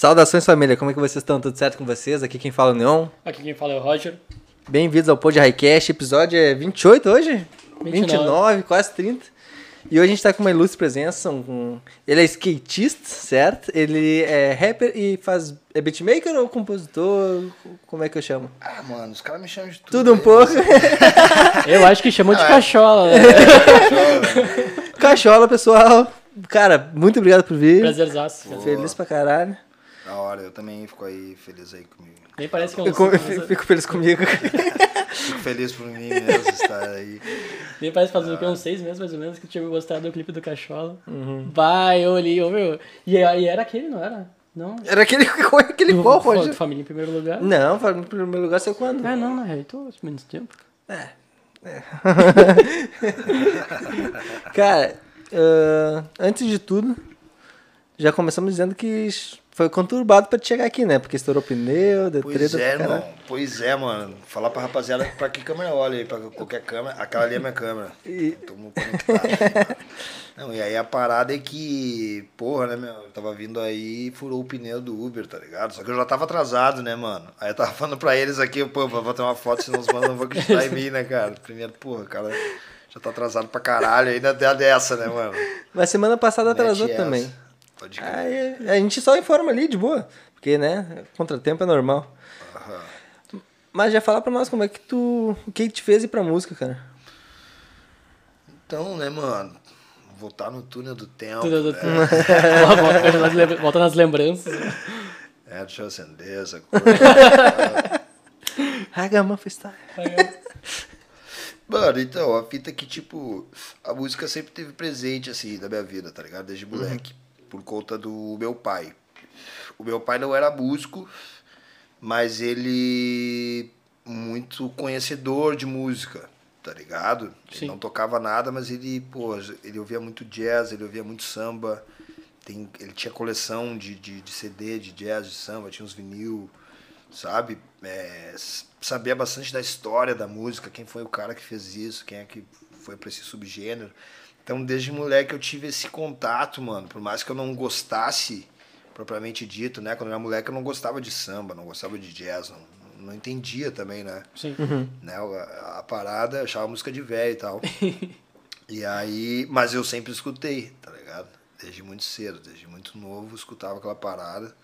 Saudações família, como é que vocês estão? Tudo certo com vocês? Aqui quem fala é o Neon. Aqui quem fala é o Roger. Bem-vindos ao Pod Highcast, episódio é 28 hoje? 29. 29, quase 30. E hoje a gente tá com uma ilustre presença, um- ele é skatista, certo? Ele é rapper e faz... é beatmaker ou compositor? Como é que eu chamo? Ah, mano, os caras me chamam de tudo. Tudo um aí, pouco. Eu acho que chamou de cachola, né? Cachola, pessoal. Cara, muito obrigado por vir. Prazerzaço. Feliz pra caralho. Da hora, eu também fico aí feliz aí comigo. Nem parece que eu Eu não co- sei, eu mas- fico feliz comigo. Fico feliz por mim mesmo estar aí. Nem parece fazer o que, uns seis meses mais ou menos que eu tinha gostado do clipe do Cachola. Vai, eu olhei, ô meu. E, e era aquele, não era? Não. Era aquele, aquele Do- qual, Roger? Família em primeiro lugar. Não, em primeiro lugar saiu quando? Ah, não, na real, tô menos tempo. Cara, ah, antes de tudo, já começamos dizendo que foi conturbado pra te chegar aqui, né? Porque estourou pneu, deu Pois treta é, caralho. Pois é, mano. Falar pra rapaziada pra que câmera olha aí, pra qualquer câmera. Aquela ali é minha câmera. E- muito conectado. aí, mano. Não, e aí a parada é que, porra, né, meu? Eu tava vindo aí e furou o pneu do Uber, tá ligado? Só que eu já tava atrasado, né, mano? Aí eu tava falando pra eles aqui, pô, vou bater uma foto, senão os manos não vão acreditar em mim, né, cara? Primeiro, porra, cara já tá atrasado pra caralho, ainda tem a dessa, né, mano? Mas semana passada atrasou essa. também. Pode crer. Aí a gente só informa ali, de boa. Porque, né, contratempo é normal. Aham. Mas já fala pra nós como é que tu... O que te fez ir pra música, cara? Então, né, mano? Voltar no túnel do tempo. Tudo- né? volta, nas lembra- volta nas lembranças. É, deixa eu acender essa coisa. Ragama Freestyle. Mano, então, a fita é que, tipo, a música sempre teve presente, assim, na minha vida, tá ligado? Desde moleque. Por conta do meu pai. O meu pai não era músico, mas ele muito conhecedor de música, tá ligado? Sim. Ele não tocava nada, mas ele, pô, ele ouvia muito jazz, ele ouvia muito samba. Tem, ele tinha coleção de, de, de CD, de jazz, de samba, tinha uns vinil, sabe? É, sabia bastante da história da música, quem foi o cara que fez isso, quem é que foi pra esse subgênero. Então, desde moleque eu tive esse contato, mano. Por mais que eu não gostasse, propriamente dito, né? Quando eu era moleque eu não gostava de samba, não gostava de jazz, não, não entendia também, né? Sim. né, a, a parada, eu achava música de velho e tal. e aí, mas eu sempre escutei, tá ligado? Desde muito cedo, desde muito novo, eu escutava aquela parada.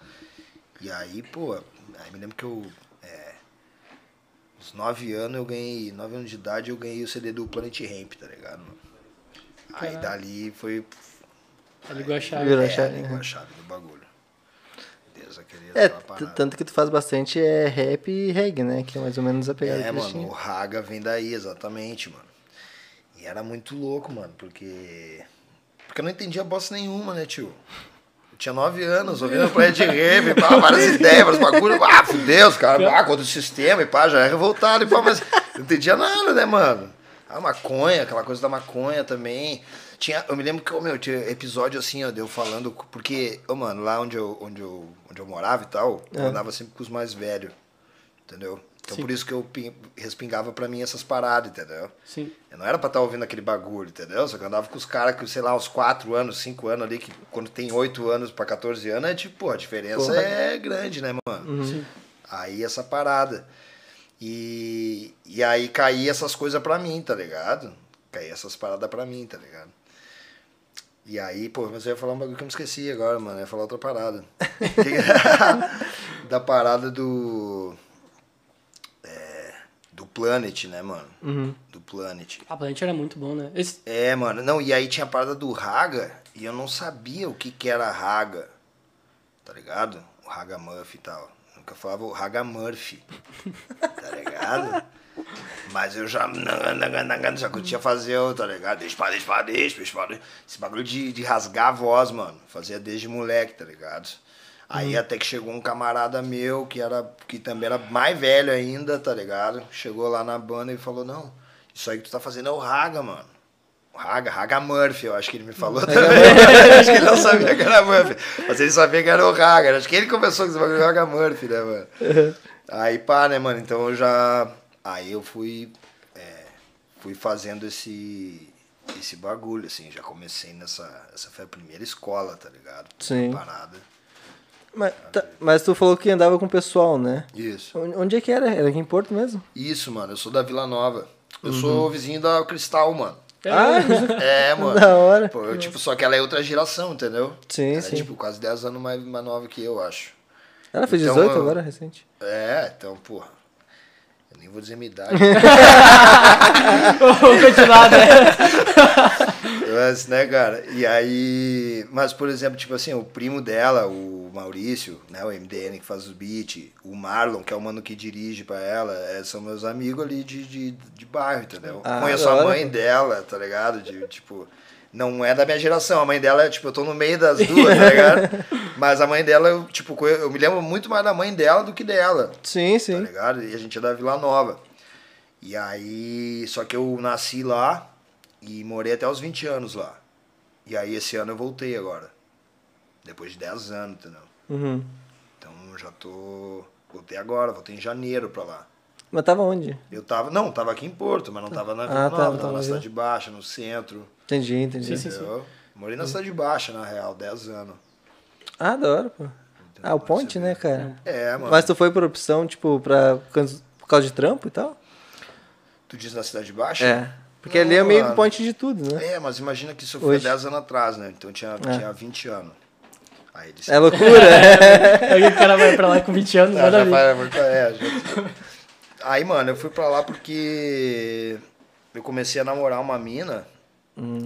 E aí, pô, aí me lembro que eu, é, uns nove anos eu ganhei, nove anos de idade eu ganhei o CD do Planet Ramp, tá ligado? mano? Aí Caralho. dali foi, Ele ligou a chave. Virou a é, chave, ligou né? a chave do bagulho. Deus, É, tanto que tu faz bastante é rap e reggae, né? Que é mais ou menos a pegada É, mano, o. Raga vem daí, exatamente, mano. E era muito louco, mano, porque. Porque eu não entendia bosta nenhuma, né, tio? Eu tinha nove anos, ouvindo praia de rave, pá, várias ideias, vários bagulho. Ah, fudeu, os caras, ah, contra o sistema, e pá, já é revoltado, e pá, mas não entendia nada, né, mano? A maconha, aquela coisa da maconha também. Tinha, eu me lembro que, ô, meu, tinha episódio assim, ó, de eu falando, porque, ô, mano, lá onde eu, onde eu, onde eu morava e tal, eu É. andava sempre com os mais velhos, entendeu? Então Sim. por isso que eu pin- respingava pra mim essas paradas, entendeu? Sim. Eu não era pra estar ouvindo aquele bagulho, entendeu? Só que eu andava com os caras que, sei lá, uns 4 anos, 5 anos ali, que quando tem 8 anos pra 14 anos, é tipo, pô, a diferença Porra. é grande, né, mano? Sim. Aí essa parada. E, e aí caía essas coisas pra mim, tá ligado? Caía essas paradas pra mim, tá ligado? E aí, pô, mas eu ia falar um bagulho que eu me esqueci agora, mano. Eu ia falar outra parada. da parada do. é, do Planet, né, mano? Uhum. Do Planet. A Planet era muito bom, né? Esse, É, mano. Não, e aí tinha a parada do Raga e eu não sabia o que que era Raga. Tá ligado? O Raga Murphy e tal. Nunca falava o Raga Murphy. Tá ligado? Mas eu já. Já curtia fazer, tá ligado? Deixa pra, deixa pra, deixa, deixa pra, deixa. Esse bagulho de, de rasgar a voz, mano. Fazia desde moleque, tá ligado? Aí até que chegou um camarada meu que era que também era mais velho ainda, tá ligado? Chegou lá na banda e falou: Não, isso aí que tu tá fazendo é o Raga, mano. Raga, Raga Murphy, eu acho que ele me falou também. acho que ele não sabia que era Murphy. Mas ele sabia que era o Raga. Acho que ele começou com esse bagulho do Raga Murphy, né, mano? Aí pá, né, mano? Então eu já. Aí eu fui. é, fui fazendo esse. Esse bagulho, assim. Já comecei nessa. Essa foi a primeira escola, tá ligado? Sim. Parada. Mas, tá, mas tu falou que andava com o pessoal, né? Isso. Onde onde é que era? Era aqui em Porto mesmo? Isso, mano. Eu sou da Vila Nova. Eu sou vizinho da Cristal, mano. Ah, É, mano. da hora. Pô, eu, tipo, só que ela é outra geração, entendeu? Sim, ela sim. é, tipo, quase 10 anos mais, mais nova que eu, acho. Ela fez Então, 18 eu- agora, recente. É, então, porra. Nem vou dizer minha idade. Vamos continuar, né? Mas, né, cara? E aí. Mas, por exemplo, tipo assim, o primo dela, o Maurício, né? O MDN que faz os beats, o Marlon, que é o mano que dirige pra ela, é, são meus amigos ali de, de, de bairro, entendeu? Ah, Conheço da a mãe dela, tá ligado? De, tipo. Não é da minha geração, a mãe dela é, tipo, eu tô no meio das duas, tá ligado? Mas a mãe dela, eu, tipo, eu me lembro muito mais da mãe dela do que dela Sim, tá sim. ligado? E a gente é da Vila Nova. E aí, só que eu nasci lá e morei até os 20 anos lá. E aí esse ano eu voltei agora. Depois de 10 anos, entendeu? Uhum. Então já tô. Voltei agora, voltei em janeiro pra lá. Mas tava onde? Eu tava. Não, tava aqui em Porto, mas não tava na Vila Ah, tá, Nova, tá tava na. Cidade Baixa, no centro. Entendi, entendi. Sim, sim, sim. Morei na Cidade Baixa, na real, 10 anos. Ah, da hora, pô. Ah, o ponte, né, cara? É, mano. Mas tu foi por opção, tipo, pra, por causa de trampo e tal? Tu diz na Cidade Baixa? É. Porque ali é meio mano. ponte de tudo, né? É, mas imagina que isso foi Hoje. 10 anos atrás, né? Então eu tinha, tinha 20 anos. Aí eles É loucura. é. Aí o cara vai pra lá com 20 anos, nada a muito- é, já- Aí, mano, eu fui pra lá porque eu comecei a namorar uma mina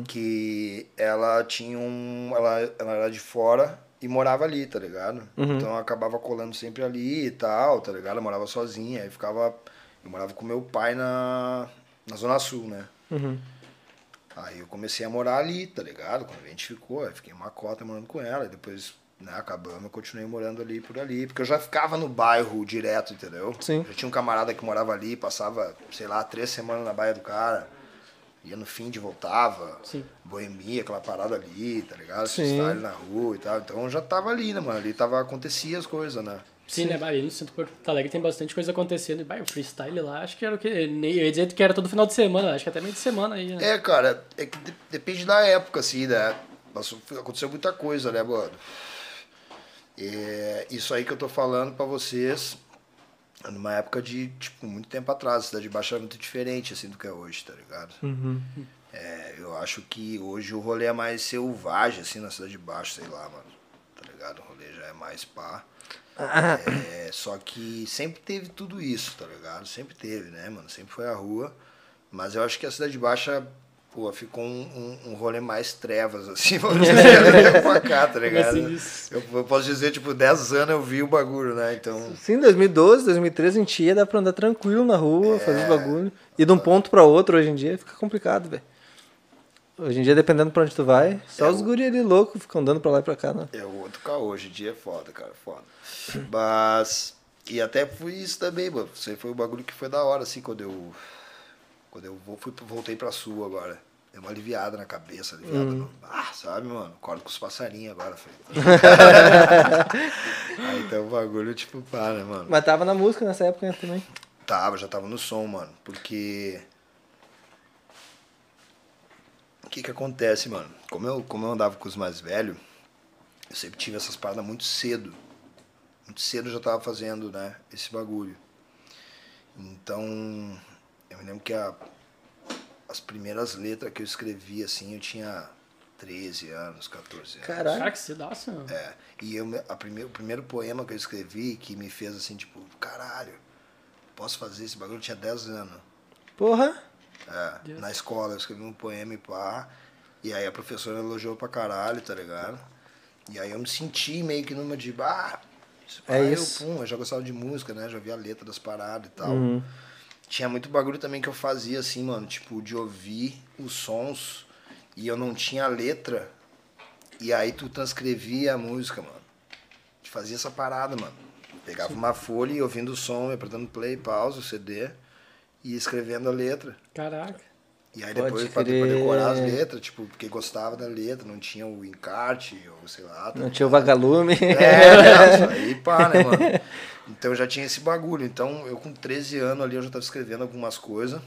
que ela tinha um. Ela, ela era de fora e morava ali, tá ligado? Então eu acabava colando sempre ali e tal, tá ligado? Eu morava sozinha, aí ficava. Eu morava com meu pai na, na Zona Sul, né? Uhum. Aí eu comecei a morar ali, tá ligado? Quando a gente ficou, aí fiquei uma cota morando com ela, e depois, né, acabamos, eu continuei morando ali por ali, porque eu já ficava no bairro direto, entendeu? Sim. Já tinha um camarada que morava ali, passava, sei lá, três semanas na baia do cara, ia no fim de voltava, Sim. boemia, aquela parada ali, tá ligado? Sim. Freestyle na rua e tal. Então já tava ali, né, mano? Ali tava, acontecia as coisas, né? Sim, né? Ali no centro de Porto Alegre tem bastante coisa acontecendo. E, bah, o freestyle lá, acho que era o que. nem- Eu ia dizer que era todo final de semana, acho que até meio de semana aí, né? É, cara, é que de- depende da época, assim, né? Passou- Aconteceu muita coisa, né, mano? É, isso aí que eu tô falando pra vocês, numa época de, tipo, muito tempo atrás, a Cidade Baixa era muito diferente, assim, do que é hoje, tá ligado? Uhum. É, eu acho que hoje o rolê é mais selvagem, assim, na Cidade Baixa, sei lá, mano, tá ligado? O rolê já é mais pá. Ah, É, só que sempre teve tudo isso, tá ligado? Sempre teve, né, mano? Sempre foi a rua. Mas eu acho que a Cidade Baixa, pô, ficou um, um, um rolê mais trevas, assim, vamos dizer, pra cá, tá ligado? Assim. Eu, eu posso dizer, tipo, 10 anos eu vi o bagulho, né? Então, Sim, 2012, 2013 a gente ia, dá pra andar tranquilo na rua, fazer os bagulho. E de um ponto pra outro hoje em dia fica complicado, velho. Hoje em dia, dependendo pra onde tu vai, só É, os o- guri ali loucos ficam andando pra lá e pra cá, né? é o outro caô. Hoje em dia é foda, cara, foda. Mas, e até foi isso também, mano. Isso aí foi o bagulho que foi da hora, assim, quando eu, quando eu vou- fui, voltei pra Sul agora. Deu uma aliviada na cabeça, aliviada no... Ah, sabe, mano? Acordo com os passarinhos agora, filho. Aí então o bagulho, tipo, pá, né, mano? Mas tava na música nessa época né, também. Tava, já tava no som, mano. Porque. O que que acontece, mano? Como eu, como eu andava com os mais velhos, eu sempre tive essas paradas muito cedo. Muito cedo eu já tava fazendo, né, esse bagulho. Então, me lembro que a, as primeiras letras que eu escrevi, assim, eu tinha 13 anos, 14 anos. Caraca. Cara, que se dá, assim. É, e eu, a prime, o primeiro poema que eu escrevi que me fez assim, tipo, caralho, posso fazer esse bagulho? Eu tinha 10 anos. Porra. É, Deus. na escola eu escrevi um poema e pá. E aí a professora elogiou pra caralho, tá ligado? E aí eu me senti meio que numa de, ah, isso, É aí isso. Eu, pum, eu já gostava de música, né? Já via a letra das paradas e tal. Uhum. Tinha muito bagulho também que eu fazia assim, mano, tipo, de ouvir os sons e eu não tinha a letra. E aí tu transcrevia a música, mano. Tu fazia essa parada, mano. Pegava uma folha e ouvindo o som, apertando play, pausa, o CD e escrevendo a letra. Caraca. E aí depois pra, pra decorar as letras, tipo, porque gostava da letra, não tinha o encarte, ou sei lá. tá Não tinha o vagalume. é, isso aí pá, né, mano? Então eu já tinha esse bagulho. Então eu com 13 anos ali eu já tava escrevendo algumas coisas,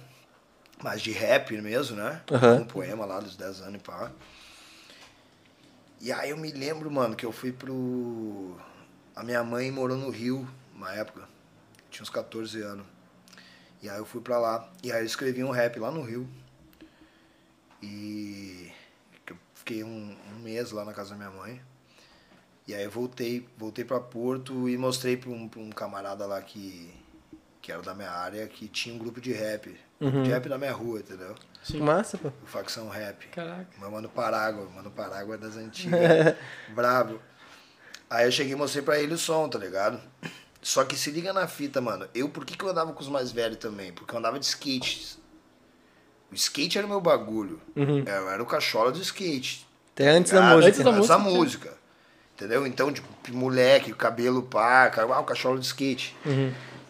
mas de rap mesmo, né? Aham. Um poema lá dos 10 anos e pá. E aí eu me lembro, mano, que eu fui pro. A minha mãe morou no Rio, uma época. Tinha uns 14 anos. E aí eu fui pra lá. E aí eu escrevi um rap lá no Rio. E eu fiquei um, um mês lá na casa da minha mãe. E aí eu voltei, voltei pra Porto e mostrei pra um, pra um camarada lá que, que era da minha área, que tinha um grupo de rap. Grupo de rap da minha rua, entendeu? Sim. Massa, pô. O Facção Rap. Caraca. Meu mano Parágua, mano Parágua é das antigas. Brabo. Aí eu cheguei e mostrei pra ele o som, tá ligado? Só que se liga na fita, mano. Eu, por que, que eu andava com os mais velhos também? Porque eu andava de skate. O skate era o meu bagulho. Eu era o cachola do skate. Até antes da ligado? música. Antes da Antes da música, música. Entendeu? Então, tipo, moleque, cabelo pá, cara, ah, o cachorro de skate.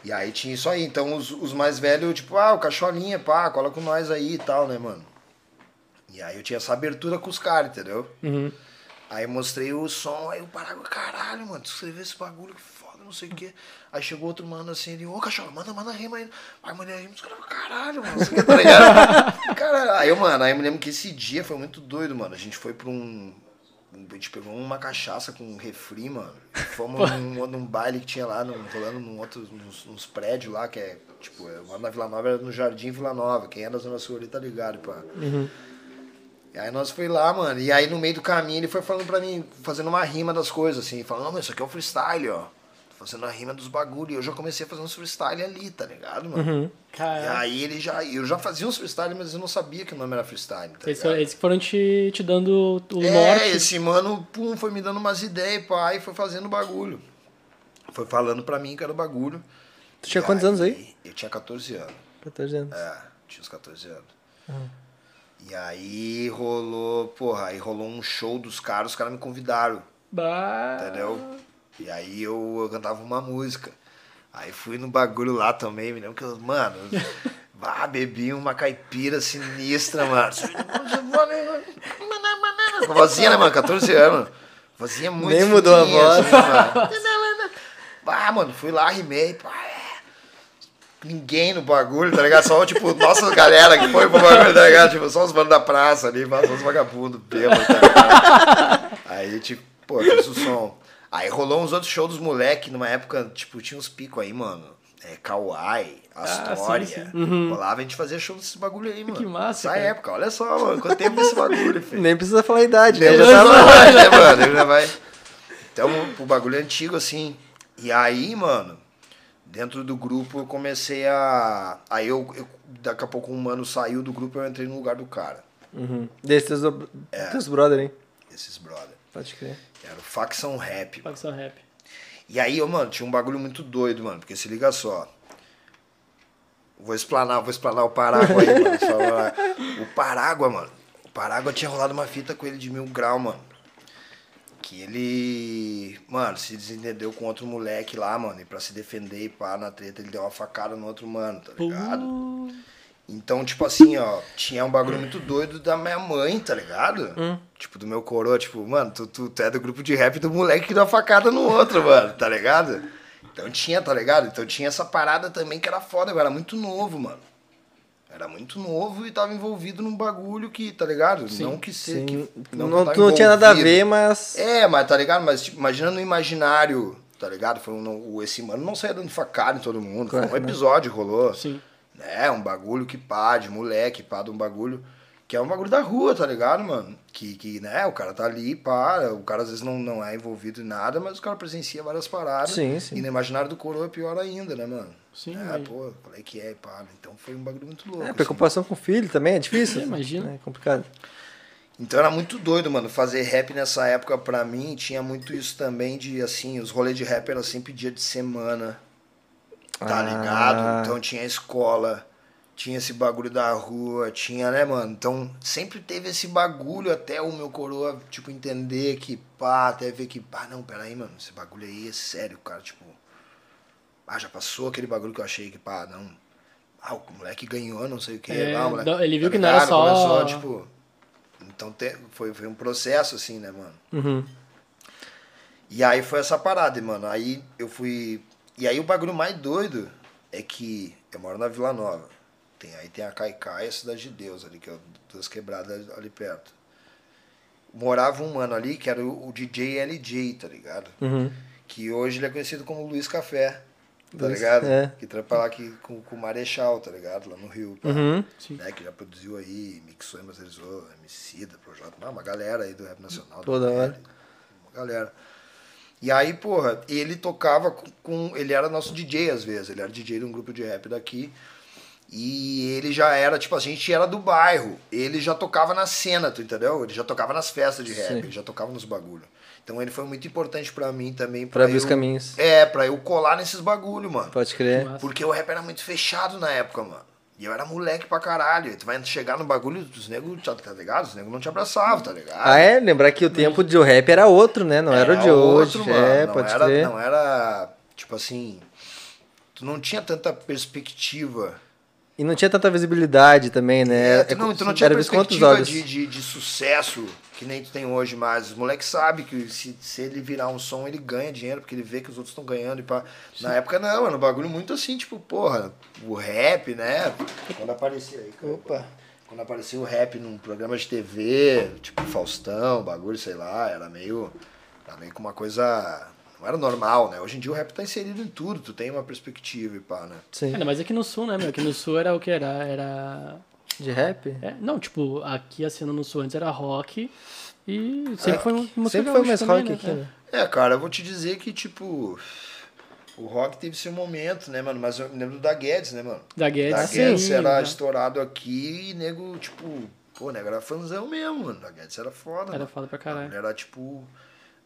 E aí tinha isso aí. Então os, os mais velhos, tipo, ah, o cacholinha, pá, cola com nós aí e tal, né, mano? E aí eu tinha essa abertura com os caras, entendeu? Uhum. Aí mostrei o som, aí o Paraguai, caralho, mano, tu escreveu esse bagulho, que foda, não sei o quê. Aí chegou outro mano assim, ele, ô cachorro, manda, manda rima aí. Aí, a rima, os caras, caralho, mano, você tá ligado? caralho. Aí, eu, mano, aí eu me lembro que esse dia foi muito doido, mano. A gente foi pra um. A gente pegou uma cachaça com um refri, mano. Fomos num, num baile que tinha lá, num, rolando num outro, nos, nos prédios lá, que é, tipo, eu moro na Vila Nova, era no Jardim Vila Nova. Quem é da Zona Sul ali tá ligado, pá. E aí nós foi lá, mano. E aí no meio do caminho ele foi falando pra mim, fazendo uma rima das coisas, assim. Falando, não, mas isso aqui é um freestyle, ó. Fazendo a rima dos bagulho. E eu já comecei a fazer uns freestyle ali, tá ligado, mano? E Caraca. aí ele já. Eu já fazia uns freestyle, mas eu não sabia que o nome era freestyle, tá Eles, foram te, te dando o É, norte. esse mano, pum, foi me dando umas ideias, pá, e foi fazendo bagulho. Foi falando pra mim que era o bagulho. Tu tinha E quantos anos aí? Eu tinha 14 anos. 14 anos. É, tinha uns 14 anos. E aí rolou, porra, aí rolou um show dos caras, os caras me convidaram, Bah. entendeu? E aí eu, eu cantava uma música. Aí fui no bagulho lá também, me lembro que eu, mano, bah, bebi uma caipira sinistra, mano. Com vozinha, né, mano? 14 anos. Vozinha muito Nem mudou a voz. assim, mano. Bah, mano, fui lá, rimei, pá, é. Ninguém no bagulho, tá ligado? Só, tipo, nossa galera que foi pro bagulho, tá ligado? Tipo, só os manos da praça ali, só os vagabundos, bêbados, tá ligado? Aí, tipo, pô, fiz o som. Aí rolou uns outros shows dos moleque, numa época, tipo, tinha uns picos aí, mano. É, Kauai, Astoria. sim, sim. Rolava, a gente fazia show desses bagulho aí, mano. Que massa, Essa cara. época, olha só, mano, quanto tempo esse bagulho, filho. Nem precisa falar a idade, né? Já já tava... vai, né, mano? Ele já vai. Então, o bagulho é antigo, assim. E aí, mano, dentro do grupo eu comecei a. Aí eu, eu- daqui a pouco um mano saiu do grupo e eu entrei no lugar do cara. Uhum. Desses teus, teus brother, hein? Esses brother. Pode crer. Era o Facção Rap. mano. Facção rap. E aí, eu, mano, tinha um bagulho muito doido, mano. Porque se liga só. Vou explanar, vou explanar o Parágua aí, mano. O Parágua, mano. O Parágua tinha rolado uma fita com ele de mil grau, mano. Que ele, mano, se desentendeu com outro moleque lá, mano. E pra se defender e pá, na treta, ele deu uma facada no outro mano, tá ligado? Uh, Então, tipo assim, ó, tinha um bagulho muito doido da minha mãe, tá ligado? Tipo, do meu coroa, tipo, mano, tu, tu, tu é do grupo de rap do moleque que deu uma facada no outro, mano, tá ligado? Então tinha, tá ligado? Então tinha essa parada também que era foda, eu era muito novo, mano. Era muito novo e tava envolvido num bagulho que, tá ligado? não que se, Sim. que Não, tu não tinha nada a ver, mas. É, mas tá ligado? Mas tipo, imagina no imaginário, tá ligado? Foi um, não- esse mano não saía dando facada em todo mundo. Foi um Claro, né? episódio, rolou. sim. É, um bagulho que pá, de moleque, pá, de um bagulho que é um bagulho da rua, tá ligado, mano? Que, que né, o cara tá ali, pá, o cara às vezes não, não é envolvido em nada, mas o cara presencia várias paradas. Sim, sim. E no imaginário do coroa é pior ainda, né, mano? Sim, É, pô, qual é que é, pá. Então foi um bagulho muito louco. É, assim. preocupação com o filho também é difícil. Sim, imagina. É complicado. Então era muito doido, mano. Fazer rap nessa época pra mim tinha muito isso também de assim, os rolês de rap era sempre dia de semana. Tá Ah. ligado? Então tinha escola, tinha esse bagulho da rua, tinha, né, mano? Então sempre teve esse bagulho até o meu coroa, tipo, entender que, pá, até ver que, pá, não, peraí, mano, esse bagulho aí é sério, cara, tipo. Ah, já passou aquele bagulho que eu achei que, pá, não. Ah, o moleque ganhou, não sei o que. É, ah, moleque, ele viu que não era só- Começou, tipo. Então te- foi, foi um processo, assim, né, mano? Uhum. E aí foi essa parada, mano. Aí eu fui. E aí o bagulho mais doido é que eu moro na Vila Nova. Tem, aí tem a Caicai e a Cidade de Deus ali, que é duas quebradas ali perto. Morava um mano ali que era o, o DJ LJ, tá ligado? Uhum. que hoje ele é conhecido como Luiz Café, tá Luiz, ligado? é. Que trampa lá aqui com, com o Marechal, tá ligado? Lá no Rio. pá. Uhum. Sim. Né, que já produziu aí, mixou e masterizou, Emicida, Projota, não, uma galera aí do rap nacional. Pô, da hora. Uma galera. E aí, porra, ele tocava com, com- Ele era nosso DJ às vezes, ele era DJ de um grupo de rap daqui. E ele já era, tipo, a gente era do bairro. Ele já tocava na cena, tu entendeu? Ele já tocava nas festas de rap, Sim. ele já tocava nos bagulho. Então ele foi muito importante pra mim também. Pra abrir eu- os caminhos. É, pra eu colar nesses bagulho, mano. Pode crer. Porque o rap era muito fechado na época, mano. E eu era moleque pra caralho. E tu vai chegar no bagulho, os negros, tá ligado? Os negros não te abraçavam, tá ligado? Ah, é? Lembrar que o tempo de rap era outro, né? Não era, o de hoje. outro, é, mano. Não pode era, crer. Não era, tipo assim, tu não tinha tanta perspectiva. E não tinha tanta visibilidade também, né? É, tu, não, tu não tinha era perspectiva de, de, de sucesso que nem tu tem hoje mais. Os moleques sabem que se, se ele virar um som, ele ganha dinheiro, porque ele vê que os outros estão ganhando. E pá. Na época não, era um bagulho muito assim, tipo, porra, o rap, né? Quando aparecia aí, cara. Opa. Quando aparecia o rap num programa de TV, tipo Faustão, bagulho, sei lá, era meio. Era meio que uma coisa. Não era normal, né? Hoje em dia o rap tá inserido em tudo, tu tem uma perspectiva e pá, né? Sim. Ainda mais aqui no sul, né, meu? Aqui no sul era o que era? Era. De rap? é, não, tipo, aqui a cena no sul antes era rock e sempre foi uma música Sempre foi mais também, rock né, aqui, né? É, cara, eu vou te dizer que, tipo. O rock teve seu momento, né, mano? Mas eu me lembro da Guedes, né, mano? Da Guedes, Da sim, Guedes era tá. estourado aqui e nego, tipo. Pô, nego era fãzão mesmo, mano. Da Guedes era foda, Era mano. foda pra caralho. Era tipo,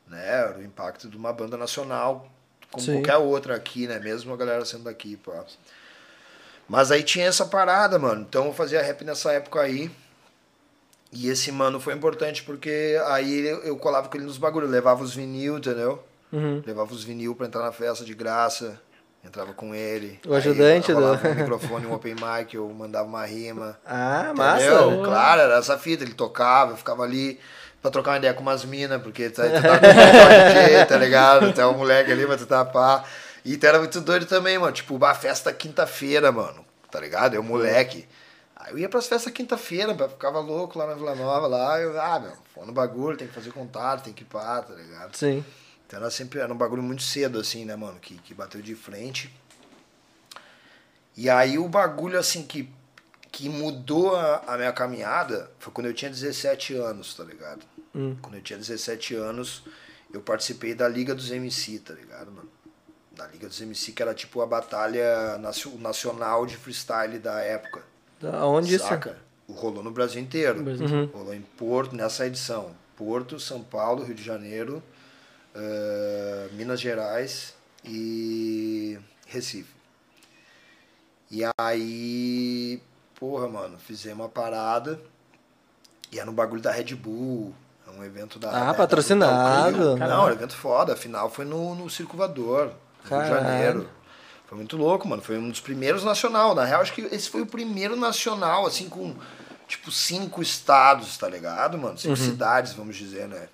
né, era o impacto de uma banda nacional, como Sim. qualquer outra aqui, né, mesmo a galera sendo daqui, pô. Mas aí tinha essa parada, mano, então eu fazia rap nessa época aí, e esse mano foi importante porque aí eu, colava com ele nos bagulhos, levava os vinil, entendeu? Uhum. Levava os vinil pra entrar na festa de graça, entrava com ele. O ajudante aí, do- um microfone, um open mic, eu mandava uma rima. Ah, massa. Entendeu? Claro, era essa fita, ele tocava, eu ficava ali pra trocar uma ideia com umas minas, porque tu, tu tá com um DJ, tá ligado? Tu é um moleque ali pra tu tapar. E tu era muito doido também, mano. Tipo, a festa quinta-feira, mano, tá ligado? Eu moleque. Aí eu ia pras festas quinta-feira, ficava louco lá na Vila Nova, lá, eu, ah, meu, foi no bagulho, tem que fazer contato, tem que ir pá, tá ligado? Sim. Então era sempre era um bagulho muito cedo, assim, né, mano? Que, que bateu de frente. E aí o bagulho, assim, que, que mudou a, a minha caminhada foi quando eu tinha 17 anos, tá ligado? Hum. Quando eu tinha 17 anos, eu participei da Liga dos MC, tá ligado, mano? Da Liga dos MC, que era tipo a batalha nacio- nacional de freestyle da época. Aonde isso? Saca? Rolou no Brasil inteiro. No Brasil. Uhum. Rolou em Porto, nessa edição. Porto, São Paulo, Rio de Janeiro, eh, Minas Gerais e Recife. E aí, porra, mano, fizemos uma parada. E era um bagulho da Red Bull. É um evento da. Ah, da- patrocinado. da- Não, era um evento foda. Afinal, foi no, no Circo No Rio de Caralho. Janeiro. Foi muito louco, mano. Foi um dos primeiros nacional. Na real, acho que esse foi o primeiro nacional, assim, com, tipo, cinco estados, tá ligado, mano? Cinco cidades, vamos dizer, né?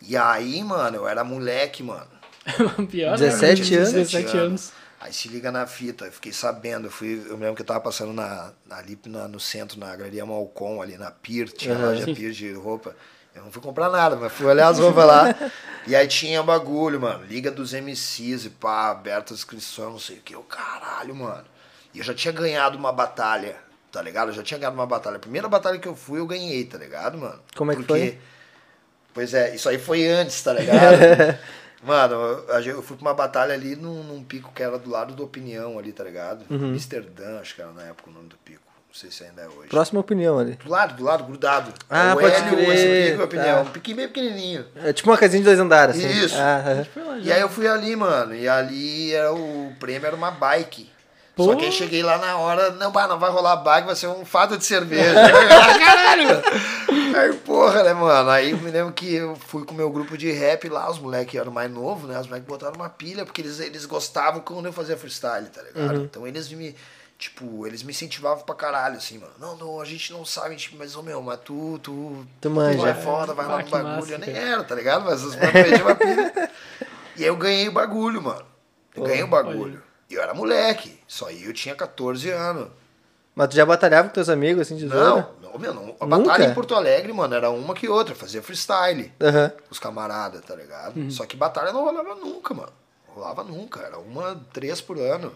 E aí, mano, eu era moleque, mano. Pior, né? 17 anos? 17 anos. Aí se liga na fita, eu fiquei sabendo, eu, fui, eu me lembro que eu tava passando na, na- ali na- no centro, na Galeria Malcom, ali na Pier, tinha Aham. loja. Pier de roupa. Eu não fui comprar nada, mas fui olhar as roupas lá. E aí tinha bagulho, mano, Liga dos MCs e pá, aberta a inscrição, não sei o que. Eu, caralho, mano. E eu já tinha ganhado uma batalha, tá ligado? Eu já tinha ganhado uma batalha. A primeira batalha que eu fui, eu ganhei, tá ligado, mano? Como é que Porque- foi? Pois é, isso aí foi antes, tá ligado? Mano, eu, eu fui pra uma batalha ali num, num pico que era do lado do Opinião ali, tá ligado? Uhum. Amsterdã, acho que era na época o nome do pico. Não sei se ainda é hoje. Próxima opinião ali. Do lado, do lado, grudado. Ah, o pode Hélio, crer, esse pico, Opinião. tá. Um piquinho bem pequenininho. É tipo uma casinha de dois andares, assim. Isso. Ah, lá E aí eu fui ali, mano, e ali era o prêmio era uma bike. Pô. Só que aí cheguei lá na hora, não, bah, não vai rolar bike, vai ser um fado de cerveja. ah, caralho! Aí, porra, né, mano? Aí eu me lembro que eu fui com o meu grupo de rap lá, os moleques eram mais novos, né? Os moleques botaram uma pilha, porque eles, eles gostavam quando eu fazia freestyle, tá ligado? Uhum. Então eles me, tipo, eles me incentivavam pra caralho, assim, mano. Não, não, a gente não sabe, gente- mas, ô meu, mas tu, tu, Tu manja. tu é foda, vai lá Ah, no bagulho. massa, eu nem cara. era, tá ligado? Mas os uma pilha. E aí eu ganhei o bagulho, mano. Eu Pô, ganhei o bagulho. E eu era moleque. Só aí eu tinha 14 anos. Mas tu já batalhava com teus amigos, assim, de Não, não Não, meu, não, a Nunca? batalha em Porto Alegre, mano, era uma que outra. Fazia freestyle. Aham. Os camaradas, tá ligado? Uhum. Só que batalha não rolava nunca, mano. Rolava nunca. Era uma, três por ano.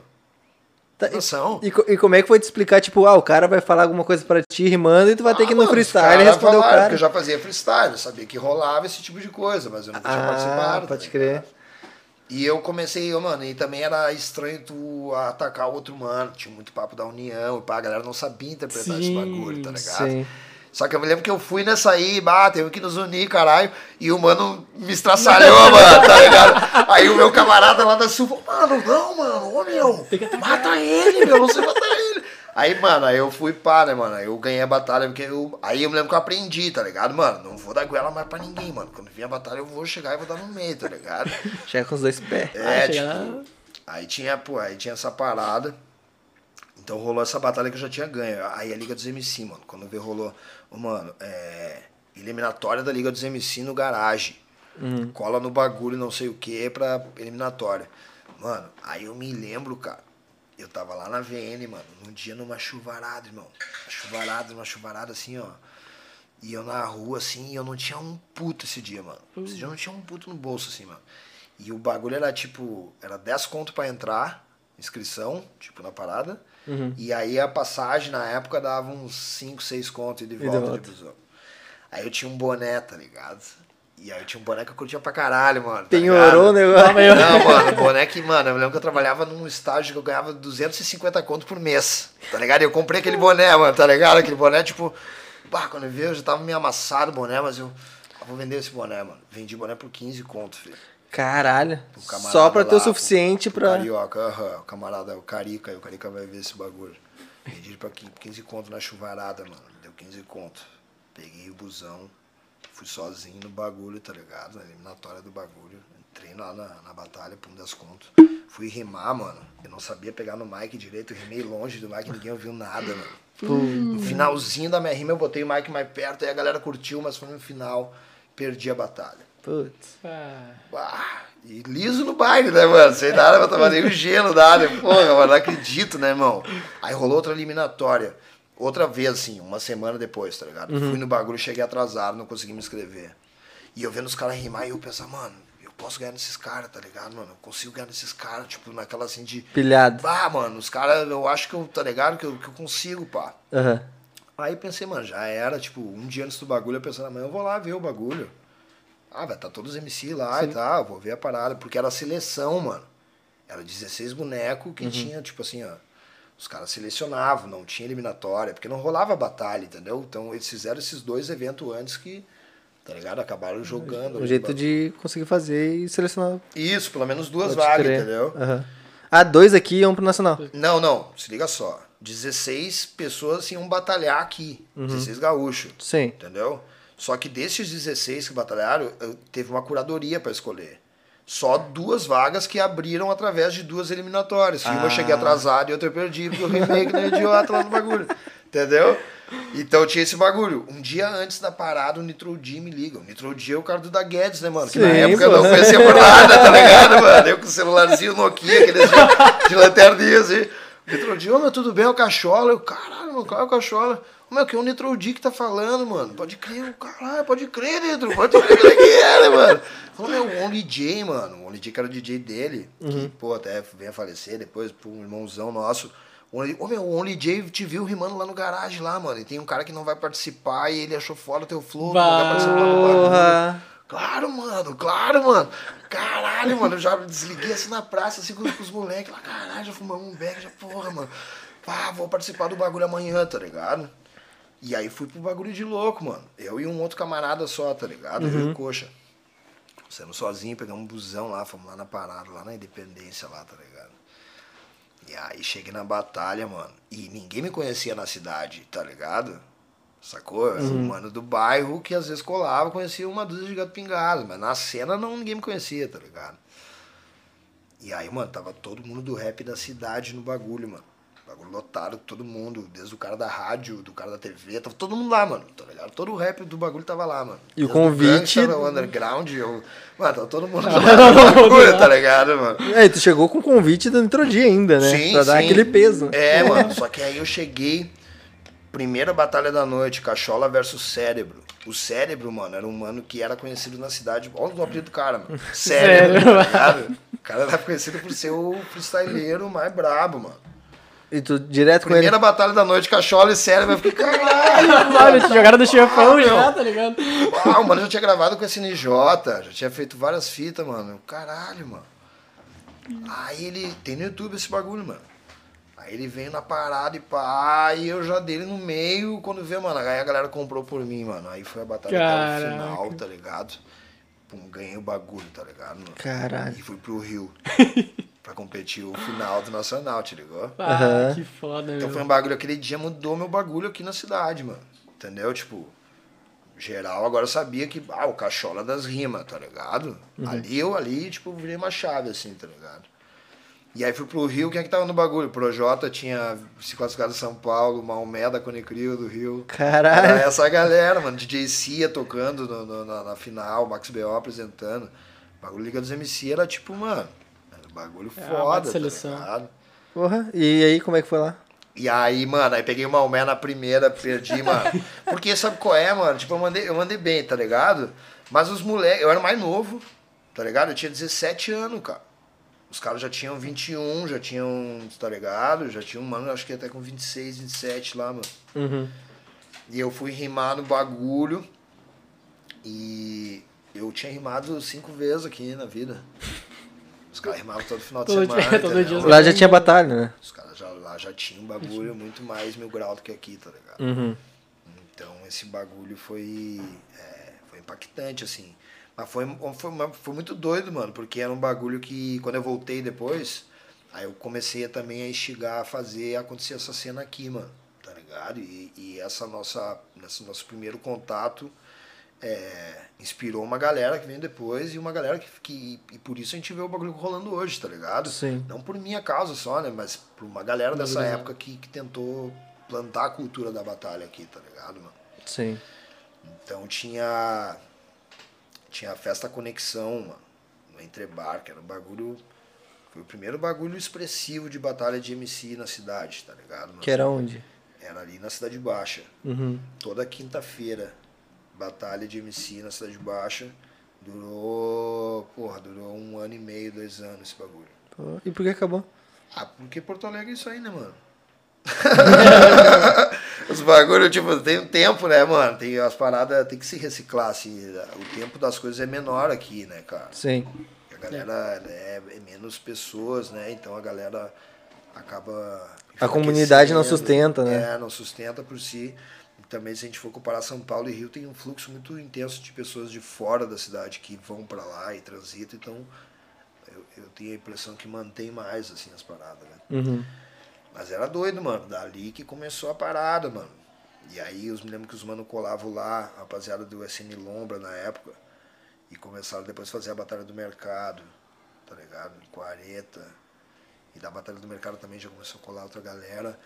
Tá, e, e como é que foi te explicar, tipo, ah, o cara vai falar alguma coisa pra ti rimando e tu vai ter Ah, que ir no os freestyle caras responder o falaram cara. Eu já fazia freestyle, eu sabia que rolava esse tipo de coisa, mas eu nunca tinha Ah, participado. pode tá crer. ligado? E eu comecei, eu, mano, e também era estranho tu atacar o outro mano. Tinha muito papo da união e pá, a galera não sabia interpretar esse Sim, bagulho, tá ligado? Sim. Só que eu me lembro que eu fui nessa aí, bah, teve que nos unir, caralho. E o mano me estraçalhou, mano, tá ligado? Aí o meu camarada lá da sul falou, mano, não, mano, ô meu, mata ele, meu, você mata ele. Aí, mano, aí eu fui pá, né, mano? Aí eu ganhei a batalha, porque eu. Aí eu me lembro que eu aprendi, tá ligado, mano? Não vou dar goela mais pra ninguém, mano. Quando vir a batalha, eu vou chegar e vou dar no meio, tá ligado? Chega com os dois pés. É, Ah, tipo. Aí tinha, pô, aí tinha essa parada. Então rolou essa batalha que eu já tinha ganho. Aí a Liga dos MC, mano. Quando veio rolou, ô, mano, é. Eliminatória da Liga dos MC no garagem. Cola no bagulho, não sei o que, pra eliminatória. Mano, aí eu me lembro, cara. Eu tava lá na VN, mano, num dia numa chuvarada, irmão. Uma chuvarada, uma chuvarada assim, ó. E eu na rua, assim, e eu não tinha um puto esse dia, mano. Esse dia eu não tinha um puto no bolso, assim, mano. E o bagulho era tipo, era 10 conto pra entrar, inscrição, tipo, na parada. E aí a passagem na época dava uns 5, 6 conto e de de volta de, volta. busão. Aí eu tinha um boné, tá ligado? E aí eu tinha um boné que eu curtia pra caralho, mano. tá Penhorou o negócio. Não, mano, boné que, mano, eu lembro que eu trabalhava num estágio que eu ganhava 250 conto por mês, tá ligado? E eu comprei aquele boné, mano, tá ligado? Aquele boné, tipo, bah, quando eu vi, eu já tava meio amassado o boné, mas eu, ah, vou vender esse boné, mano. Vendi boné por 15 conto, filho. Caralho. Só pra ter o suficiente pro- pra. Carioca, aham, o camarada, o Carica, o Carica vai ver esse bagulho. Ele pra 15 conto na chuvarada, mano. Deu 15 conto. Peguei o busão, fui sozinho no bagulho, tá ligado? Na eliminatória do bagulho. Entrei lá na, na batalha por um das contas. Fui rimar, mano. Eu não sabia pegar no mic direito, eu rimei longe do mic, ninguém ouviu nada, mano. No finalzinho da minha rima eu botei o mic mais perto, aí a galera curtiu, mas foi no final, perdi a batalha. Putz. Ah, Ah, e liso no baile, né, mano? Sem nada pra tomar nem o gelo, nada. Porra, mano, não acredito, né, irmão? Aí rolou outra eliminatória. Outra vez, assim, uma semana depois, tá ligado? Fui no bagulho, cheguei atrasado, não consegui me inscrever. E eu vendo os caras rimar e eu pensava, mano, eu posso ganhar nesses caras, tá ligado, mano? Eu consigo ganhar nesses caras, tipo, naquela assim de. Pilhado. Ah, mano, os caras, eu acho que eu, tá ligado? Que eu, que eu consigo, pá. Aham. Aí pensei, mano, já era, tipo, um dia antes do bagulho, eu pensando, amanhã eu vou lá ver o bagulho. Ah, vai estar todos os MC lá e tal, vou ver a parada, porque era seleção, mano. Era 16 bonecos que tinha, tipo assim, ó. Os caras selecionavam, não tinha eliminatória, porque não rolava batalha, entendeu? Então eles fizeram esses dois eventos antes que, tá ligado? Acabaram jogando. Um ali jeito o de conseguir fazer e selecionar. Isso, pelo menos duas vagas, crer. entendeu? Aham. Ah, dois aqui e um pro Nacional. Não, não, se liga só. 16 pessoas iam batalhar aqui, 16 gaúchos. Sim. Entendeu? Só que desses 16 que batalharam, eu- teve uma curadoria para escolher. Só duas vagas que abriram através de duas eliminatórias. E uma eu cheguei atrasado e outra eu perdi, porque eu que nem idiota lá no bagulho. Entendeu? Então tinha esse bagulho. Um dia antes da parada, o Nitro D me liga. O Nitro D é o cara do da Guedes, né, mano? Que na Sim, época eu pô. não conhecia por nada, tá ligado, mano? Eu com o celularzinho Nokia, aqueles de, de lanterninha assim. O Nitro D, ô meu, tudo bem? É o Cachola. Eu, caralho, meu, qual é o Cachola? Meu, que é o Nitro D que tá falando, mano. Pode crer, caralho, pode crer, Nitro. Pode crer é que é, né, mano? Falou, meu, o Only J, mano. O Only J que era o DJ dele, que, pô, até veio a falecer depois, por um irmãozão nosso. O Only- Ô, meu, o Only J te viu rimando lá no garagem lá, mano. E tem um cara que não vai participar e ele achou foda o teu flow, não vai participar do bagulho. Claro, mano, claro, mano. Caralho, mano, eu já desliguei assim na praça, assim com, com os moleques lá, caralho, já fumamos um beck, já porra, mano. Pá, vou participar do bagulho amanhã, tá ligado? E aí fui pro bagulho de louco, mano. Eu e um outro camarada só, tá ligado? Eu e o Coxa. Saímos sozinho, pegamos um busão lá, fomos lá na parada, lá na Independência lá, tá ligado? E aí cheguei na batalha, mano. E ninguém me conhecia na cidade, tá ligado? Sacou? Eu era um mano do bairro que às vezes colava, conhecia uma dúzia de gato pingado, mas na cena não ninguém me conhecia, tá ligado? E aí, mano, tava todo mundo do rap da cidade no bagulho, mano. Bagulho lotado, todo mundo, desde o cara da rádio, do cara da TV, tava todo mundo lá, mano, tá ligado? Todo o rap do bagulho tava lá, mano. E o convite- o underground, eu... mano, tava todo mundo lá bagulho, tá ligado, mano? É, tu chegou com o convite do Nitrodia ainda, né? Sim, pra dar sim. aquele peso. É, mano, só que aí eu cheguei. Primeira batalha da noite, Cachola versus Cérebro. O Cérebro, mano, era um mano que era conhecido na cidade. Olha o apelido do cara, mano. Cérebro, Sério? tá ligado? O cara era conhecido por ser o freestyleiro mais brabo, mano. E tu direto com Primeira batalha da noite, Cachola e Cérebro. Eu fiquei, caralho! Te jogaram do chefão Ah, já, tá ligado? Ah, o mano já tinha gravado com esse NJ, já tinha feito várias fitas, mano. Caralho, mano. Aí ele. Tem no YouTube esse bagulho, mano. Aí ele veio na parada e pá, e eu já dele no meio, quando vê, mano. Aí a galera comprou por mim, mano. Aí foi a batalha até o final, tá ligado? Pum, ganhei o bagulho, tá ligado? mano? ele. Caralho. E fui pro Rio. pra competir o final do Nacional, te ligou? Ah, Aham. que foda, Então meu. foi um bagulho, aquele dia mudou meu bagulho aqui na cidade, mano. Entendeu? Tipo, geral agora sabia que, ah, o cachola das rimas, tá ligado? Ali eu ali, tipo, virei uma chave, assim, tá ligado? E aí fui pro Rio, quem é que tava no bagulho? Projota tinha se classificado São Paulo, Maomé da Conecrio do Rio. Era Caralho. essa galera, mano. DJ Cia tocando no- no- na, na final, Max B.O. apresentando. O bagulho Liga dos MC era tipo, mano, era bagulho É, foda, tá seleção. ligado? Porra. E aí, como é que foi lá? E aí, mano, aí peguei o Maomé na primeira, perdi, mano. Porque sabe qual é, mano? Tipo, eu mandei, eu mandei bem, tá ligado? Mas os moleques, eu era mais novo, tá ligado? Eu tinha 17 anos, cara. Os caras já tinham 21, já tinham, tá ligado? Já tinham, mano, acho que até com 26, 27 lá, mano. Uhum. E eu fui rimar no bagulho. E eu tinha rimado cinco vezes aqui na vida. Os caras rimavam todo final de Todo semana. dia- todo dia Lá já tinha batalha, né? Os caras já, lá já tinham um bagulho muito mais mil grau do que aqui, tá ligado? Uhum. Então esse bagulho foi, é, foi impactante, assim. Mas foi, foi, foi muito doido, mano, porque era um bagulho que quando eu voltei depois, aí eu comecei a também a instigar a fazer acontecer essa cena aqui, mano, tá ligado? E, e essa nossa, esse nosso primeiro contato é, inspirou uma galera que veio depois e uma galera que, que. E por isso a gente vê o bagulho rolando hoje, tá ligado? Sim. Não por minha causa só, né? Mas por uma galera dessa Valorizar. época que, que tentou plantar a cultura da batalha aqui, tá ligado, mano? Sim. Então tinha. Tinha a festa Conexão, mano, no Entrebar, que era um bagulho. Foi o primeiro bagulho expressivo de batalha de MC na cidade, tá ligado? Mano? Que era onde? Era ali na Cidade Baixa. Uhum. Toda quinta-feira, batalha de MC na Cidade Baixa. Durou. Porra, durou um ano e meio, dois anos esse bagulho. Pô, E por que acabou? Ah, porque Porto Alegre é isso aí, né, mano? Os bagulho, tipo, tem um tempo, né, mano? Tem as paradas, tem que se reciclar, assim. O tempo das coisas é menor aqui, né, cara? Sim. A galera é, é menos pessoas, né? Então a galera acaba. A comunidade não sustenta, né? É, não sustenta por si. Também, se a gente for comparar São Paulo e Rio, tem um fluxo muito intenso de pessoas de fora da cidade que vão pra lá e transitam. Então, eu, eu tenho a impressão que mantém mais, assim, as paradas, né? Uhum. Mas era doido, mano. Dali que começou a parada, mano. E aí, eu me lembro que os mano colavam lá, a rapaziada do SN Lombra na época. E começaram depois a fazer a Batalha do Mercado, tá ligado? Em 40. E da Batalha do Mercado também já começou a colar outra galera.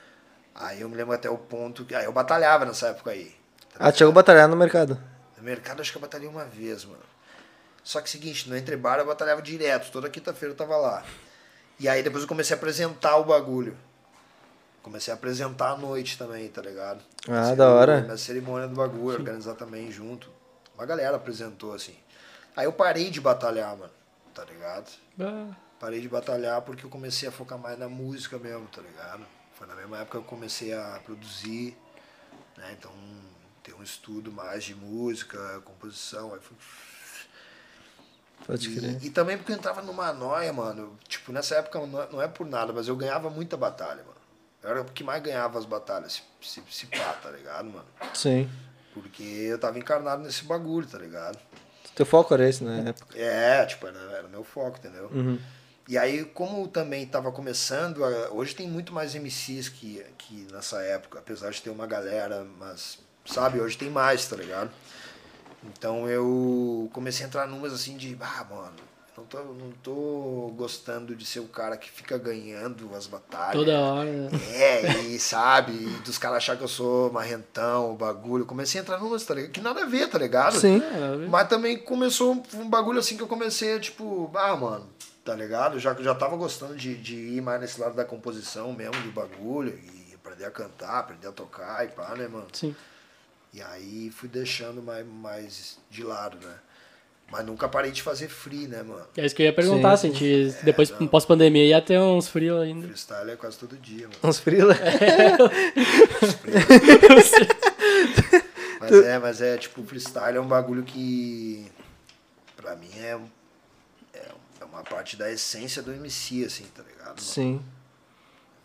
Aí eu me lembro até o ponto que. Aí eu batalhava nessa época aí. tá Ah, chegou a batalhar no mercado. no mercado acho que eu batalhei uma vez, mano. Só que seguinte, no Entrebar eu batalhava direto, toda quinta-feira eu tava lá. E aí depois eu comecei a apresentar o bagulho. Comecei a apresentar à noite também, tá ligado? Ah, da hora. a Minha cerimônia do bagulho, organizar também junto. Uma galera apresentou, assim. Aí eu parei de batalhar, mano, tá ligado? Ah, Parei de batalhar porque eu comecei a focar mais na música mesmo, tá ligado? Foi na mesma época que eu comecei a produzir, né? Então, ter um estudo mais de música, composição, aí fui... Pode crer. E, e também porque eu entrava numa noia, mano. Tipo, nessa época não é, não é por nada, mas eu ganhava muita batalha, mano. Eu era o que mais ganhava as batalhas, se, se, se pá, tá ligado, mano? Sim. Porque eu tava encarnado nesse bagulho, tá ligado? Teu foco era esse na época. É, tipo, era, era meu foco, entendeu? Uhum. E aí, como também estava começando, a- hoje tem muito mais MCs que, que nessa época, apesar de ter uma galera, mas, sabe, hoje tem mais, tá ligado? Então eu comecei a entrar numas assim de, ah, mano, não tô, não tô gostando de ser o cara que fica ganhando as batalhas. toda hora. né? É, e sabe, e dos caras achar que eu sou marrentão, o bagulho. Comecei a entrar numas, tá ligado? Que nada a ver, tá ligado? Sim. É, Mas também começou um bagulho assim que eu comecei tipo, ah, mano, tá ligado? Já, já tava gostando de, de ir mais nesse lado da composição mesmo, do bagulho, e aprender a cantar, aprender a tocar e pá, né, mano? Sim. E aí fui deixando mais, mais de lado, né? Mas nunca parei de fazer free, né, mano? É isso que eu ia perguntar, Sim. se a gente, depois, não. pós-pandemia, ia ter uns frios ainda. Freestyle é quase todo dia, mano. Uns frila. Mas é, mas é, tipo, freestyle é um bagulho que, pra mim, é, é, é uma parte da essência do MC, assim, tá ligado? mano? Sim.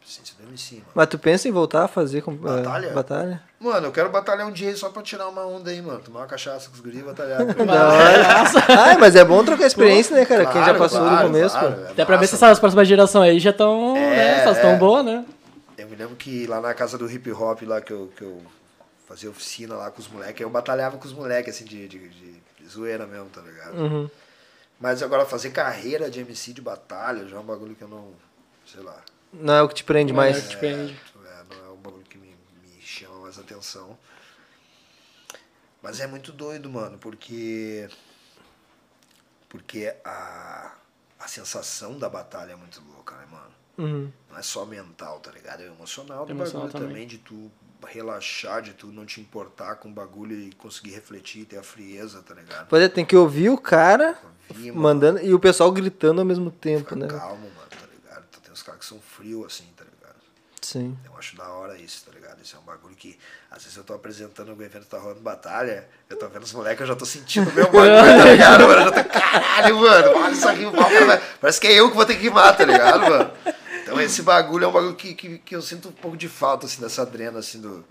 Essência do MC, mano. Mas tu pensa em voltar a fazer com, Batalha? eh, batalha? Mano, eu quero batalhar um dia aí só pra tirar uma onda aí, mano. Tomar uma cachaça com os guris e batalhar. Da hora. ah, mas é bom trocar experiência, né, cara? Quem já Claro, passou claro, no começo, claro, pô. é Até pra ver se essas próximas gerações aí já estão, É, né, elas estão é. boas, né? Eu me lembro que lá na casa do hip hop, lá que eu, que eu fazia oficina lá com os moleques, eu batalhava com os moleques, assim, de, de, de- de zoeira mesmo, tá ligado? Uhum. Mas agora fazer carreira de MC de batalha já é um bagulho que eu não, sei lá, Não é o que te prende Não é mais. o que te prende. é, não é um bagulho que me, me chama mais atenção. Mas é muito doido, mano, porque. Porque a, a sensação da batalha é muito louca, né, mano? Uhum. Não é só mental, tá ligado? É emocional do Emocional bagulho também. também. de tu relaxar, de tu não te importar com o bagulho e conseguir refletir, ter a frieza, tá ligado? Pois é, tem que ouvir o cara Ouvir, mano. mandando e o pessoal gritando ao mesmo tempo, Ficar né? calmo, mano, tá ligado? Então, tem uns caras que são frios assim, tá ligado? Sim. Eu acho da hora isso, tá ligado? Isso é um bagulho que, às vezes eu tô apresentando o evento tá rolando batalha, eu tô vendo os moleques, eu já tô sentindo o meu bagulho, tá ligado? Mano? Eu já tô, caralho, mano, olha isso aqui, parece que é eu que vou ter que rimar, tá ligado, mano? Então esse bagulho é um bagulho que, que, que eu sinto um pouco de falta, assim, dessa adrena, assim, do...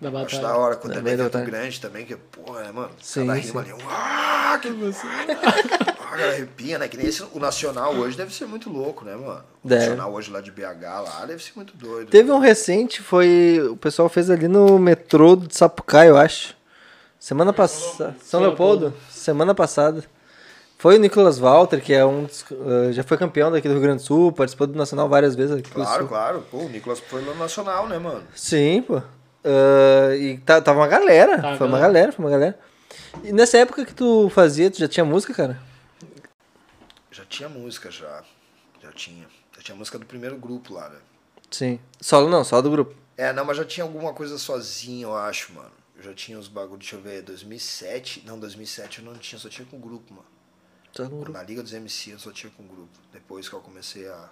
Da Eu acho da batalha. hora, quando é Também evento batalha. grande também, que, porra, né, mano? Sim, Cada sim. rima ali, um, ah, que... Ah, cara, arrepia, né? Que nem esse, o Nacional hoje deve ser muito louco, né, mano? O Deve. Nacional hoje lá de BH, lá, deve ser muito doido. Teve um recente, foi. O pessoal fez ali no metrô de Sapucaí, eu acho. Semana passada. São Leopoldo? Semana passada. Foi o Nicolas Walter, que é um dos, eh, já foi campeão daqui do Rio Grande do Sul, participou do Nacional várias vezes aqui Claro, Sul. claro. Pô, o Nicolas foi lá no Nacional, né, mano? Sim, pô. Ah, e tá- tava uma galera. Tá, foi uma galera. galera, foi uma galera. E nessa época que tu fazia, tu já tinha música, cara? Já tinha música, já. Já tinha. Já tinha música do primeiro grupo lá, né? Sim. Solo não, só do grupo. É, não, mas já tinha alguma coisa sozinho, eu acho, mano. Eu já tinha os bagulho, deixa eu ver, 2007. Não, 2007 eu não tinha, só tinha com grupo, mano. Grupo. Na Liga dos MC eu só tinha com grupo. Depois que eu comecei a,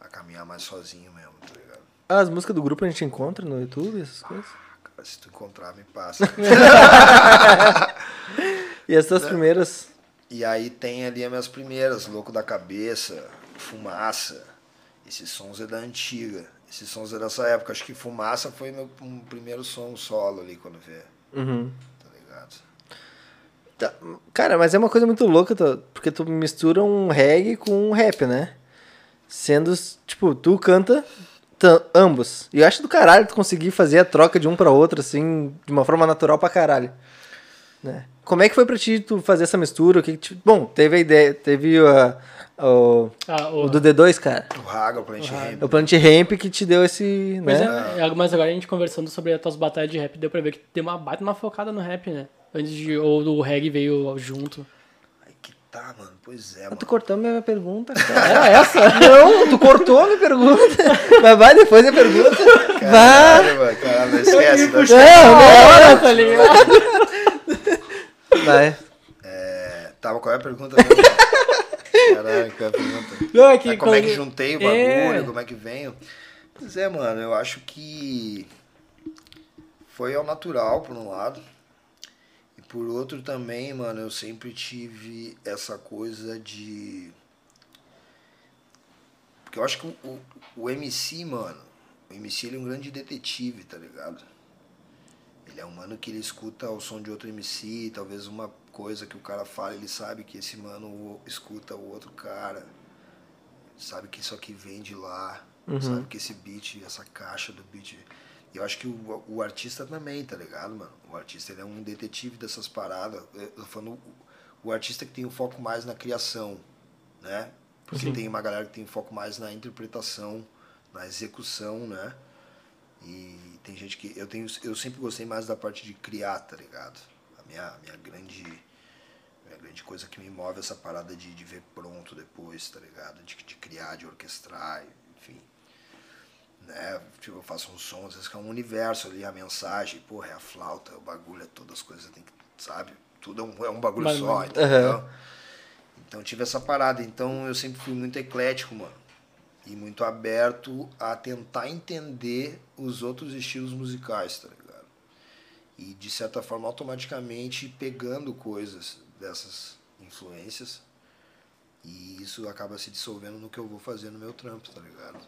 a caminhar mais sozinho mesmo, tá ligado? Ah, as músicas do grupo a gente encontra no YouTube, essas coisas. Cara, se tu encontrar, me passa. E as É. tuas primeiras. E aí tem ali as minhas primeiras, Louco da Cabeça, Fumaça. Esses sons é da antiga. Esses sons é dessa época. Acho que Fumaça foi meu um primeiro som solo ali quando vê. Uhum. Tá ligado? Tá, Cara, mas é uma coisa muito louca, tu- porque tu mistura um reggae com um rap, né? Sendo, tipo, tu canta ta- ambos. E eu acho do caralho tu conseguir fazer a troca de um pra outro, assim, de uma forma natural pra caralho. Né? Como é que foi pra ti tu fazer essa mistura? O que Bom, teve a ideia, teve a- o, Ah, o o, do D2, cara. O Raga, o Plant O. Ramp. É o Planet Ramp que te deu esse, Pois né? é, mas agora a gente conversando sobre as tuas batalhas de rap, deu pra ver que deu uma baita uma focada no rap, né? Antes de. Ou o reggae veio junto. Aí que tá, mano. Pois é, Ah, mano. Tu cortou minha pergunta, cara. Era essa? Não, tu cortou a minha pergunta. Mas vai depois a pergunta. Vai. Caralho, mano. Caralho, não esquece. Não esquece. Não, não. Hora, tá ligado? Vai. É, tava, qual é a pergunta? Caralho, qual é a pergunta? Não, é que Ah, como é que juntei o bagulho, É. como é que venho? Pois é, mano, eu acho que foi ao natural, por um lado. Por outro também, mano, eu sempre tive essa coisa de. Porque eu acho que o, o, o MC, mano, o MC ele é um grande detetive, tá ligado? Ele é um mano que ele escuta o som de outro MC, talvez uma coisa que o cara fala, ele sabe que esse mano escuta o outro cara, sabe que isso aqui vem de lá, sabe que esse beat, essa caixa do beat. E eu acho que o, o artista também, tá ligado, mano? O artista ele é um detetive dessas paradas. Eu tô falando o, o artista que tem o foco mais na criação, né? Porque tem uma galera que tem foco mais na interpretação, na execução, né? E tem gente que. Eu, tenho, eu sempre gostei mais da parte de criar, tá ligado? A minha, a minha grande. Minha grande coisa que me move é essa parada de, de ver pronto depois, tá ligado? De, de criar, de orquestrar. Né? Tipo, eu faço um som, às vezes que é um universo ali, a mensagem, porra, é a flauta, é o bagulho, é todas as coisas, tem que, sabe? Tudo é um, é um bagulho Mas- só, entendeu? Aham. Então tive essa parada. Então eu sempre fui muito eclético, mano. E muito aberto a tentar entender os outros estilos musicais, tá ligado? E de certa forma automaticamente pegando coisas dessas influências. E isso acaba se dissolvendo no que eu vou fazer no meu trampo, tá ligado?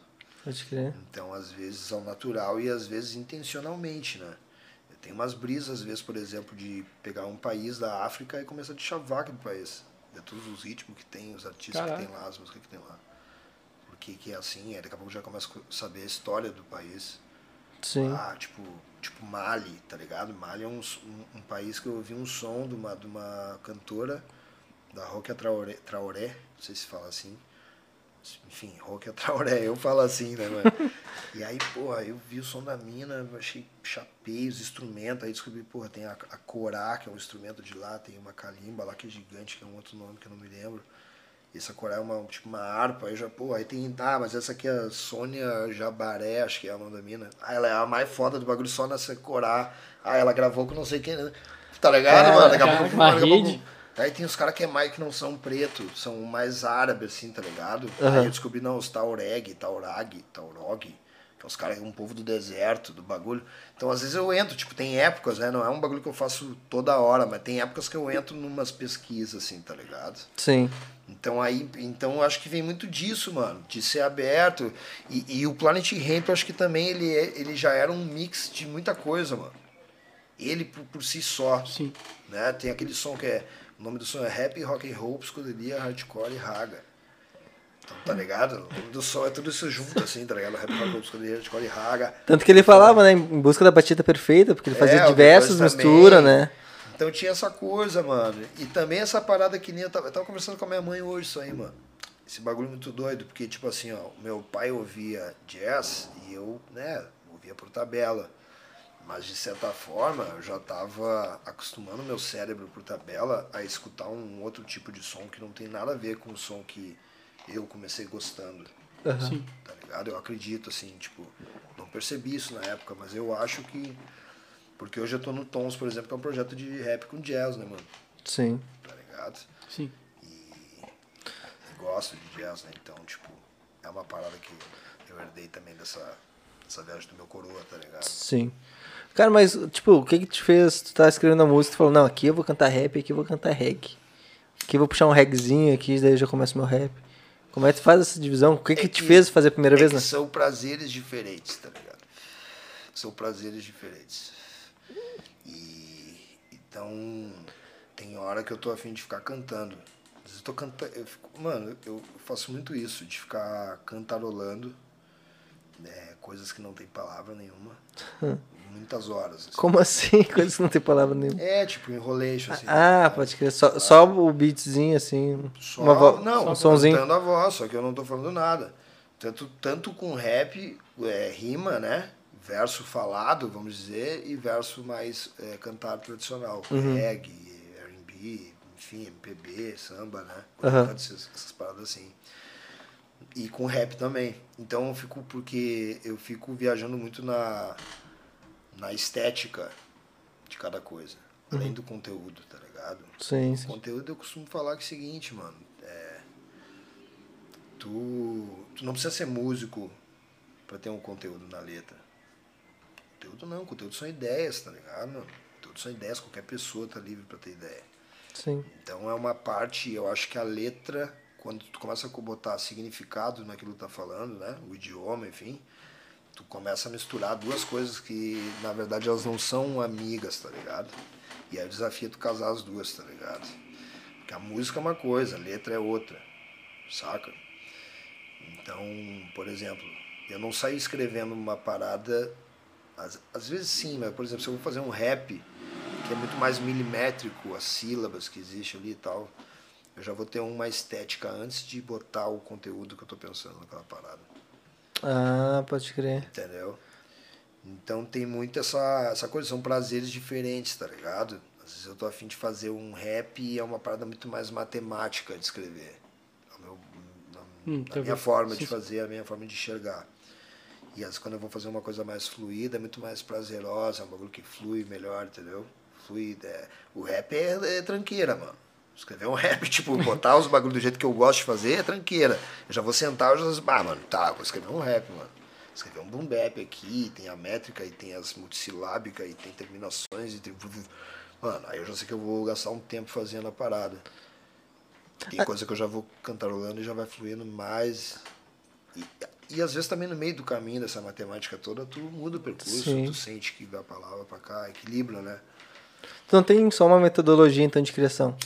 Pode crer. Então, às vezes ao natural e às vezes intencionalmente, né? Tenho umas brisas, às vezes, por exemplo, de pegar um país da África e começar a chavar aquele país. Ver todos os ritmos que tem, os artistas Caraca. que tem lá, as músicas que tem lá. Porque que é assim, aí daqui a pouco já começa a saber a história do país. Sim. Ah, tipo, tipo Mali, tá ligado? Mali é um, um, um país que eu ouvi um som de uma, de uma cantora da Roque Traoré, Traoré, não sei se fala assim. Enfim, Roque Traoré, eu falo assim, né, mano? e aí, porra, eu vi o som da mina, achei chapei os instrumentos, aí descobri, porra, tem a, a corá, que é um instrumento de lá, tem uma calimba lá que é gigante, que é um outro nome que eu não me lembro. Essa corá é uma, tipo uma harpa, aí já, pô, aí tem, ah, mas essa aqui é a Sônia Jabaré, acho que é o nome da mina. Ah, ela é a mais foda do bagulho só nessa corá. Ah, ela gravou com não sei quem, né? Tá ligado, É, mano? Daqui a pouco, daqui a. Aí tem os caras que é mais que não são preto, são mais árabes, assim, tá ligado? Aham. Aí eu descobri, não, os Taureg, Taurag, Taurog, que é os caras, um povo do deserto, do bagulho. Então, às vezes eu entro, tipo, tem épocas, né? Não é um bagulho que eu faço toda hora, mas tem épocas que eu entro numas pesquisas, assim, tá ligado? Sim. Então aí, então eu acho que vem muito disso, mano, de ser aberto. E, e o Planet Ramp, eu acho que também ele, é, ele já era um mix de muita coisa, mano. Ele por, por si só, Sim. né? Tem aquele som que é, o nome do som é Rap, Rock and Roll, Psicodelia, Hardcore e Raga. Então, tá ligado? O nome do som é tudo isso junto, assim, tá ligado? Rap, Rock and Roll, Psicodelia, Hardcore e Raga. Tanto que ele falava, né, em busca da batida perfeita, porque ele fazia É, diversas misturas, né? Então tinha essa coisa, mano. E também essa parada que nem eu tava, eu tava conversando com a minha mãe hoje, isso aí, mano. Esse bagulho muito doido, porque, tipo assim, ó, meu pai ouvia jazz e eu, né, ouvia por tabela. Mas de certa forma eu já tava acostumando meu cérebro por tabela a escutar um outro tipo de som que não tem nada a ver com o som que eu comecei gostando. Aham. Sim. Tá ligado? Eu acredito, assim, tipo, não percebi isso na época, mas eu acho que. Porque hoje eu tô no Tons, por exemplo, que é um projeto de rap com jazz, né, mano? Sim. Tá ligado? Sim. E gosto de jazz, né? Então, tipo, é uma parada que eu herdei também dessa, dessa viagem do meu coroa, tá ligado? Sim. Cara, mas, tipo, o que que te fez, tu tá escrevendo a música e falou, não, aqui eu vou cantar rap, aqui eu vou cantar reggae. Aqui eu vou puxar um reggaezinho aqui, daí eu já começo meu rap. Como é que tu faz essa divisão? O que que, É te que- fez fazer a primeira É vez, que né? São prazeres diferentes, tá ligado? São prazeres diferentes. E então tem hora que eu tô afim de ficar cantando. Às vezes eu tô cantando. Eu fico, mano, eu faço muito isso, de ficar cantarolando né, coisas que não tem palavra nenhuma. Muitas horas. assim. Como assim? Coisa que não tem palavra nenhuma. É, tipo, enrolation, assim. Ah, pode crer. Só, só o beatzinho, assim. Só, uma vo... não, um cantando a voz, só que eu não tô falando nada. Tanto, tanto com rap, é, rima, né? Verso falado, vamos dizer, e verso mais é, cantado tradicional. Uhum. Reggae, R&B, enfim, MPB, samba, né? Aham. Essas, essas paradas assim. E com rap também. Então eu fico, porque eu fico viajando muito na, na estética de cada coisa. Além Uhum. do conteúdo, tá ligado? Sim, O sim. conteúdo eu costumo falar que é o seguinte, mano. É, tu, tu não precisa ser músico pra ter um conteúdo na letra. Conteúdo não, conteúdo são ideias, tá ligado? Conteúdo são ideias, qualquer pessoa tá livre pra ter ideia. Sim. Então é uma parte, eu acho que a letra, quando tu começa a botar significado naquilo que tá falando, né? O idioma, enfim, tu começa a misturar duas coisas que, na verdade, elas não são amigas, tá ligado? E aí o desafio é tu casar as duas, tá ligado? Porque a música é uma coisa, a letra é outra, saca? Então, por exemplo, eu não saio escrevendo uma parada. Às, às vezes sim, mas por exemplo, se eu vou fazer um rap, que é muito mais milimétrico, as sílabas que existem ali e tal, eu já vou ter uma estética antes de botar o conteúdo que eu tô pensando naquela parada. Ah, pode crer. Entendeu? Então tem muito essa, essa coisa, são prazeres diferentes, tá ligado? Às vezes eu tô afim de fazer um rap e é uma parada muito mais matemática de escrever. É o meu- na, Hum, tá minha bom. forma Sim, de fazer, a minha forma de enxergar. E às vezes quando eu vou fazer uma coisa mais fluida, é muito mais prazerosa, é um bagulho que flui melhor, entendeu? Flui. É... O rap é, é tranqueira, mano. Escrever um rap, tipo, botar os bagulhos do jeito que eu gosto de fazer é tranqueira. Eu já vou sentar, eu já. Ah, mano, tá, vou escrever um rap, mano. Escrever um boom bap aqui, tem a métrica, e tem as multisilábicas, e tem terminações, e tem. Mano, aí eu já sei que eu vou gastar um tempo fazendo a parada. Tem coisa que eu já vou cantarolando e já vai fluindo mais. E, e às vezes também no meio do caminho dessa matemática toda, tu muda o percurso, Sim. tu sente que vai a palavra pra cá, equilíbrio, né? Tu não tem só uma metodologia então de criação.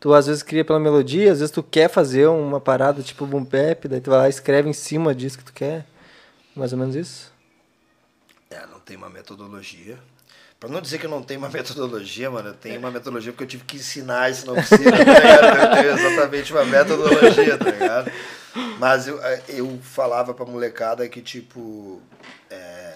Tu às vezes cria pela melodia, às vezes tu quer fazer uma parada tipo boom bap, daí tu vai lá e escreve em cima disso que tu quer. Mais ou menos isso. É, não tem uma metodologia. Pra não dizer que eu não tenho uma metodologia, mano, eu tenho uma metodologia porque eu tive que ensinar isso na oficina, tá ligado? Eu tenho exatamente uma metodologia, tá ligado? Mas eu, eh, eu falava pra molecada que, tipo, é,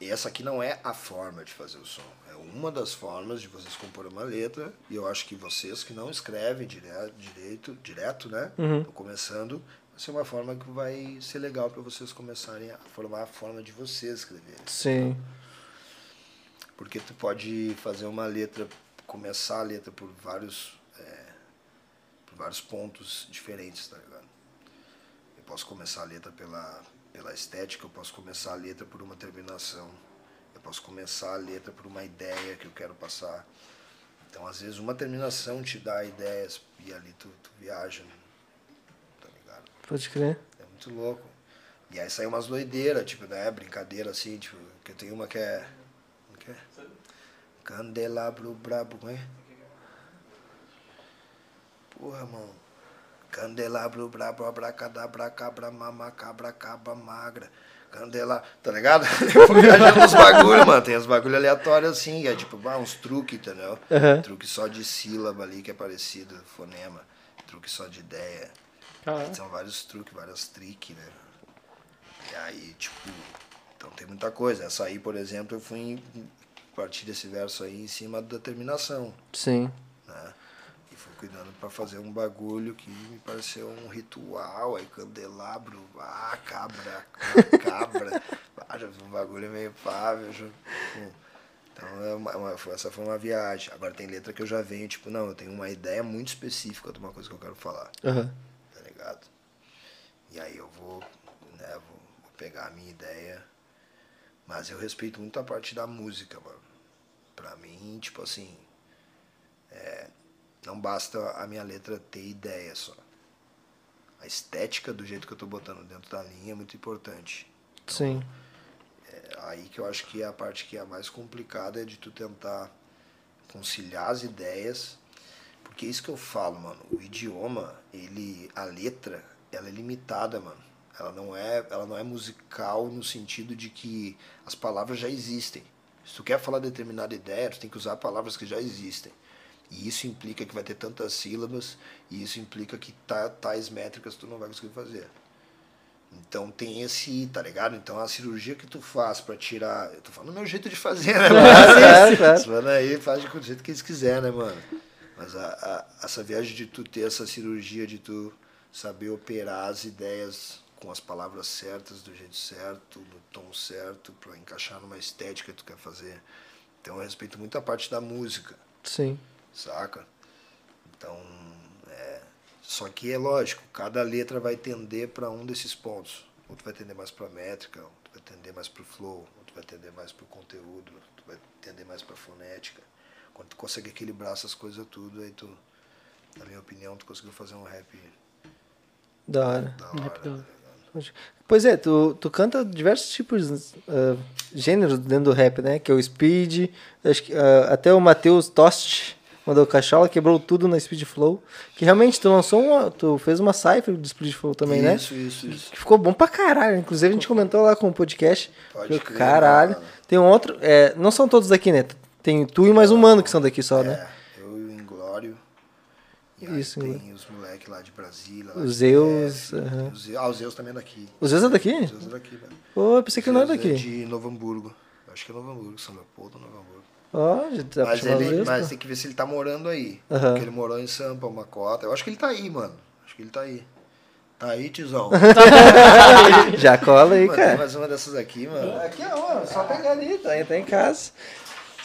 essa aqui não é a forma de fazer o som. Uma das formas de vocês compor uma letra. E eu acho que vocês que não escrevem direto, direito, direto né? Uhum. Começando, vai ser uma forma que vai ser legal pra vocês começarem a formar a forma de vocês escreverem. Sim. Porque tu pode fazer uma letra, começar a letra por vários, é, por vários pontos diferentes, tá ligado? Eu posso começar a letra pela, pela estética, eu posso começar a letra por uma terminação, eu posso começar a letra por uma ideia que eu quero passar. Então, às vezes, uma terminação te dá ideias e ali tu, tu viaja, tá ligado? Pode crer. É muito louco. E aí sai umas doideiras, tipo, né? Brincadeira assim, tipo, que eu tenho uma que é. Como que é? Candelabro brabo, como é? Porra, mano. Candelabro brabo, abracadabra, cabra, mama, cabra, magra. Candela, tá ligado? Eu fui viajando uns bagulho, mano. Tem uns bagulho aleatórios assim, é tipo, ah, uns truques, entendeu? Aham. Truque só de sílaba ali que é parecido, fonema. Truque só de ideia. São vários truques, várias triques, né? E aí, tipo, então tem muita coisa. Essa aí, por exemplo, eu fui partir desse verso aí em cima da terminação, Sim. Cuidando pra fazer um bagulho que me pareceu um ritual, aí candelabro, ah, cabra, cabra, ah, um bagulho meio pô. Então, é uma, uma- foi- essa foi uma viagem. Agora tem letra que eu já venho, tipo, não, eu tenho uma ideia muito específica de uma coisa que eu quero falar Aham. tá ligado? E aí eu vou, né, vou, vou pegar a minha ideia, mas eu respeito muito a parte da música, mano. Pra mim, tipo assim, é, não basta a minha letra ter ideia só. A estética do jeito que eu tô botando dentro da linha é muito importante. Sim. É aí que eu acho que é a parte que é a mais complicada é de tu tentar conciliar as ideias. Porque é isso que eu falo, mano. O idioma, ele, a letra, ela é limitada, mano. Ela não é, ela não é musical no sentido de que as palavras já existem. Se tu quer falar determinada ideia, tu tem que usar palavras que já existem. E isso implica que vai ter tantas sílabas, e isso implica que ta- tais métricas tu não vai conseguir fazer. Então tem esse, tá ligado? Então a cirurgia que tu faz pra tirar. Eu tô falando do meu jeito de fazer, né, mano? Claro, claro. Os mano aí faz do jeito que eles quiserem, né, mano? Mas a, a- essa viagem de tu ter essa cirurgia, de tu saber operar as ideias com as palavras certas, do jeito certo, no tom certo, pra encaixar numa estética que tu quer fazer. Então eu respeito muito a parte da música Sim. Saca? Então, é, só que é lógico, cada letra vai tender para um desses pontos. Outro vai tender mais para métrica, outro vai tender mais para o flow, outro vai tender mais para o conteúdo, outro vai tender mais para fonética. Quando tu consegue equilibrar essas coisas tudo, aí tu, na minha opinião, tu conseguiu fazer um rap Da hora. da Um hora. rap da hora. tá ligado? Pois é, tu, tu canta diversos tipos, ah, gêneros dentro do rap, né? Que é o speed, acho que ah, até o Matheus Tost mandou cachola, quebrou tudo na Speed Flow. Que realmente tu lançou uma, tu fez uma cypher de Speed Flow também, né? Isso, isso, isso. Que ficou bom pra caralho. Inclusive a gente comentou lá com o podcast. Pode que crer, caralho. mano. Tem um outro, é, não são todos daqui, né? Tem tu e mais um mano que são daqui só, né? É, eu e o Inglório. E aí Isso, tem os moleques lá de Brasília. Os Zeus, aham. os Ah, os Zeus também é daqui. Os Zeus é daqui? Os Zeus é daqui, velho. Pô, eu pensei que não era é daqui. de Novo Hamburgo. Acho que é Novo Hamburgo, São Leopoldo Novo Hamburgo. Ó, pra Mas, ele, mas tem que ver se ele tá morando aí. Aham. Porque ele morou em Sampa, uma cota. Eu acho que ele tá aí, mano. Acho que ele tá aí. Tá aí, tiozão. Já cola aí, Mano, tem cara. mais uma dessas aqui, mano. Aqui, ó, só pegar ali, tá, tá em casa.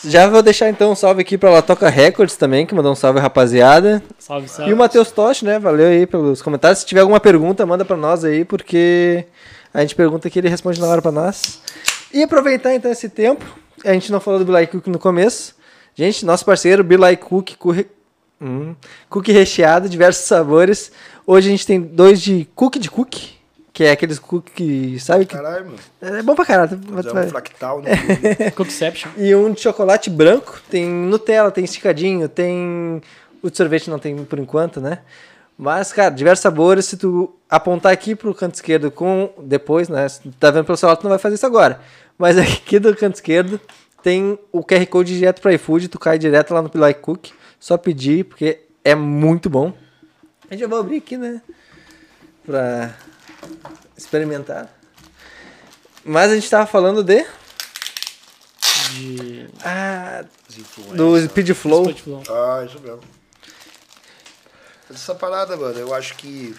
Já vou deixar então um salve aqui pra Latoca Records também, que mandou um salve, rapaziada. Salve, salve. E o Matheus Tosh, né? Valeu aí pelos comentários. Se tiver alguma pergunta, manda pra nós aí, porque a gente pergunta aqui ele responde na hora pra nós. E aproveitar então esse tempo, a gente não falou do Billy Cook no começo. Gente, nosso parceiro Billy Cook, curri- hum, cookie recheado, diversos sabores. Hoje a gente tem dois de cookie de cookie, que é aqueles cookie, sabe? Que Caralho, mano. é bom pra caralho. Vai- um fractal YouTube. Cookception. e um de chocolate branco, tem Nutella, tem esticadinho, tem. O de sorvete não tem por enquanto, né? Mas, cara, diversos sabores. Se tu apontar aqui pro canto esquerdo com. Depois, né? Se tu tá vendo pelo celular, tu não vai fazer isso agora. Mas aqui do canto esquerdo tem o QR Code direto pra iFood. Tu cai direto lá no Pilai Cook. Só pedir, porque é muito bom. A gente vai abrir aqui, né? Pra experimentar. Mas a gente tava falando de. De. Ah, do Speed Flow. Spot Flow. Ah, isso mesmo. Essa parada, mano, eu acho que.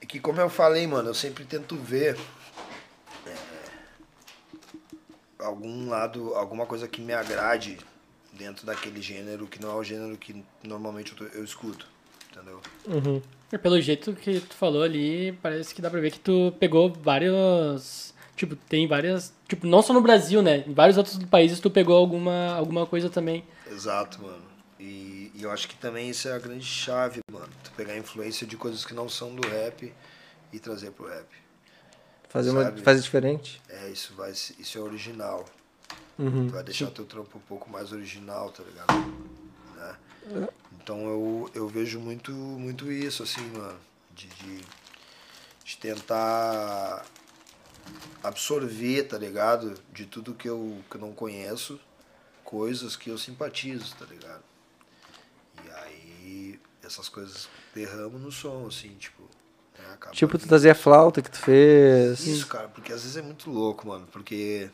É que, como eu falei, mano, eu sempre tento ver. é, algum lado, alguma coisa que me agrade dentro daquele gênero que não é o gênero que normalmente eu, tô- eu escuto. Entendeu? Uhum. É, Pelo jeito que tu falou ali, parece que dá pra ver que tu pegou vários. Tipo, tem várias. Tipo, não só no Brasil, né? Em vários outros países tu pegou alguma, alguma coisa também. Exato, mano. E, e eu acho que também isso é a grande chave, mano. Tu pegar a influência de coisas que não são do rap e trazer pro rap. Fazer, uma, Sabe? fazer diferente. É, isso vai isso é original. Uhum. Tu vai deixar teu trampo um pouco mais original, tá ligado? Né? Então eu, eu vejo muito, muito isso, assim, mano. De, de, de tentar absorver, tá ligado? De tudo que eu, que eu não conheço, coisas que eu simpatizo, tá ligado? Essas coisas derramam no som, assim, tipo. né? Tipo, tu vindo- trazer a flauta que tu fez. isso, cara, porque às vezes é muito louco, mano, porque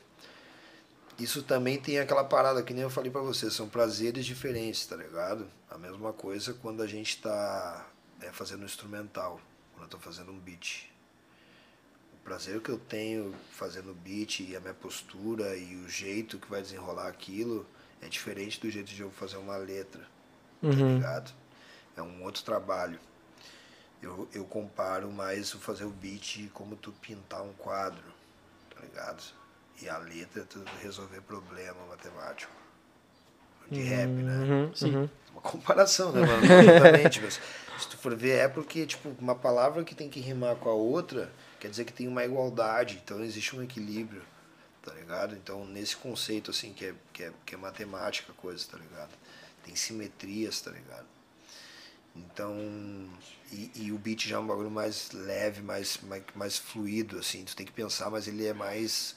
isso também tem aquela parada que nem eu falei pra você, são prazeres diferentes, tá ligado? A mesma coisa quando a gente tá é, fazendo um instrumental, quando eu tô fazendo um beat. O prazer que eu tenho fazendo o beat e a minha postura e o jeito que vai desenrolar aquilo é diferente do jeito de eu fazer uma letra, tá Uhum. ligado? É um outro trabalho. Eu, eu comparo mais o fazer o beat como tu pintar um quadro, tá ligado? E a letra é tu resolver problema matemático. De rap, né? Uhum, Sim. uhum. Uma comparação, né, mano? Obviamente, mas se tu for ver, é porque, tipo, uma palavra que tem que rimar com a outra, quer dizer que tem uma igualdade, então existe um equilíbrio, tá ligado? Então, nesse conceito, assim, que é, que é, que é matemática a coisa, tá ligado? Tem simetrias, tá ligado? Então, e, e o beat já é um bagulho mais leve, mais, mais, mais fluido, assim, tu tem que pensar, mas ele é mais,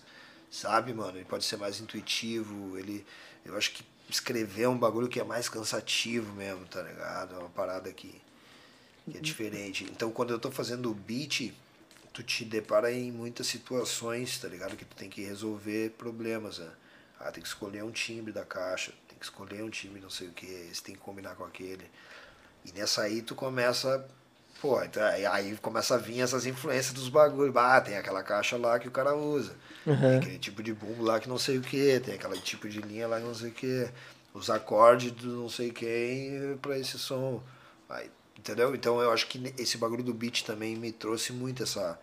sabe, mano? Ele pode ser mais intuitivo, ele, eu acho que escrever é um bagulho que é mais cansativo mesmo, tá ligado? É uma parada que, que é diferente. Então, quando eu tô fazendo o beat, tu te depara em muitas situações, tá ligado? Que tu tem que resolver problemas, né? Ah, tem que escolher um timbre da caixa, tem que escolher um timbre não sei o que, esse tem que combinar com aquele. E nessa aí tu começa, pô, então, aí, começa a vir essas influências dos bagulhos. Ah, tem aquela caixa lá que o cara usa. Tem aquele tipo de bumbo lá que não sei o que, tem aquele tipo de linha lá que não sei o que. Os acordes do não sei quem pra esse som. Aí, entendeu? Então eu acho que esse bagulho do beat também me trouxe muito essa,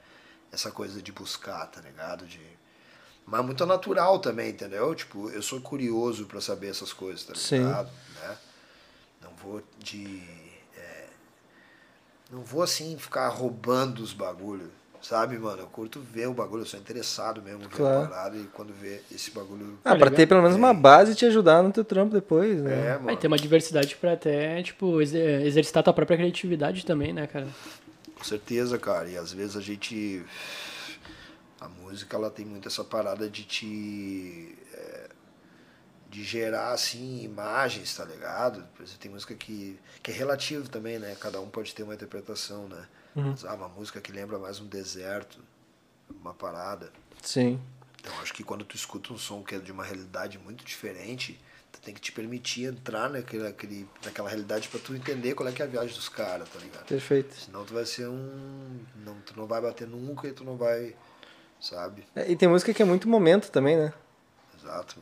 essa coisa de buscar, tá ligado? De, mas muito natural também, entendeu? Tipo, eu sou curioso pra saber essas coisas, tá Sim. ligado? Né? Não vou de. É, não vou assim ficar roubando os bagulhos, sabe, mano? Eu curto ver o bagulho, eu sou interessado mesmo ver Claro. a parada e quando vê esse bagulho. Ah, pra legal. ter pelo menos uma base e te ajudar no teu trampo depois, né? É, Vai mano. ter uma diversidade pra até, tipo, exer- exercitar tua própria criatividade também, né, cara? Com certeza, cara. E às vezes a gente. A música ela tem muito essa parada de te. é, de gerar assim imagens, tá ligado? Por exemplo, tem música que, que é relativo também, né? Cada um pode ter uma interpretação, né? Mas, ah, uma música que lembra mais um deserto, uma parada. Sim. Então acho que quando tu escuta um som que é de uma realidade muito diferente, Tu tem que te permitir entrar naquele, naquele, naquela realidade pra tu entender qual é que é a viagem dos caras, tá ligado? Perfeito. Senão tu vai ser um. Não, tu não vai bater nunca e tu não vai. Sabe? É, e tem música que é muito momento também, né? Exato.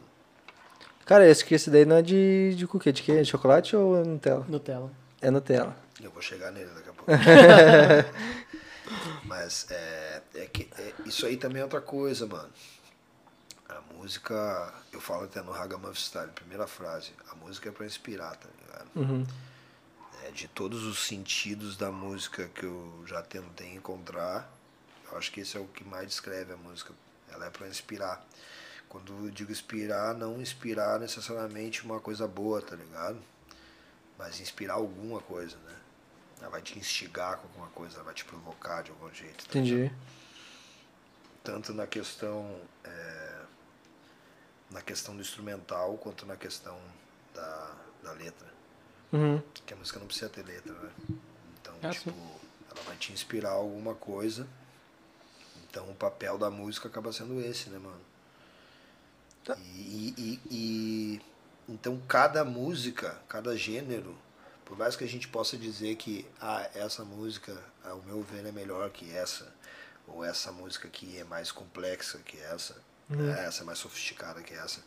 Cara, que esse daí não é de, de quê? De quê? De chocolate ou Nutella? Nutella. É Nutella. Eu vou chegar nele daqui a pouco. Mas é, é que é- isso aí também é outra coisa, mano. A música, eu falo até no Ragamuffin Style, primeira frase, a música é pra inspirar, tá ligado? Uhum. É, de todos os sentidos da música que eu já tentei encontrar, eu acho que esse é o que mais descreve a música. Ela é pra inspirar. Quando eu digo inspirar, não inspirar necessariamente uma coisa boa, tá ligado? Mas inspirar alguma coisa, né? Ela vai te instigar com alguma coisa, ela vai te provocar de algum jeito. tá Entendi. tanto na questão é, na questão do instrumental quanto na questão da, da letra Uhum. que a música não precisa ter letra né então Ah, tipo sim. ela vai te inspirar alguma coisa então o papel da música acaba sendo esse né mano Tá. e, e, e- então cada música cada gênero por mais que a gente possa dizer que ah, essa música ao meu ver é melhor que essa ou essa música aqui é mais complexa que essa né, essa é mais sofisticada que essa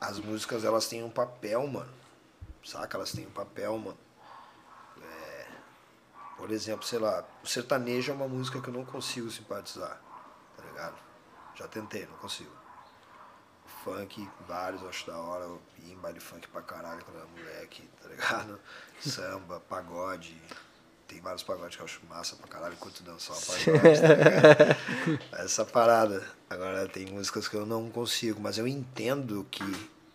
as músicas elas têm um papel mano saca? Elas têm um papel mano. É, por exemplo sei lá o sertanejo é uma música que eu não consigo simpatizar tá ligado? Já tentei não consigo funk, vários, eu acho da hora. Eu ia em baile funk pra caralho quando era moleque, tá ligado? Samba, pagode. Tem vários pagodes que eu acho massa pra caralho, curto dançar pagode, tá ligado? Essa parada. Agora tem músicas que eu não consigo, mas eu entendo que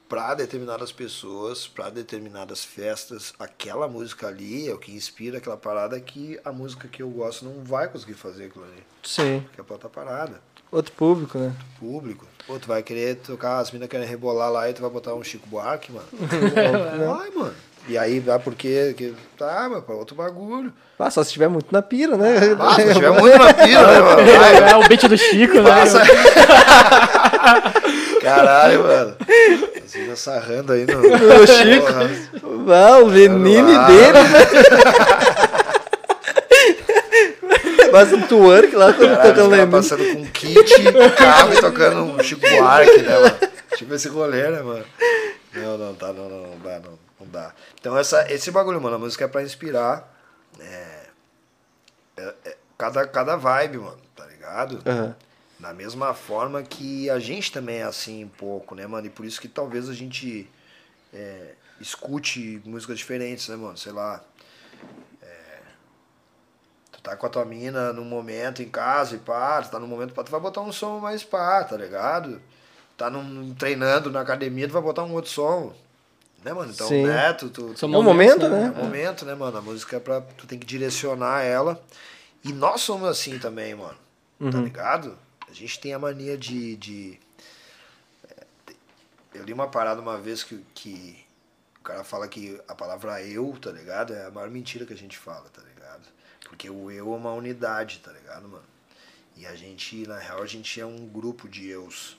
pra determinadas pessoas, pra determinadas festas, aquela música ali é o que inspira aquela parada que a música que eu gosto não vai conseguir fazer aquilo ali. Sim. Porque é pra outra parada Outro público, né? público. Pô, tu vai querer tocar, as minas querem rebolar lá e tu vai botar um Chico Buarque, mano. vai, mano. E aí vai porque. Que, tá, mas pra outro bagulho. Ah, só se tiver muito na pira, né? Ah, se tiver muito na pira, né, mano? Vai, É o beat do Chico, né? passa. Caralho, mano. As minas sarrando aí no. No Chico. Porra. Ah, o venine Ah. dele, né? Faz um twerk lá quando Caralho, toca os caras Lenine. passando com um kit, carro e tocando um Chico Buarque, né, mano? Tipo esse rolê, né, mano? Não, não, tá, não, não, não dá, não, não dá. Então essa, esse bagulho, mano, a música é pra inspirar. É, é- é cada, cada vibe, mano, tá ligado? Aham. Da mesma forma que a gente também é assim um pouco, né, mano? E por isso que talvez a gente é, escute músicas diferentes, né, mano? Sei lá. É, tu tá com a tua mina num momento em casa e pá, tu tá num momento pá, tu vai botar um som mais pá, tá ligado? Tá num, treinando na academia, tu vai botar um outro som. Né, mano? Então, Sim. né, tu, tu, São É um momento, é né? o momento, né, mano? A música é pra. Tu tem que direcionar ela. E nós somos assim também, mano. Tá Uhum. ligado? A gente tem a mania de. de é, te- eu li uma parada uma vez que, que o cara fala que a palavra eu, tá ligado? É a maior mentira que a gente fala, tá ligado? Porque o eu é uma unidade, tá ligado, mano? E a gente, na real, a gente é um grupo de eus.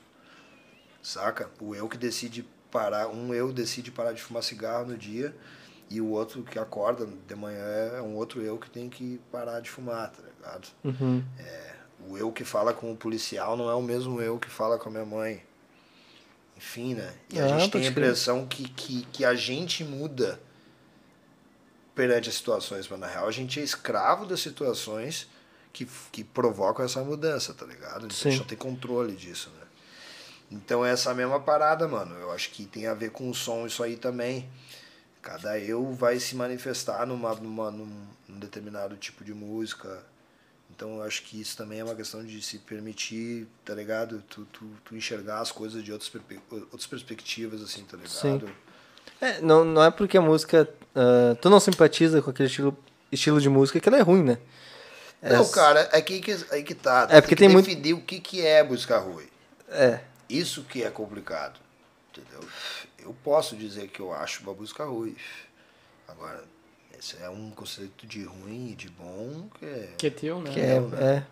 Saca? O eu que decide parar, um eu decide parar de fumar cigarro no dia e o outro que acorda de manhã é um outro eu que tem que parar de fumar, tá ligado? Uhum. O eu que fala com o policial não é o mesmo eu que fala com a minha mãe. Enfim, né? E a Ah, gente tem a impressão que, que, que a gente muda perante as situações, mas na real a gente é escravo das situações que, que provocam essa mudança, tá ligado? A Sim. gente não tem controle disso, né? Então é essa mesma parada, mano. Eu acho que tem a ver com o som isso aí também. Cada eu vai se manifestar numa, numa, num, num determinado tipo de música. Então eu acho que isso também é uma questão de se permitir, tá ligado? Tu, tu, tu enxergar as coisas de outras, outras perspectivas, assim, tá ligado? Sim. É, não, não é porque a música. ah, tu não simpatiza com aquele estilo, estilo de música que ela é ruim, né? Não, É, cara, é que, aí que tá. É, porque que tem muito- definir o que, que é música ruim. É. Isso que é complicado, entendeu? Eu posso dizer que eu acho uma música ruim. Agora, esse é um conceito de ruim e de bom que é... Que é teu, né? Que é, Não, né? é.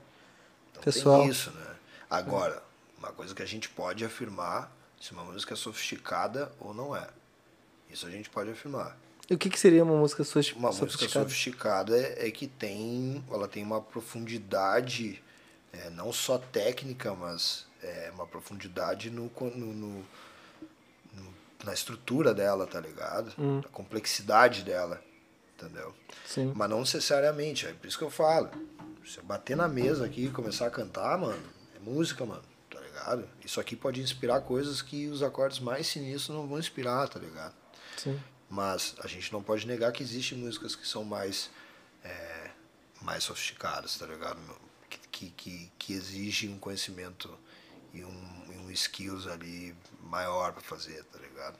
Então pessoal. tem isso, né? Agora, uma coisa que a gente pode afirmar se uma música é sofisticada ou não é. Isso a gente pode afirmar. E o que, que seria uma música sofisticada? Uma música sofisticada é, é que tem, ela tem uma profundidade, é, não só técnica, mas é uma profundidade no, no, no, na estrutura dela, tá ligado? Hum. A complexidade dela, entendeu? Sim. Mas não necessariamente, é por isso que eu falo. Se eu bater na mesa aqui e começar a cantar, mano, é música, mano, tá ligado? Isso aqui pode inspirar coisas que os acordes mais sinistros não vão inspirar, tá ligado? Sim. Mas a gente não pode negar que existem músicas que são mais, é, mais sofisticadas, tá ligado? Que, que, que, que exigem um conhecimento e um, e um skills ali maior para fazer, tá ligado?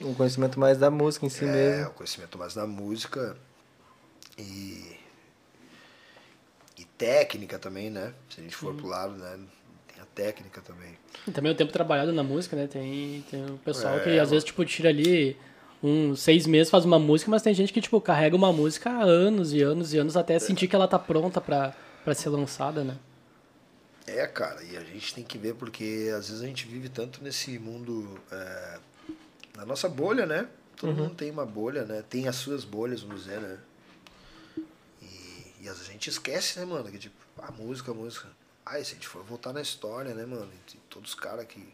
Um conhecimento mais da música em si é, mesmo. o conhecimento mais da música e, e técnica também, né? Se a gente for pro lado, né? Tem a técnica também. E também o tempo trabalhado na música, né? Tem, tem o pessoal É, que às vezes, tipo, tira ali uns seis meses, faz uma música, mas tem gente que, tipo, carrega uma música há anos e anos e anos até sentir que ela tá pronta pra, pra ser lançada, né? É, cara, e a gente tem que ver porque às vezes a gente vive tanto nesse mundo, é, na nossa bolha, né? Todo mundo tem uma bolha, né? Tem as suas bolhas, vamos dizer, né? E, e às vezes a gente esquece, né, mano? Que tipo, a música, a música. Ai, se a gente for voltar na história, né, mano? E todos os caras que,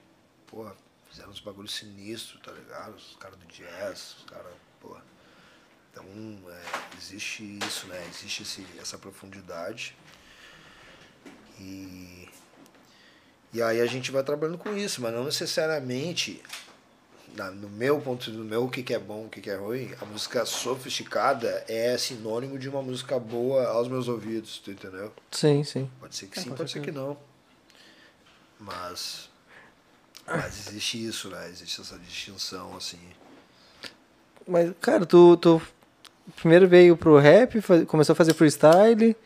porra, fizeram uns bagulhos sinistros, tá ligado? Os caras do jazz, os caras, porra. Então, é, existe isso, né? Existe esse, essa profundidade. E, e aí a gente vai trabalhando com isso, mas não necessariamente, na- no meu ponto do meu, o que, que é bom, o que, que é ruim, a música sofisticada é sinônimo de uma música boa aos meus ouvidos, tu entendeu? Sim, sim. Pode ser que É, sim, pode ser que certeza. não. Mas, mas existe isso, né? Existe essa distinção, assim. Mas, cara, tu, tu primeiro veio pro rap, fa- começou a fazer freestyle,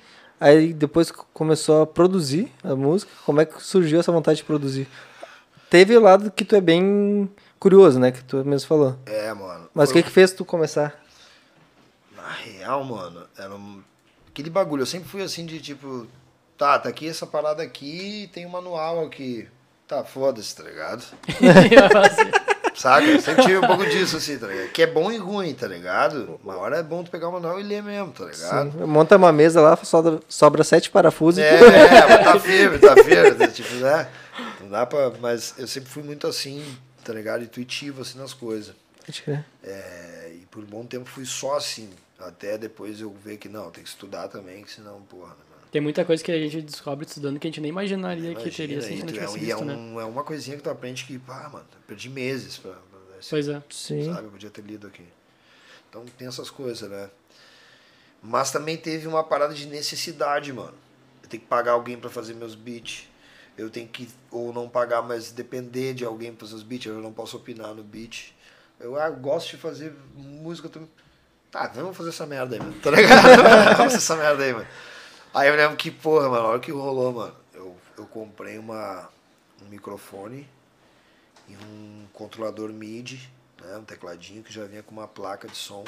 aí depois começou a produzir a música. Como é que surgiu essa vontade de produzir? Teve o lado que tu é bem curioso, né? Que tu mesmo falou. É, mano. Mas o que que fez tu começar? Na real, mano, era um... aquele bagulho. Eu sempre fui assim de tipo, tá, tá aqui essa parada aqui, tem um manual aqui. Tá, foda-se, tá ligado? Saca? Eu sempre tive um pouco disso, assim, tá ligado? Que é bom e ruim, tá ligado? Uma hora é bom tu pegar o manual e ler mesmo, tá ligado? Sim. Monta uma mesa lá, sobra, sobra sete parafusos. É, é, mas tá firme, tá firme, né? tipo, né? Não dá pra. Mas eu sempre fui muito assim, tá ligado? Intuitivo, assim, nas coisas. Pode crer. É, e por um bom tempo fui só assim. Até depois eu ver que não, tem que estudar também, que senão, porra, né? Tem muita coisa que a gente descobre estudando que a gente nem imaginaria que teria Imagina, assim, se e não é, é, visto, né? um- é uma coisinha que tu aprende que, pá, mano, eu perdi meses pra. pra Pois é. Sim. Sabe? Eu podia ter lido aqui. Então tem essas coisas, né? Mas também teve uma parada de necessidade, mano. Eu tenho que pagar alguém pra fazer meus beats. Eu tenho que, ou não pagar, mas depender de alguém pra fazer os beats. Eu não posso opinar no beat. Eu ah, gosto de fazer música também. Tá, vamos fazer essa merda aí, mano. Tá ligado? vamos fazer essa merda aí, mano. Aí eu lembro que, porra, mano, a hora que rolou, mano, eu, eu comprei uma, um microfone e um controlador MIDI, né, um tecladinho que já vinha com uma placa de som.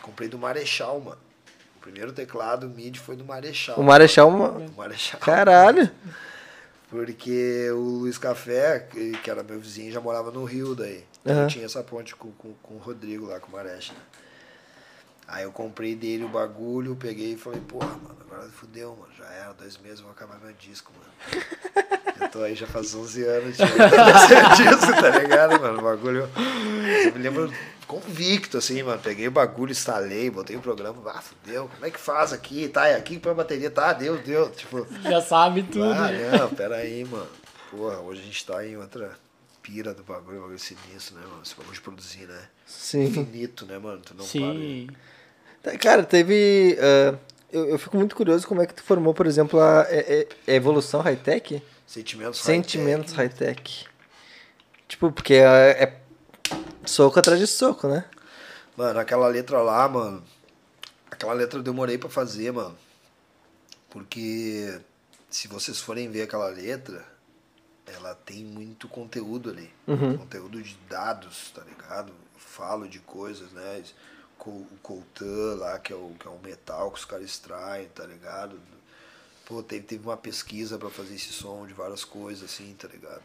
Comprei do Marechal, mano. O primeiro teclado MIDI foi do Marechal. O Marechal, uma... O Marechal. caralho. Porque o Luiz Café, que era meu vizinho, já morava no Rio daí. Então Aham. Eu tinha essa ponte com, com, com o Rodrigo lá, com o Marechal. né? Aí eu comprei dele o bagulho, peguei e falei, porra, mano, agora fudeu, mano. Já era, dois meses, vou acabar meu disco, mano. Eu tô aí já faz 11 anos de disco, tá ligado, mano? O bagulho. Eu me lembro convicto, assim, mano. Peguei o bagulho, instalei, botei o programa, ah, fudeu, como é que faz aqui? Tá, é aqui que põe a bateria, tá, deu, deu. Tipo, Já sabe tudo. ah, né? não, pera aí, mano. Porra, hoje a gente tá em outra pira do bagulho, bagulho sinistro, né, mano? Esse bagulho de produzir, né? Sim. Infinito, né, mano? Tu não Sim. Tá, Cara, teve. ah, eu, eu fico muito curioso como é que tu formou, por exemplo, a, é- é- é evolução high-tech? Sentimentos Sentimentos high-tech. high-tech. Tipo, porque é, é soco atrás de soco, né? Mano, aquela letra lá, mano. Aquela letra eu demorei pra fazer, mano. Porque se vocês forem ver aquela letra, ela tem muito conteúdo ali. Uhum. Conteúdo de dados, tá ligado? Eu falo de coisas, né? O coltan lá, que é o, que é o metal que os caras extraem, tá ligado? Pô, teve, teve uma pesquisa pra fazer esse som de várias coisas, assim, tá ligado?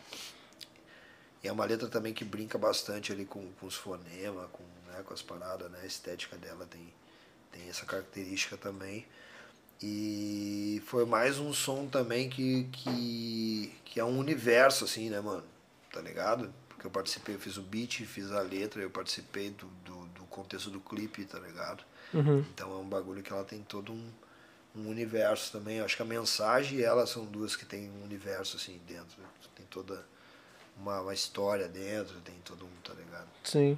E é uma letra também que brinca bastante ali com, com os fonemas, com, né, com as paradas, né? A estética dela tem, tem essa característica também. E foi mais um som também que, que, que é um universo, assim, né, mano? Tá ligado? Porque eu participei, eu fiz o beat, fiz a letra, eu participei do, do contexto do clipe, tá ligado? Uhum. Então é um bagulho que ela tem todo um, um universo também. Eu acho que a mensagem e ela são duas que tem um universo, assim, dentro. Tem toda uma, uma história dentro, tem todo um, tá ligado? Sim.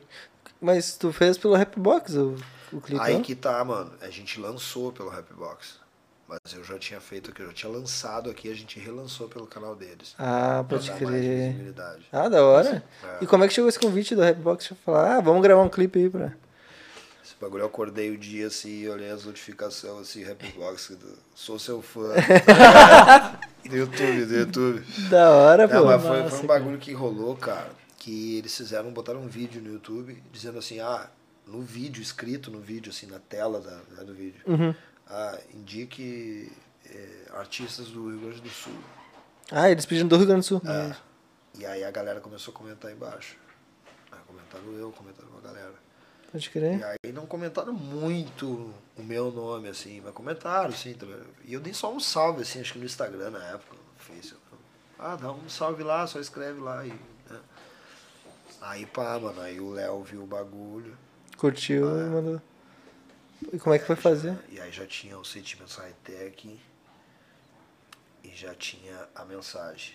Mas tu fez pelo Rapbox o, o clipe, Aí não? que tá, mano. A gente lançou pelo Rapbox. Mas eu já tinha feito aqui, eu já tinha lançado aqui, a gente relançou pelo canal deles. Ah, pode crer. Ah, da hora. É. E como é que chegou esse convite do Rapbox? Falar, ah, vamos gravar um clipe aí pra... Esse bagulho eu acordei o dia assim, olhei as notificações assim, Rapbox, sou seu fã. do YouTube, do YouTube. Da hora, Não, pô. mas foi, foi um bagulho que rolou, cara, que eles fizeram, botaram um vídeo no YouTube dizendo assim, ah, no vídeo, escrito no vídeo, assim, na tela da, né, do vídeo, Uhum. ah, indique eh, artistas do Rio Grande do Sul. Ah, eles pedindo do Rio Grande do Sul. É. E aí a galera começou a comentar embaixo. Aí comentaram eu, comentaram uma galera. Pode E crer. aí não comentaram muito o meu nome, assim, mas comentaram, assim? E eu dei só um salve, assim, acho que no Instagram na época, no Facebook. Ah, dá um salve lá, só escreve lá. E, né? Aí pá, mano, aí o Léo viu o bagulho. Curtiu Ah. e mandou. E como é que foi fazer? E aí já tinha o Sentimentos High Tech e já tinha a mensagem.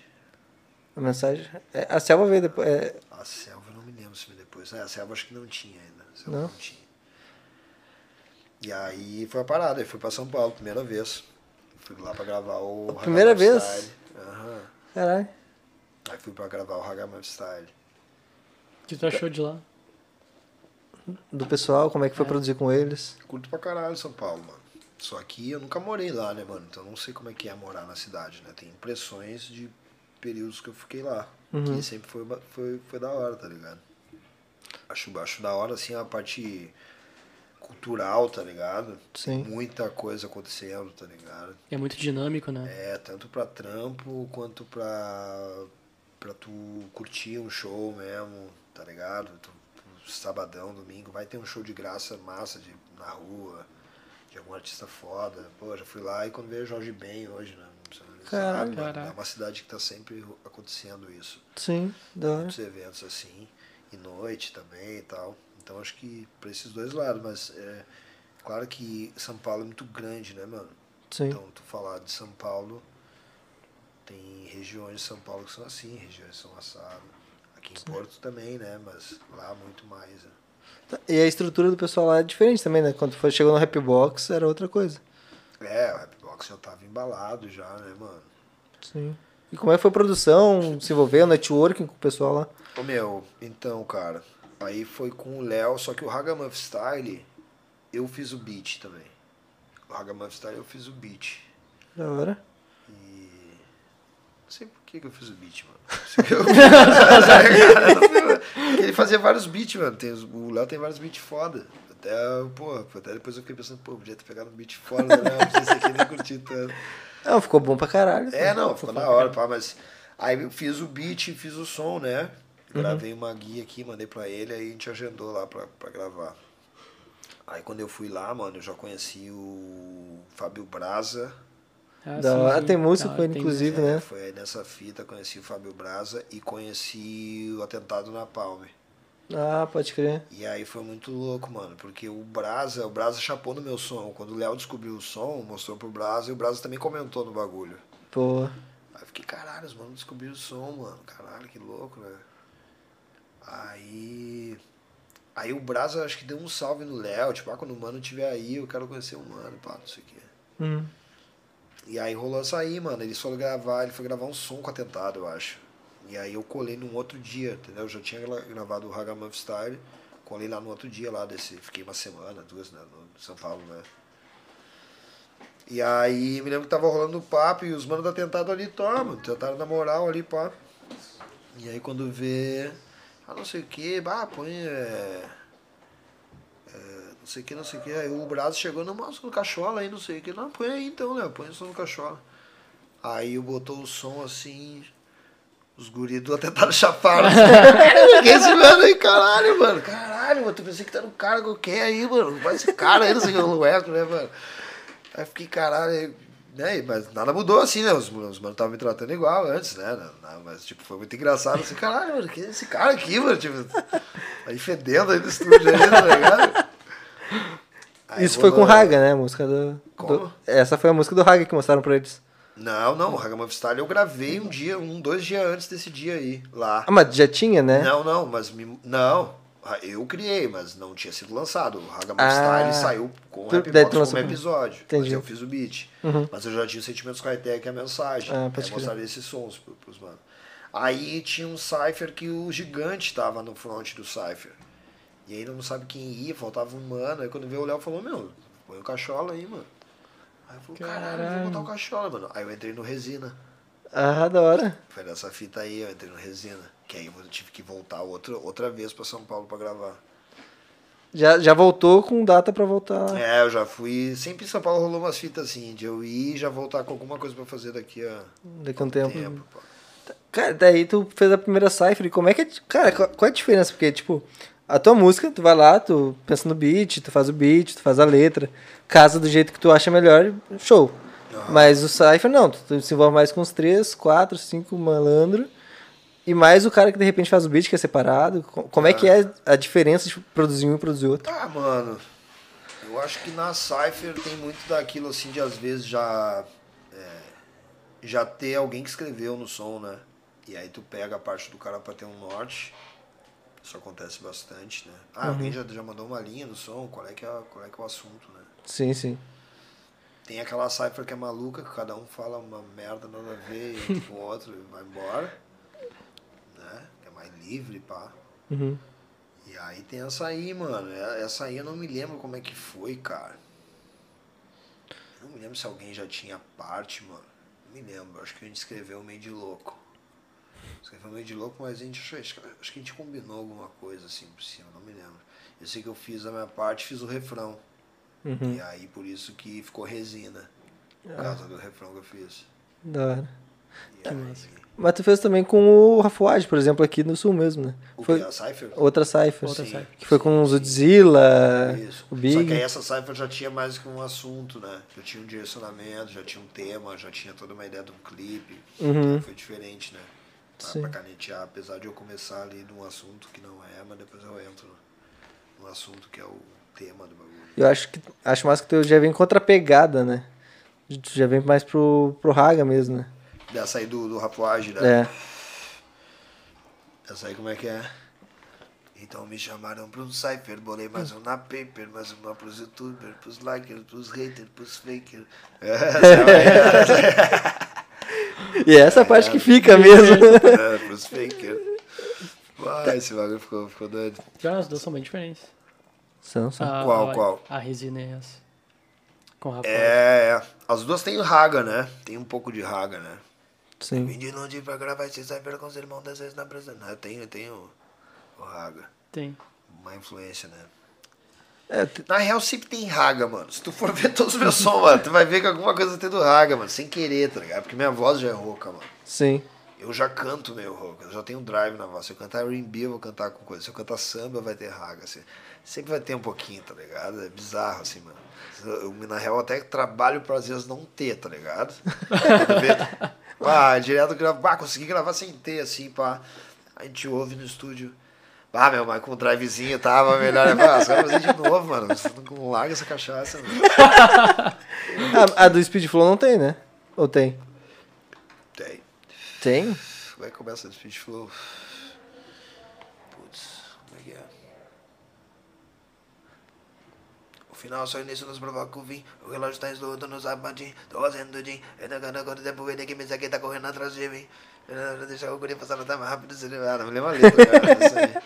A mensagem? É, a Selva veio depois. É, A Selva eu não me lembro se veio depois. É, a Selva acho que não tinha ainda. Não? não tinha. E aí foi a parada, aí fui pra São Paulo, primeira vez. Fui lá pra gravar o A primeira Hagamam vez? Style. Aham. caralho. Aí fui pra gravar o Hagamam Style. O que tu achou de lá? Do pessoal, como é que foi produzir com eles? Curto pra caralho São Paulo, mano. Só que eu nunca morei lá, né, mano? Então eu não sei como é que é morar na cidade, né? Tem impressões de períodos que eu fiquei lá. Uhum. Que sempre foi, foi, foi da hora, tá ligado? Acho, acho da hora, assim, a parte cultural, tá ligado? Sim. Muita coisa acontecendo, tá ligado? É muito dinâmico, né? É, tanto pra trampo quanto pra, pra tu curtir um show mesmo, tá ligado? Tu, sabadão, domingo, vai ter um show de graça massa de, na rua, de algum artista foda. Pô, já fui lá e quando veio Jorge Ben hoje, né? Caralho. Caralho. É uma cidade que tá sempre acontecendo isso. Sim, hora. Muitos eventos assim, e noite também e tal. Então acho que pra esses dois lados, mas é claro que São Paulo é muito grande, né, mano? Sim. Então, tu falar de São Paulo, tem regiões de São Paulo que são assim, regiões que são assadas. Aqui em Porto também, né? Mas lá muito mais. né? Tá, E a estrutura do pessoal lá é diferente também, né? Quando foi, chegou no Rapbox era outra coisa. É, o Rapbox já tava embalado já, né, mano? Sim. E como é que foi a produção? Se envolveu, networking com o pessoal lá? Ô meu, então, cara, aí foi com o Léo, só que o Hagamuff Style, eu fiz o beat também. O Hagamuff Style eu fiz o beat. Da hora. E. Não sei por que, que eu fiz o beat, mano. Ele fazia vários beats, mano. Tem, o Léo tem vários beats foda. Até, pô, até depois eu fiquei pensando, pô, podia ter pegado um beat foda, né? Não sei se aqui nem curti tanto. Não, ficou bom pra caralho. É, não, ficou da hora, pá, mas. Aí eu fiz o beat e fiz o som, né? Uhum. Gravei uma guia aqui, mandei pra ele, aí a gente agendou lá pra, pra gravar. Aí quando eu fui lá, mano, eu já conheci o Fábio Braza. Ah, Da sim, hora. sim. Tem música com ele, inclusive, né? É, foi aí nessa fita, conheci o Fábio Braza e conheci o Atentado na Palme. Ah, pode crer. E aí foi muito louco, mano, porque o Brasa, o Brasa chapou no meu som. Quando o Léo descobriu o som, mostrou pro Brasa e o Brasa também comentou no bagulho. Pô. Aí eu fiquei, caralho, os manos descobriram o som, mano. Caralho, que louco, né? Aí. Aí o Brasa acho que deu um salve no Léo, tipo, ah, quando o mano estiver aí, eu quero conhecer o mano, pá, não sei o quê. Hum. E aí rolou isso aí, mano. Eles foram gravar, ele foi gravar um som com atentado, eu acho. E aí eu colei num outro dia, entendeu? Eu já tinha gra- gravado o Hagamuff Style, colei lá no outro dia lá desse. Fiquei uma semana, duas, né? No São Paulo, né? E aí me lembro que tava rolando o papo e os manos da atentado ali, toma, tentaram na moral ali, pá. E aí quando vê. Ah, não sei o que, bah, põe. É, é, não sei o que, não sei o que. Aí o braço chegou, não, mostra no cachola aí, não sei o que. Não, põe aí então, né? Põe o som no cachola. Aí eu botou o som assim. Os guris do atentado chaparam. Quem esse mano aí, caralho, mano. Caralho, mano. Tu pensei que tá no cara qualquer aí, mano. Vai esse cara aí, não sei o que, eco, né, mano? Aí fiquei, caralho, aí, né? Mas nada mudou assim, né? Os, os manos estavam me tratando igual antes, né? Não, mas, tipo, foi muito engraçado assim, caralho, mano, quem é esse cara aqui, mano? Tipo, aí fedendo aí no estúdio aí, tá ligado? Aí Isso foi com o Raga, né? A música do, do-? Essa foi a música do Raga que mostraram pra eles. Não, não, o Ragamuffin Style eu gravei um dia, um, dois dias antes desse dia aí, lá. Ah, mas já tinha, né? Não, não, mas me, não. Eu criei, mas não tinha sido lançado. O Ragamuffin Ah. Style saiu com o Rap Box como com- episódio. Entendi. Mas eu fiz o beat. Uhum. Mas eu já tinha o Sentimentos com a Tech e a mensagem. Ah, crer. mostraria esses sons pro, pros mano. Aí tinha um Cypher que o gigante tava no front do Cypher. E aí não sabe quem ia, faltava um mano. Aí quando veio o Léo falou, meu, põe o cachola aí, mano. Aí eu falei, caralho, vou Caralho. botar o cachola, mano. Aí eu entrei no Resina. Ah, da hora. Foi nessa fita aí, eu entrei no Resina. Que aí eu tive que voltar outra, outra vez pra São Paulo pra gravar. Já, já voltou com data pra voltar. É, eu já fui. Sempre em São Paulo rolou umas fitas assim, de eu ir e já voltar com alguma coisa pra fazer daqui a Daqui a um tempo. tempo. Cara, daí tu fez a primeira cipher e como é que é. Cara, qual é a diferença? Porque, tipo, a tua música, tu vai lá, tu pensa no beat, tu faz o beat, tu faz a letra, casa do jeito que tu acha melhor, show. Mas o cipher não, tu, tu se envolve mais com os três, quatro, cinco malandro. E mais o cara que de repente faz o beat, que é separado. Co- Como é que é a diferença de produzir um e produzir outro? Ah, mano. Eu acho que na Cypher tem muito daquilo assim de às vezes já. é, já ter alguém que escreveu no som, né? E aí tu pega a parte do cara pra ter um norte. Isso acontece bastante, né? Ah, alguém já, já mandou uma linha no som, qual é, que é, qual é que é o assunto, né? Sim, sim. Tem aquela Cypher que é maluca, que cada um fala uma merda nada a ver e com o outro e vai embora. Né? Que é mais livre, pá. Uhum. E aí tem essa aí, mano. Essa aí eu não me lembro como é que foi, cara. Eu não me lembro se alguém já tinha parte, mano. Não me lembro. Acho que a gente escreveu meio de louco. Escreveu meio de louco, mas a gente acho, acho que- acho que a gente combinou alguma coisa assim por cima, não me lembro. Eu sei que eu fiz a minha parte, fiz o refrão. Uhum. E aí por isso que ficou resina. Por causa do refrão que eu fiz. Da hora. E aí, Mas tu fez também com o Rafuage, por exemplo, aqui no sul mesmo, né? o Foi que? A Cypher? outra cipher. Outra Sim. cypher. Que foi com o Zudzilla, Isso. o Só Big. que aí essa Cypher já tinha mais que um assunto, né? Já tinha um direcionamento, já tinha um tema, já tinha toda uma ideia de um clipe. Uhum. Então foi diferente, né? Sim. pra canetear, apesar de eu começar ali num assunto que não é, mas depois eu entro no assunto que é o tema do bagulho. Eu acho que acho mais que tu já vem com outra pegada, né? Tu já vem mais pro, pro Raga mesmo, né? Dessa aí do, do Rapuage, né? É. Essa aí como é que é? Então me chamaram pra um cypher, bolei mais um na paper, mais uma pros youtubers, pros likers, pros haters, pros fakers. Essa aí, E é essa parte que fica mesmo. é, pros fakers. Uai, esse bagulho ficou, ficou doido. Já as duas são bem diferentes. São, são. A- Qual, a- qual? A resina e essa. Com rapaz. É, é. as duas têm raga, né? Tem um pouco de raga, né? Sim. Vim de longe pra gravar esse cypher com os irmãos das vezes na. Não, eu tenho, eu tenho o raga. Tem. Uma influência, né? É, Na real, sempre tem raga, mano. Se tu for ver todos os meus sons, mano, tu vai ver que alguma coisa tem do raga, mano. Sem querer, tá ligado? Porque minha voz já é rouca, mano. sim. Eu já canto meio rouca, eu já tenho um drive na voz. Se eu cantar R&B, eu vou cantar com coisa. Se eu cantar samba, vai ter raga, assim. Sempre vai ter um pouquinho, tá ligado? É bizarro, assim, mano. Eu, na real, até trabalho pra às vezes não ter, tá ligado? Ah, direto gravo, ah, consegui gravar sem ter, assim, pá. A gente ouve no estúdio. Ah, meu, mas com o drivezinho tava melhor. Eu falo, Ah, fazer de novo, mano. Você não larga essa cachaça, mano. A, a do Speed Flow não tem, né? Ou tem? Tem. Tem? Como é que começa o speech flow? Putz, como é que é? O final só início nos provoca o fim. O relógio está esluto no sapatinho. Tô fazendo din. Ainda quando agora tempo vem que me segue tá correndo atrás de mim. Deixa o guri passar no tempo rápido. ele- não me lembro a letra, cara.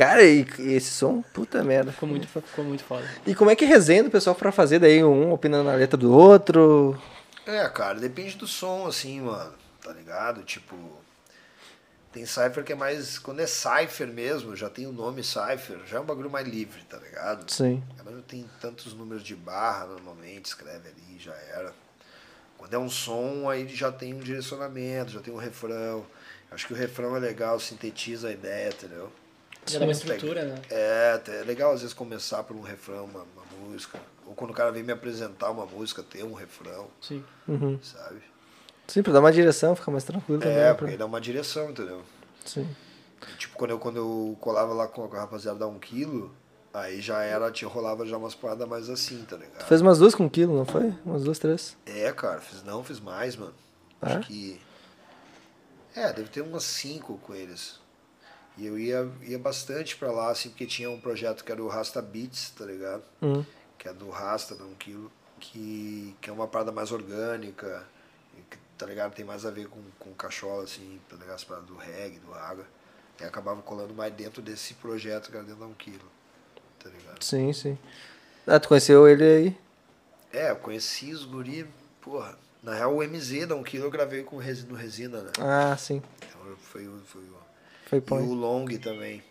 Cara, e, e esse som, puta merda. Ficou muito, ficou muito foda. E como é que resenha o pessoal pra fazer daí um opinando na letra do outro? É, cara, depende do som, assim, mano. Tá ligado? Tipo. Tem Cypher que é mais. Quando é Cypher mesmo, já tem o nome Cypher, já é um bagulho mais livre, tá ligado? Sim. Ela não tem tantos números de barra, normalmente, escreve ali, já era. Quando é um som, aí já tem um direcionamento, já tem um refrão. Acho que o refrão é legal, sintetiza a ideia, entendeu? Já dá uma estrutura, né? É, até é legal às vezes começar por um refrão, uma, uma música. Ou quando o cara vem me apresentar uma música, ter um refrão, Sim. Uhum. sabe? Sim, pra dar uma direção, ficar mais tranquilo também. É, pra- porque dá uma direção, entendeu? Sim. Tipo, quando eu, quando eu colava lá com a rapaziada da 1 quilo, aí já era, tinha, rolava já umas paradas mais assim, tá ligado? Tu fez umas duas com um quilo, não foi? Umas duas, três. É, cara, fiz não, fiz mais, mano. É? Acho que. É, deve ter umas cinco com eles. E eu ia, ia bastante pra lá, assim, porque tinha um projeto que era o Rasta Beats, tá ligado? Hum. Que é do Rasta, da 1 quilo, que, que é uma parada mais orgânica, que, tá ligado? Tem mais a ver com, com cachola, assim, tá ligado? As paradas do reggae, do água. E acabava colando mais dentro desse projeto que era dentro da 1 quilo, tá ligado? Sim, sim. Ah, tu conheceu ele aí? É, eu conheci os guri, porra. Na real, o MZ da 1 quilo eu gravei com resi- no Resina, né? Ah, sim. Então foi, foi o. Foi E o Long também.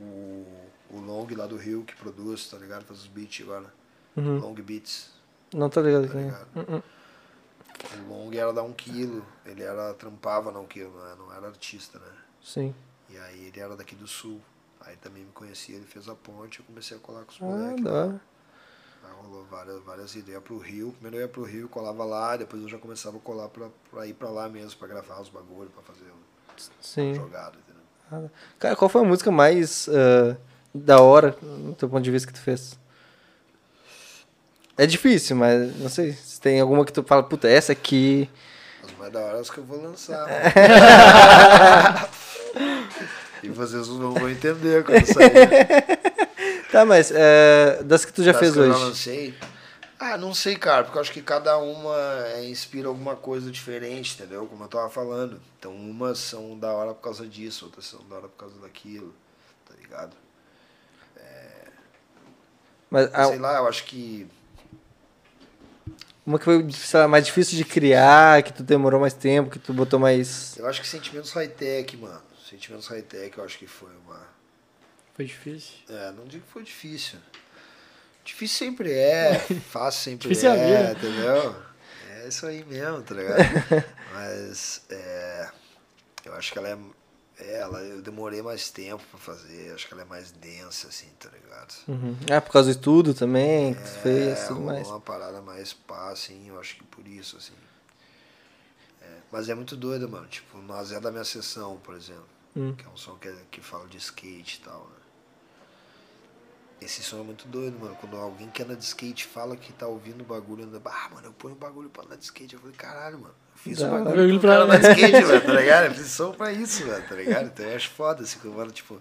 O, o Long lá do Rio que produz, tá ligado? Faz os beats agora. Uhum. Long Beats, Não tô ligado tá é. ligado? Uhum. O Long era da 1 quilo. Ele era, trampava na 1 quilo, né? não era artista, né? Sim. E aí ele era daqui do sul. Aí também me conhecia, ele fez a ponte, eu comecei a colar com os Ah, moleques. lá. hora. Aí rolou várias, várias ideias pro Rio. Primeiro eu ia pro Rio, colava lá, depois eu já começava a colar pra, pra ir pra lá mesmo, pra gravar os bagulhos, pra fazer uma Sim. jogada, Cara, qual foi a música mais ah, da hora, no teu ponto de vista, que tu fez? É difícil, mas não sei se tem alguma que tu fala, puta, essa aqui. As mais da hora é as que eu vou lançar. e vocês não vão entender quando sair. Tá, mas eh, das que tu já Das fez que eu hoje. já lancei. Ah, não sei, cara, porque eu acho que cada uma é, inspira alguma coisa diferente, entendeu? Como eu tava falando. Então, umas são da hora por causa disso, outras são da hora por causa daquilo, tá ligado? Mas ah, Sei lá, eu acho que. uma que foi lá, mais difícil de criar, que tu demorou mais tempo, que tu botou mais. Eu acho que sentimentos high-tech, mano. Sentimentos high-tech eu acho que foi uma. Foi difícil. É, não digo que foi difícil. Difícil sempre é, fácil sempre Difícil é é, entendeu? É isso aí mesmo, tá ligado? Mas é, eu acho que ela é, é, ela, eu demorei mais tempo pra fazer, acho que ela é mais densa, assim, tá ligado? Uhum. Ah, por causa do estudo também, que tu fez, é, tudo rolou mais. uma parada mais pá, assim, eu acho que por isso, assim. É, mas é muito doido, mano. Tipo, no Zé da minha sessão, por exemplo. Hum. Que é um som que, que fala de skate e tal, né? Esse som é muito doido, mano. Quando alguém que anda de skate fala que tá ouvindo o bagulho, anda, ah, mano, eu ponho o bagulho pra andar de skate. Eu falei, caralho, mano. Eu fiz o bagulho Bagulho pra- andar de skate, mano, tá ligado? Eu fiz som pra isso, mano, tá ligado? Então eu acho foda, assim, quando o mano, tipo,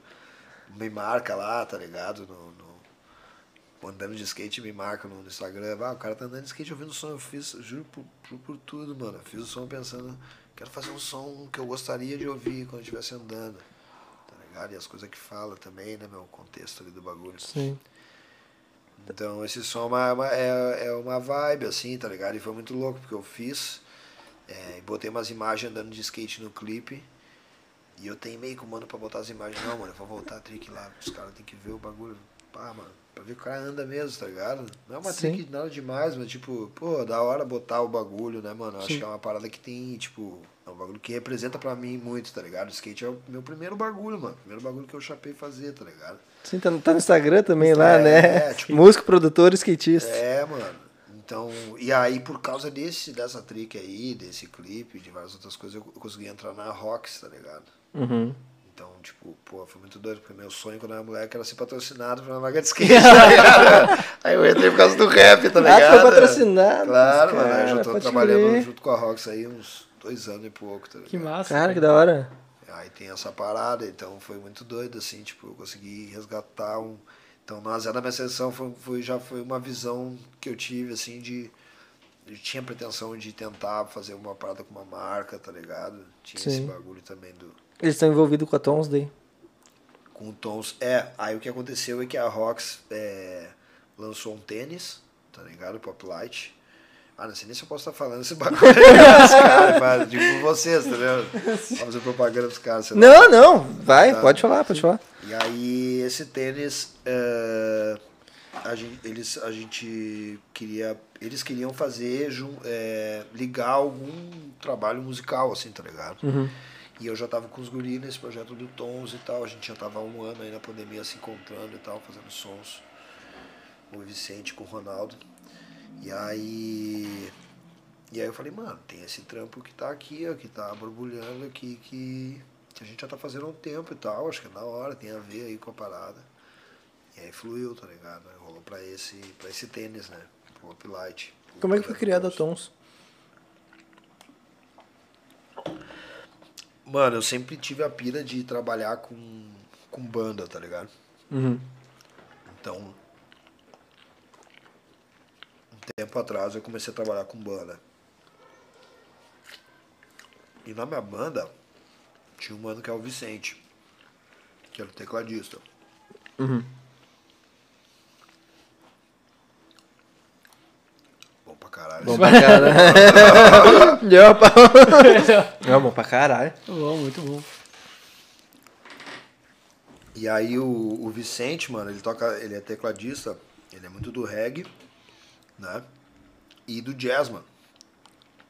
me marca lá, tá ligado? No, no- andando de skate, me marca no, no Instagram. Ah, o cara tá andando de skate ouvindo som. Eu fiz, juro por, juro por tudo, mano. Eu fiz o som pensando, quero fazer um som que eu gostaria de ouvir quando eu estivesse andando. Ligado? E as coisas que fala também, né, meu? O contexto ali do bagulho. Sim. Então esse som é uma, uma- é, é uma vibe, assim, tá ligado? E foi muito louco, porque eu fiz, é, botei umas imagens andando de skate no clipe. E eu teimei com o mano pra botar as imagens. Não, mano, eu vou voltar a trick lá. Os caras tem que ver o bagulho. Pá, mano, pra ver que o cara anda mesmo, tá ligado? Não é uma Sim. trick nada demais, mas tipo, pô, da hora botar o bagulho, né, mano? Eu Acho Sim. que é uma parada que tem, tipo, é um bagulho que representa pra mim muito, tá ligado? O skate é o meu primeiro bagulho, mano. Primeiro bagulho que eu chapei fazer, tá ligado? Sim, tá, no- tá no Instagram também lá, É, né? tipo- Músico, produtor, skatista. É, mano. Então, e aí por causa desse, dessa trick aí, desse clipe, de várias outras coisas, eu consegui entrar na Rocks, tá ligado? Uhum. Então, tipo, pô, foi muito doido, porque meu sonho quando eu era moleque era ser patrocinado por uma vaga de skate, tá ligado? Aí eu entrei por causa do rap, tá Ah, ligado? tu foi patrocinado, Claro, mano. cara, Eu já tô trabalhando junto com a Rocks aí uns dois anos e pouco, tá ligado? Que massa. Cara, que da hora. Aí tem essa parada, então foi muito doido, assim, tipo, eu consegui resgatar um. Então, no Azé da minha seleção foi, foi, já foi uma visão que eu tive, assim, de. Eu tinha pretensão de tentar fazer uma parada com uma marca, tá ligado? Tinha esse Sim. bagulho também do. Eles estão envolvidos com a Tons Day. Com tons. É, aí o que aconteceu é que a Rox é, lançou um tênis, tá ligado? Pop Light. Ah, não sei nem se eu posso estar falando esse bagulho pros caras, digo vocês, tá vendo? Fazer propaganda pros caras. Não, não, vai, Tá. pode falar, pode falar. E aí esse tênis é, a, gente, eles, a gente queria. Eles queriam fazer é, ligar algum trabalho musical, assim, tá ligado? Uhum. E eu já tava com os guris nesse projeto do Tons e tal. A gente já tava há um ano aí na pandemia se encontrando e tal, fazendo sons. O Vicente com o Ronaldo. E aí. E aí eu falei, mano, tem esse trampo que tá aqui, ó, que tá borbulhando aqui, que, que a gente já tá fazendo há um tempo e tal, acho que é da hora, tem a ver aí com a parada. E aí fluiu, tá ligado? Rolou pra esse, pra esse tênis, né? Pro Uplight. Como é que foi criada a Tons? Mano, eu sempre tive a pira de trabalhar com, com banda, tá ligado? Uhum. Então, tempo atrás eu comecei a trabalhar com banda. E na minha banda tinha um mano que é o Vicente, que era o tecladista. Uhum. Bom pra caralho. Bom pra caralho. É bom pra caralho. bom, muito bom. E aí o, o Vicente, mano, ele toca, ele é tecladista, ele é muito do reggae, né? E do jazz, mano.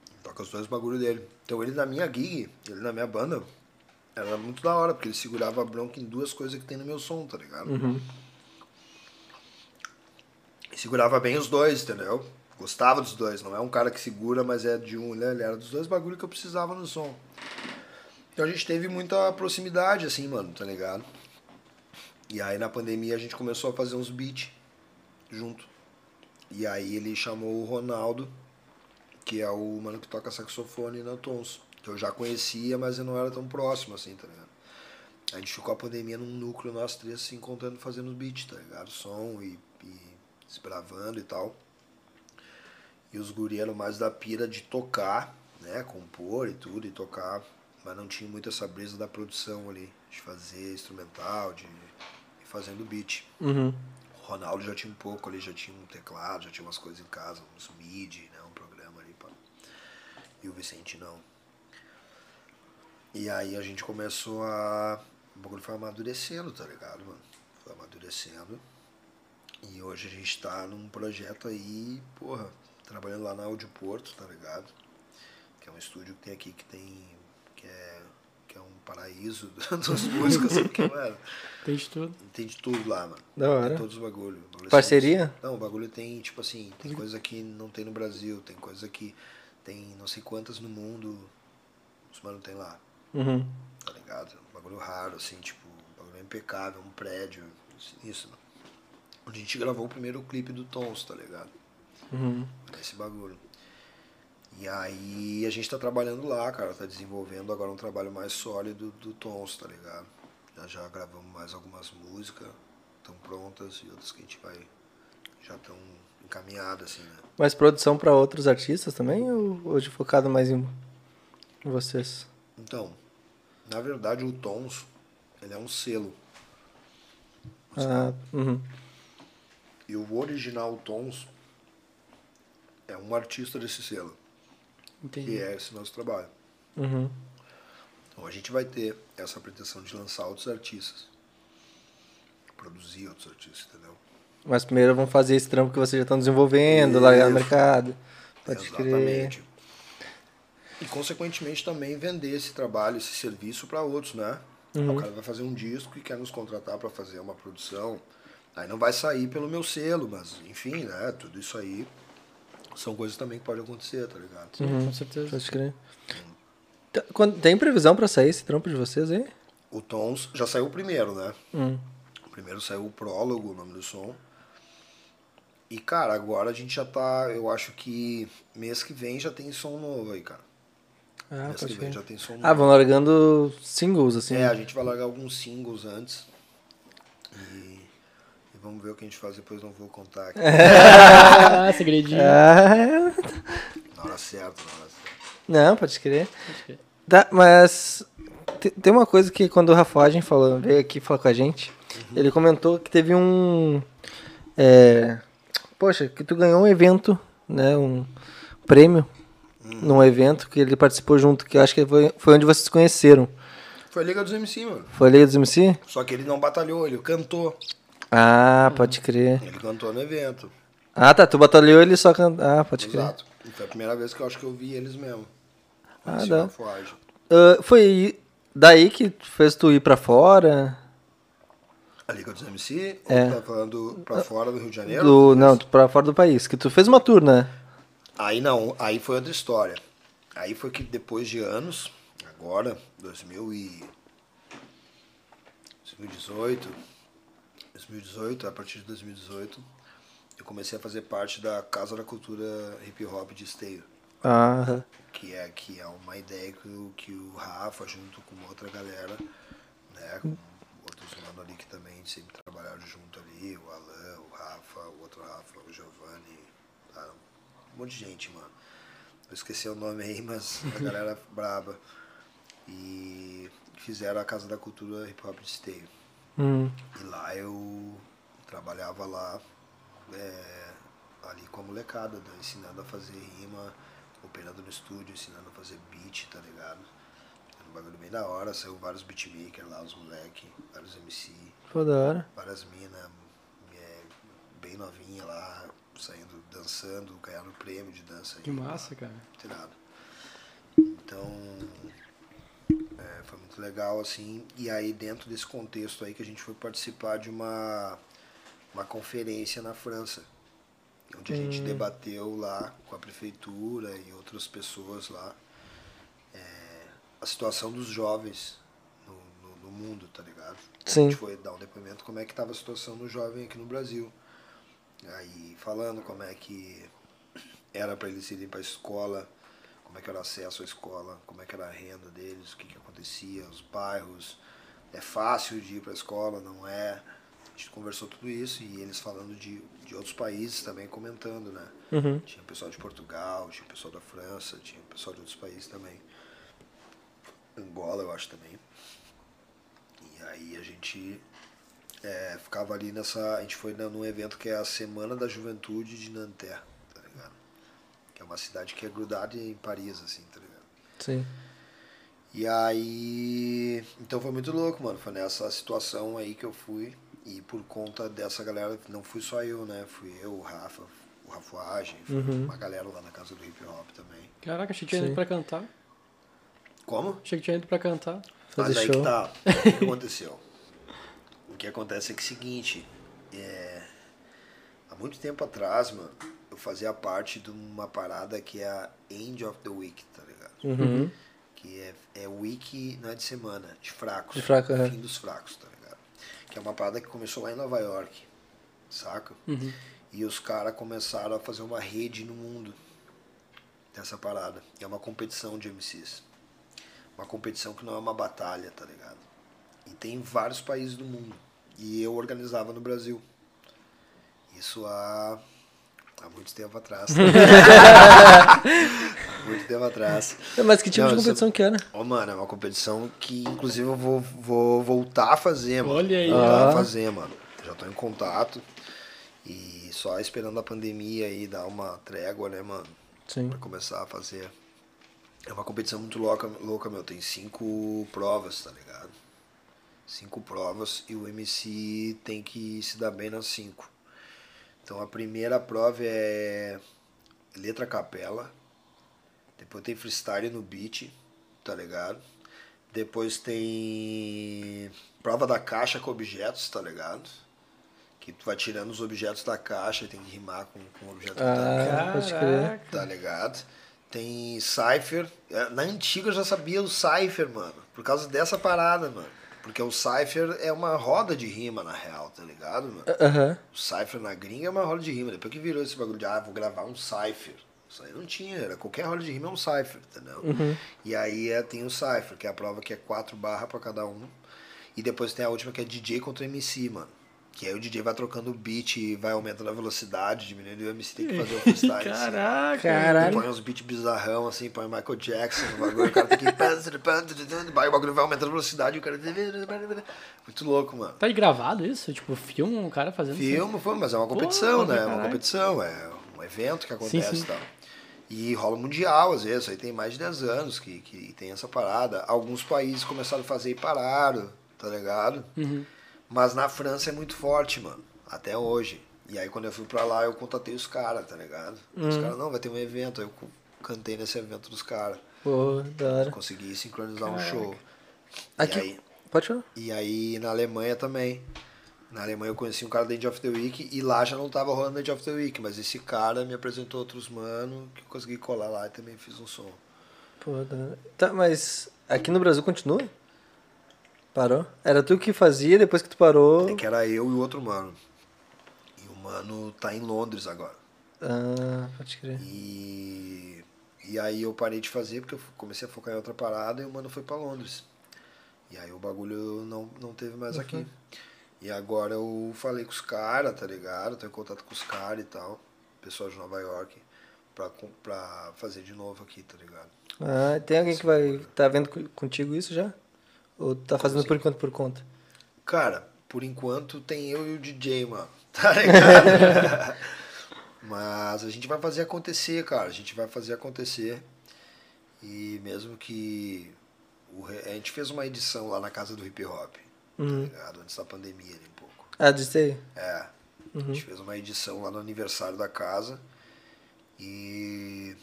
Ele toca os dois bagulho dele. Então ele na minha gig, ele na minha banda, era muito da hora, porque ele segurava a bronca em duas coisas que tem no meu som, tá ligado? Uhum. E segurava bem os dois, entendeu? Gostava dos dois, não é um cara que segura, mas é de um, né? Ele era dos dois bagulho que eu precisava no som. Então a gente teve muita proximidade, assim, mano, tá ligado? E aí na pandemia a gente começou a fazer uns beats junto. E aí ele chamou o Ronaldo, que é o mano que toca saxofone na Tons. Que eu já conhecia, mas eu não era tão próximo assim, tá ligado? A gente ficou a pandemia num núcleo, nós três se encontrando fazendo beat, tá ligado? Som e, e desbravando e tal. E os guri eram mais da pira de tocar, né? Compor e tudo, e tocar. Mas não tinha muito essa brisa da produção ali. De fazer instrumental, de ir fazendo beat. Uhum. Ronaldo já tinha um pouco ali, já tinha um teclado, já tinha umas coisas em casa, uns MIDI, né? Um programa ali, pá. E o Vicente não. E aí a gente começou a. O bagulho foi amadurecendo, tá ligado, mano? Foi amadurecendo. E hoje a gente tá num projeto aí, porra, trabalhando lá na Audio Porto, tá ligado? Que é um estúdio que tem aqui que tem. que é. Que paraíso das músicas, porque, mano, Tem de tudo. tem de tudo lá, mano. Da hora. Tem todos os bagulhos. Parceria? Não, o bagulho tem, tipo assim, tem coisa que não tem no Brasil, tem coisa que tem não sei quantas no mundo, os mano tem lá, Uhum. tá ligado? Um bagulho raro, assim, tipo, um bagulho impecável, um prédio, isso, mano. Onde a gente gravou o primeiro clipe do Tons, tá ligado? Uhum. Esse bagulho. E aí a gente tá trabalhando lá, cara, tá desenvolvendo agora um trabalho mais sólido do Tons, tá ligado? Já já gravamos mais algumas músicas, estão prontas, e outras que a gente vai. já estão encaminhadas, assim, né? Mas produção pra outros artistas também? Ou hoje focado mais em, em vocês? Então, na verdade o Tons, ele é um selo. Ah, uhum. E o original Tons é um artista desse selo, Entendi. que é esse nosso trabalho. Uhum. Então a gente vai ter essa pretensão de lançar outros artistas. Produzir outros artistas, entendeu? Mas primeiro vamos fazer esse trampo que vocês já estão desenvolvendo, largar no Isso. mercado. Pode crer. Exatamente. E consequentemente também vender esse trabalho, esse serviço para outros, né? Uhum. O cara vai fazer um disco e quer nos contratar para fazer uma produção. Aí não vai sair pelo meu selo, mas enfim, né? Tudo isso aí são coisas também que podem acontecer, tá ligado? Sim, Uhum. com certeza. Pode crer. Tá- quando- Tem previsão pra sair esse trampo de vocês aí? O Tons já saiu o primeiro, né? Hum. O primeiro saiu o prólogo, o nome do som. E, cara, agora a gente já tá. Eu acho que mês que vem já tem som novo aí, cara. Ah, mês que vem já tem som novo. Ah, vão largando singles, assim. É, a gente vai largar alguns singles antes. E vamos ver o que a gente faz depois, não vou contar aqui. Ah, segredinho. Ah, Na hora certa, na hora certa. não, pode crer. Pode crer. Tá, mas te- tem uma coisa que quando o Rafael falou, veio aqui falar com a gente, ele comentou que teve um. é, poxa, que tu ganhou um evento, né? Um prêmio num evento que ele participou junto, que eu acho que foi, foi onde vocês se conheceram. Foi a Liga dos MC, mano. Foi a Liga dos MC? Só que ele não batalhou, ele cantou. Ah, pode crer. Ele cantou no evento. Ah, tá, tu batalhou ele só canta. Ah, pode crer. Exato. E foi a primeira vez que eu acho que eu vi eles mesmo. Ah, Esse dá. Ah, foi daí que fez tu ir pra fora? A Liga dos MC, É. ou tá falando pra fora do Rio de Janeiro? Do, não, pra fora do país. Que tu fez uma tour, né? Aí não, aí foi outra história. Aí foi que depois de anos, agora, 2000 e 2018, 2018, a partir de 2018, eu comecei a fazer parte da Casa da Cultura Hip Hop de Esteio, Ah, que é que é uma ideia que o, que o Rafa junto com outra galera, né, com outros mano ali que também sempre trabalharam junto ali, o Alan, o Rafa, o outro Rafa, o Giovanni, tá? um monte de gente, mano. Eu esqueci o nome aí, mas a galera braba. E fizeram a Casa da Cultura Hip Hop de Esteio. Hum, E lá eu trabalhava lá é, ali com a molecada, né, ensinando a fazer rima, operando no estúdio, ensinando a fazer beat, tá ligado? Era um bagulho bem da hora, saiu vários beatmakers lá, os moleque, vários MC, da hora. várias minas é, bem novinha lá, saindo, dançando, ganhando prêmio de dança. Que aí, massa, cara. tirado. Então, foi muito legal, assim. E aí, dentro desse contexto aí, que a gente foi participar de uma, uma conferência na França, onde a gente debateu lá com a prefeitura e outras pessoas lá é, a situação dos jovens no, no, no mundo, tá ligado? A Sim. gente foi dar um depoimento como é que estava a situação do jovem aqui no Brasil. Aí falando como é que era para eles irem para a escola, como é que era o acesso à escola, como é que era a renda deles, o que, que acontecia, os bairros. É fácil de ir para a escola, não é? A gente conversou tudo isso e eles falando de, de outros países também comentando, né? Uhum. Tinha pessoal de Portugal, tinha pessoal da França, tinha pessoal de outros países também. Angola, eu acho também. E aí a gente é, ficava ali nessa. A gente foi num evento que é a Semana da Juventude de Nanterre, tá ligado? Que é uma cidade que é grudada em Paris, assim, tá ligado? Sim. E aí. Então foi muito louco, mano. Foi nessa situação aí que eu fui. E por conta dessa galera, não fui só eu, né? Fui eu, o Rafa, o Rafuagem, foi Uhum. uma galera lá na casa do hip hop também. Caraca, achei que tinha ido pra cantar. Como? Achei que tinha ido pra cantar. Fazer Mas aí show. que tá. O que aconteceu? O que acontece é que é o seguinte, é, há muito tempo atrás, mano, fazia parte de uma parada que é a End of the Week, tá ligado? Uhum. Que é, é week, não é de semana, de fracos. De fraco, aham. Fim dos fracos, tá ligado? Que é uma parada que começou lá em Nova York, saca? Uhum. E os caras começaram a fazer uma rede no mundo dessa parada. É uma competição de MCs. Uma competição que não é uma batalha, tá ligado? E tem em vários países do mundo. E eu organizava no Brasil. Isso há, há muito tempo atrás. há muito tempo atrás. Mas que tipo Não, de competição que era? Ô, mano, é uma competição que inclusive eu vou, vou voltar a fazer, mano. Olha aí. Voltar Ah. a fazer, mano. Já tô em contato. E só esperando a pandemia aí dar uma trégua, né, mano? Sim. Pra começar a fazer. É uma competição muito louca, louca, meu. Tem cinco provas, tá ligado? Cinco provas e o MC tem que se dar bem nas cinco. Então a primeira prova é letra capela. Depois tem freestyle no beat, tá ligado? Depois tem prova da caixa com objetos, tá ligado? Que tu vai tirando os objetos da caixa e tem que rimar com, com o objeto que tá Ah, crer. Tá ligado? Tem Cypher. É, Na antiga eu já sabia o Cypher, mano. Por causa dessa parada, mano. Porque o Cypher é uma roda de rima, na real, tá ligado, mano? Aham. O Cypher na gringa é uma roda de rima. Depois que virou esse bagulho de, ah, vou gravar um Cypher. Isso aí não tinha, era qualquer roda de rima é um Cypher, entendeu? E aí é, tem o Cypher, que é a prova que é quatro barras pra cada um. E depois tem a última que é DJ contra MC, mano. Que aí o DJ vai trocando o beat e vai aumentando a velocidade, diminuindo e o MC tem que fazer o freestyle. assim. Caraca. Caralho. Põe uns beats bizarrão, assim, põe Michael Jackson no bagulho, o cara tem que. O bagulho vai aumentando a velocidade e o cara. Muito louco, mano. Tá aí gravado isso? Tipo, filme, um cara fazendo isso? Filme, foi, mas é uma competição, Porra, né? É uma competição, é um evento que acontece sim. e tal. E rola mundial, às vezes, aí tem mais de 10 anos que, que tem essa parada. Alguns países começaram a fazer e pararam, tá ligado? Uhum. Mas na França é muito forte, mano. Até hoje. E aí quando eu fui pra lá, eu contatei os caras, tá ligado? Os caras, não, vai ter um evento. Aí eu cantei nesse evento dos caras. Pô, da hora. Consegui sincronizar um Caraca. show. Aqui. E aí, Pode falar? e aí na Alemanha também. Na Alemanha eu conheci um cara da End of the Week e lá já não tava rolando End of the Week, mas esse cara me apresentou outros mano que eu consegui colar lá e também fiz um som. Pô, da- Tá, mas aqui no Brasil continua? Parou? Era tu que fazia, depois que tu parou. É que era eu e o outro mano. E o mano tá em Londres agora. Ah, pode crer. E, e aí eu parei de fazer porque eu comecei a focar em outra parada e o mano foi pra Londres. E aí o bagulho não, não teve mais aqui. E agora eu falei com os caras, tá ligado? Tô em contato com os caras e tal, pessoal de Nova York, pra, pra fazer de novo aqui, tá ligado? Ah, tem alguém que vai. tá vendo co- contigo isso já? Ou tá fazendo por enquanto por conta? Cara, por enquanto tem eu e o DJ, mano. Tá ligado? Mas a gente vai fazer acontecer, cara. A gente vai fazer acontecer. E mesmo que. o a gente fez uma edição lá na casa do hip hop, tá ligado? Antes da pandemia ali um pouco. Ah, disse aí. É. A gente fez uma edição lá no aniversário da casa. E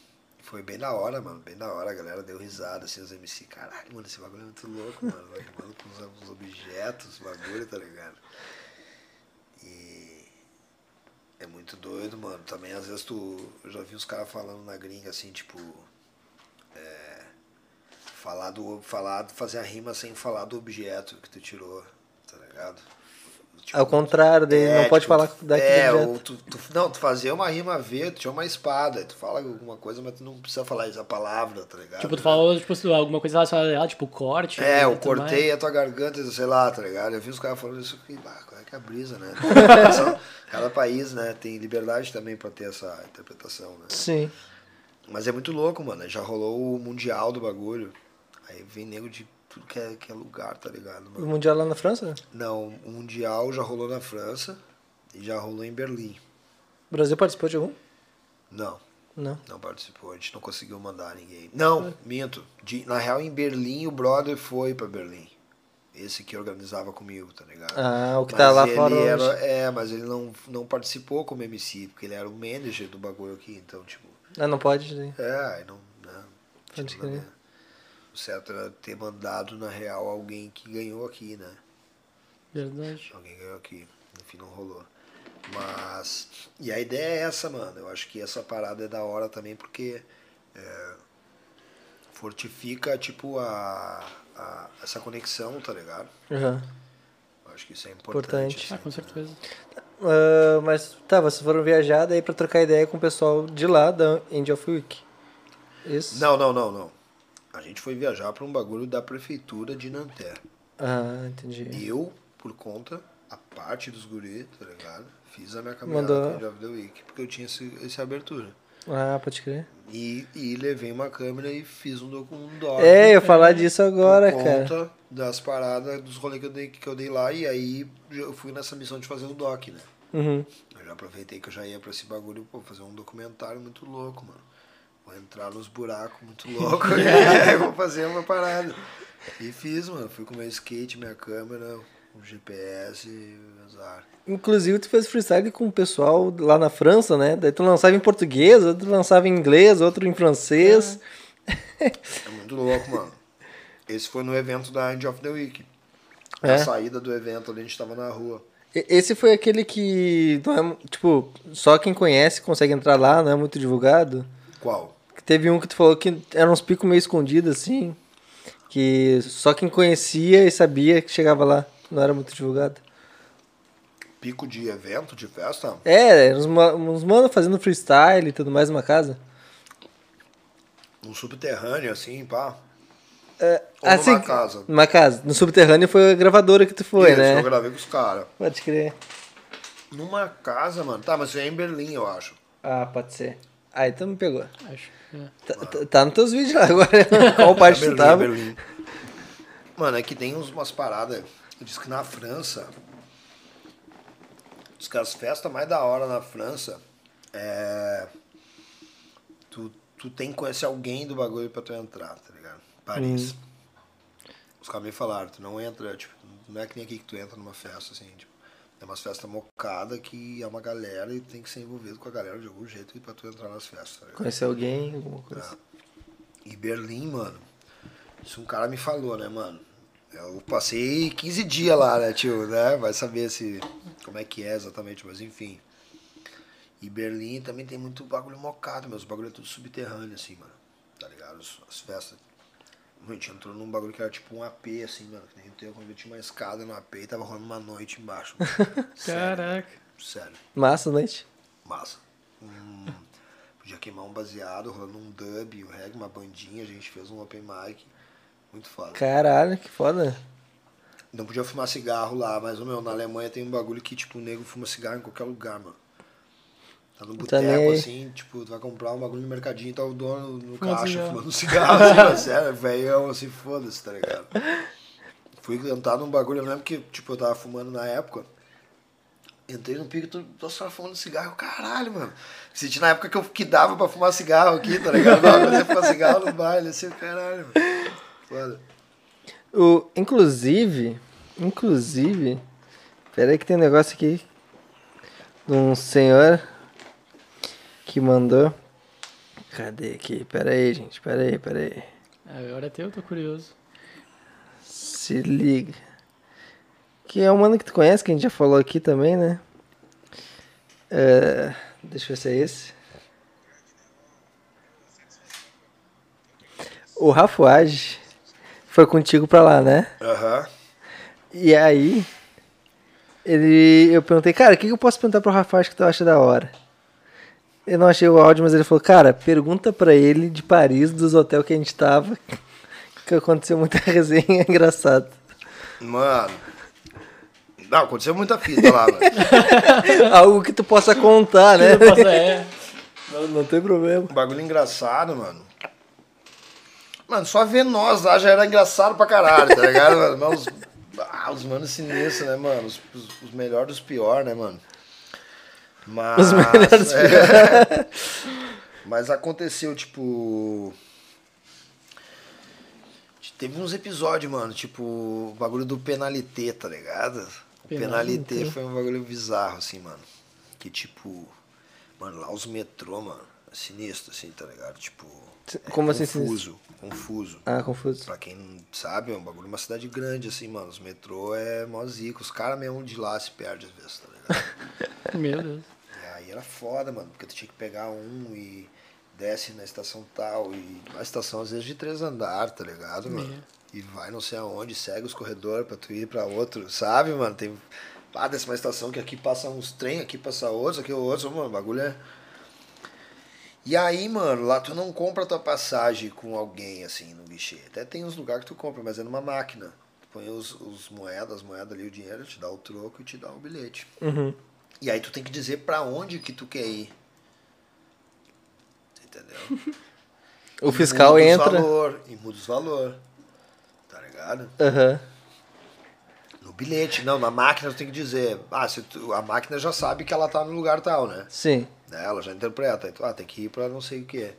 foi bem da hora, mano. Bem da hora. A galera deu risada, assim, os MC. Caralho, mano, esse bagulho é muito louco, mano. Vai rimando com os, os objetos, bagulho, tá ligado? E é muito doido, mano. Também às vezes tu. Eu já vi uns caras falando na gringa assim, tipo. É, falar do. Falar, fazer a rima sem falar do objeto que tu tirou, tá ligado? Tipo, Ao contrário, daí não pode tipo, falar daquele É, ou tu, tu- não, tu fazia uma rima a ver, tu tinha uma espada, tu fala alguma coisa, mas tu não precisa falar essa palavra, tá ligado? Tipo, tu falou tipo, alguma coisa relacionada a ela, tipo corte. É, e eu cortei mais. a tua garganta, sei lá, tá ligado? Eu vi os caras falando isso aqui, bah, qual é que é a brisa, né? Cada país, né, tem liberdade também pra ter essa interpretação, né? Sim. Mas é muito louco, mano. Já rolou o mundial do bagulho. Aí vem nego de tudo que é, que é lugar, tá ligado? O mano? Mundial lá na França? Não, o mundial já rolou na França e já rolou em Berlim. O Brasil participou de algum? Não. Não. Não participou, a gente não conseguiu mandar ninguém. Não, minto. De- na real, em Berlim, o brother foi pra Berlim. Esse que organizava comigo, tá ligado? Ah, o que Mas tá lá fora era, hoje. É, mas ele não, não participou como MC, porque ele era o manager do bagulho aqui, então, tipo... Ah, não pode. né? É, não... Né, Pode tinha nada a crer. ver. O certo era ter mandado, na real, alguém que ganhou aqui, né? Verdade. Alguém ganhou aqui. No fim não rolou. Mas. E a ideia é essa, mano. Eu acho que essa parada é da hora também porque é, fortifica, tipo, a, a- essa conexão, tá ligado? Aham. Eu acho que isso é Importante. importante. Ah, com certeza. Ah, mas tá, vocês foram viajar daí pra trocar ideia com o pessoal de lá da End of Week. Isso? Não, não, não, não. A gente foi viajar pra um bagulho da prefeitura de Nanterre. Ah, entendi. Eu, por conta, a parte dos guris, tá ligado? Fiz a minha caminhada Mandou. com o of the Week, porque eu tinha esse, essa abertura. Ah, pode crer. E, e levei uma câmera e fiz um, docu- um doc. É, eu ia falar disso agora, por cara. conta das paradas, dos rolês que eu, dei, que eu dei lá. E aí eu fui nessa missão de fazer o doc, né? Uhum. Eu já aproveitei que eu já ia pra esse bagulho, pô, fazer um documentário muito louco, mano. Vou entrar nos buracos muito louco. e aí vou fazer uma parada. E fiz, mano. Fui com meu skate, minha câmera, o GPS e azar. Inclusive, tu fez freestyle com o pessoal lá na França, né? Daí tu lançava em português, outro lançava em inglês, outro em francês. É muito louco, mano. Esse foi no evento da End of the Week. É? A saída do evento ali, a gente tava na rua. Esse foi aquele que, não é, tipo, só quem conhece consegue entrar lá, não é muito divulgado. Qual? Teve um que tu falou que eram uns picos meio escondidos, assim, que só quem conhecia e sabia que chegava lá, não era muito divulgado. Pico de evento, de festa? É, uns, uns mano fazendo freestyle e tudo mais numa casa. Um subterrâneo, assim, pá. É, Ou numa casa. Numa casa. No subterrâneo foi a gravadora que tu foi, Isso, né? eu gravei com os caras. Pode crer. Numa casa, mano. Tá, mas isso é em Berlim, eu acho. Ah, pode ser. Ah, então me pegou. Acho. É. Tá, tá- tá nos teus vídeos lá agora. Qual parte tu tava? Berlim. Mano, é que tem uns, umas paradas. Diz que na França. Diz que as festas mais da hora na França é. Tu, tu tem que conhecer alguém do bagulho pra tu entrar, tá ligado? Paris. Os caras me falaram, tu não entra, tipo, não é que nem aqui que tu entra numa festa, assim, tipo. É umas festas mocadas que é uma galera e tem que ser envolvido com a galera de algum jeito pra tu entrar nas festas, ligado? Conhecer alguém, alguma coisa. E Berlim, mano. Isso um cara me falou, né, mano? Eu passei 15 dias lá, né, tio, né? Vai saber se como é que é exatamente, mas enfim. E Berlim também tem muito bagulho mocado, meus bagulho é tudo subterrâneo, assim, mano. Tá ligado? As, as festas. A gente entrou num bagulho que era tipo um AP, assim, mano. Que nem o teu, quando eu tinha uma escada no AP e tava rolando uma noite embaixo. Sério, Caraca. sério. Massa, noite. Massa. Hum, podia queimar um baseado, rolando um dub, um reggae, uma bandinha, a gente fez um open mic. Muito foda. Caralho, que foda. Não podia fumar cigarro lá, mas, meu, na Alemanha tem um bagulho que, tipo, o nego fuma cigarro em qualquer lugar, mano. Tá no boteco, aí. assim, tipo, tu vai comprar um bagulho no mercadinho e tá o dono no Fumando caixa cigarro. fumando cigarro, assim, mano, sério, velhão, assim, foda-se, tá ligado? Fui cantar num bagulho, eu lembro que, tipo, eu tava fumando na época, entrei no pico e tô, tô só fumando cigarro, caralho, mano. Senti na época que eu que dava pra fumar cigarro aqui, tá ligado? Pra fazer fumar cigarro no baile, assim, caralho, mano. Foda. O, inclusive, inclusive, pera aí que tem um negócio aqui de um senhor que mandou. Cadê aqui? Pera aí, gente, pera aí, pera aí. Agora é teu, tô curioso. Se liga. Que é um mano que tu conhece, que a gente já falou aqui também, né? É, deixa eu ver se é esse. O Rafuage foi contigo pra lá, né? Aham. E aí, ele, eu perguntei, cara, o que que eu posso perguntar pro Rafael que tu acha da hora? Eu não achei o áudio, mas ele falou, cara, pergunta pra ele de Paris, dos hotéis que a gente tava, que aconteceu muita resenha engraçada. Mano. Não, aconteceu muita fita lá, mano. Algo que tu possa contar, né? Nossa, é. Não, não tem problema. Bagulho engraçado, mano. Mano, só ver nós lá já era engraçado pra caralho, tá ligado, mano? Mas os, ah, os manos sinistros, né, mano? Os, os, os melhores dos piores, né, mano? Mas. Os melhores é. Mas aconteceu, tipo. Teve uns episódios, mano, tipo, o bagulho do penalité, tá ligado? O Penalité. penalité foi um bagulho bizarro, assim, mano. Que tipo. Mano, lá os metrô, mano, é sinistro, assim, tá ligado? Tipo. é Como assim Confuso, confuso. Ah, confuso. Pra quem não sabe, é um bagulho, uma cidade grande, assim, mano. Os metrô é mó zica. Os caras mesmo de lá se perdem às vezes, tá ligado? Meu Deus. Era foda, mano, porque tu tinha que pegar um e desce na estação tal. E a estação às vezes de três andar, tá ligado, mano? E vai não sei aonde, segue os corredores pra tu ir pra outro, sabe, mano? Tem. Ah, desce uma estação que aqui passa uns trem, aqui passa outros, aqui outros, mano, o bagulho é. E aí, mano, lá tu não compra tua passagem com alguém assim no guichê. Até tem uns lugares que tu compra, mas é numa máquina. Tu põe os, os moedas, as moedas ali, o dinheiro, te dá o troco e te dá o bilhete. Uhum. E aí tu tem que dizer pra onde que tu quer ir. Entendeu? O fiscal muda entra. Valor, e muda os valor. Tá ligado? Aham. No bilhete, não, na máquina tu tem que dizer. Ah, se tu- a máquina já sabe que ela tá no lugar tal, né? Sim. Né, Ela já interpreta. Tu, ah, tem que ir pra não sei o que.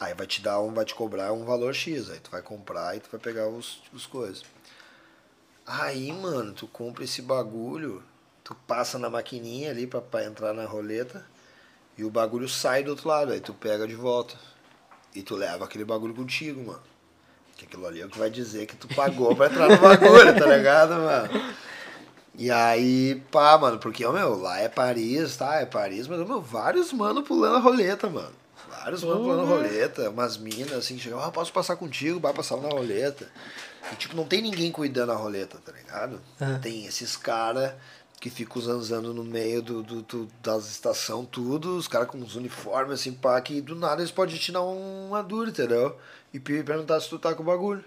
Aí vai te dar um, vai te cobrar um valor X. Aí tu vai comprar e tu vai pegar os, os coisas. Aí, mano, tu compra esse bagulho, tu passa na maquininha ali pra, pra entrar na roleta e o bagulho sai do outro lado. Aí tu pega de volta. E tu leva aquele bagulho contigo, mano. Que aquilo ali é o que vai dizer que tu pagou pra entrar no bagulho, tá ligado, mano? E aí, pá, mano, porque, ó, meu, lá é Paris, tá? É Paris, mas, meu, vários mano pulando a roleta, mano. Vários mano pulando a roleta, umas minas assim, chegam, ah, posso passar contigo, vai passar na roleta. E, tipo, não tem ninguém cuidando da roleta, tá ligado? Tem esses caras que ficam zanzando no meio do, do, do- das estações, tudo, os caras com uns uniformes, assim, pá, que do nada eles podem te dar um uma dura, entendeu? E pe- perguntar se tu tá com o bagulho.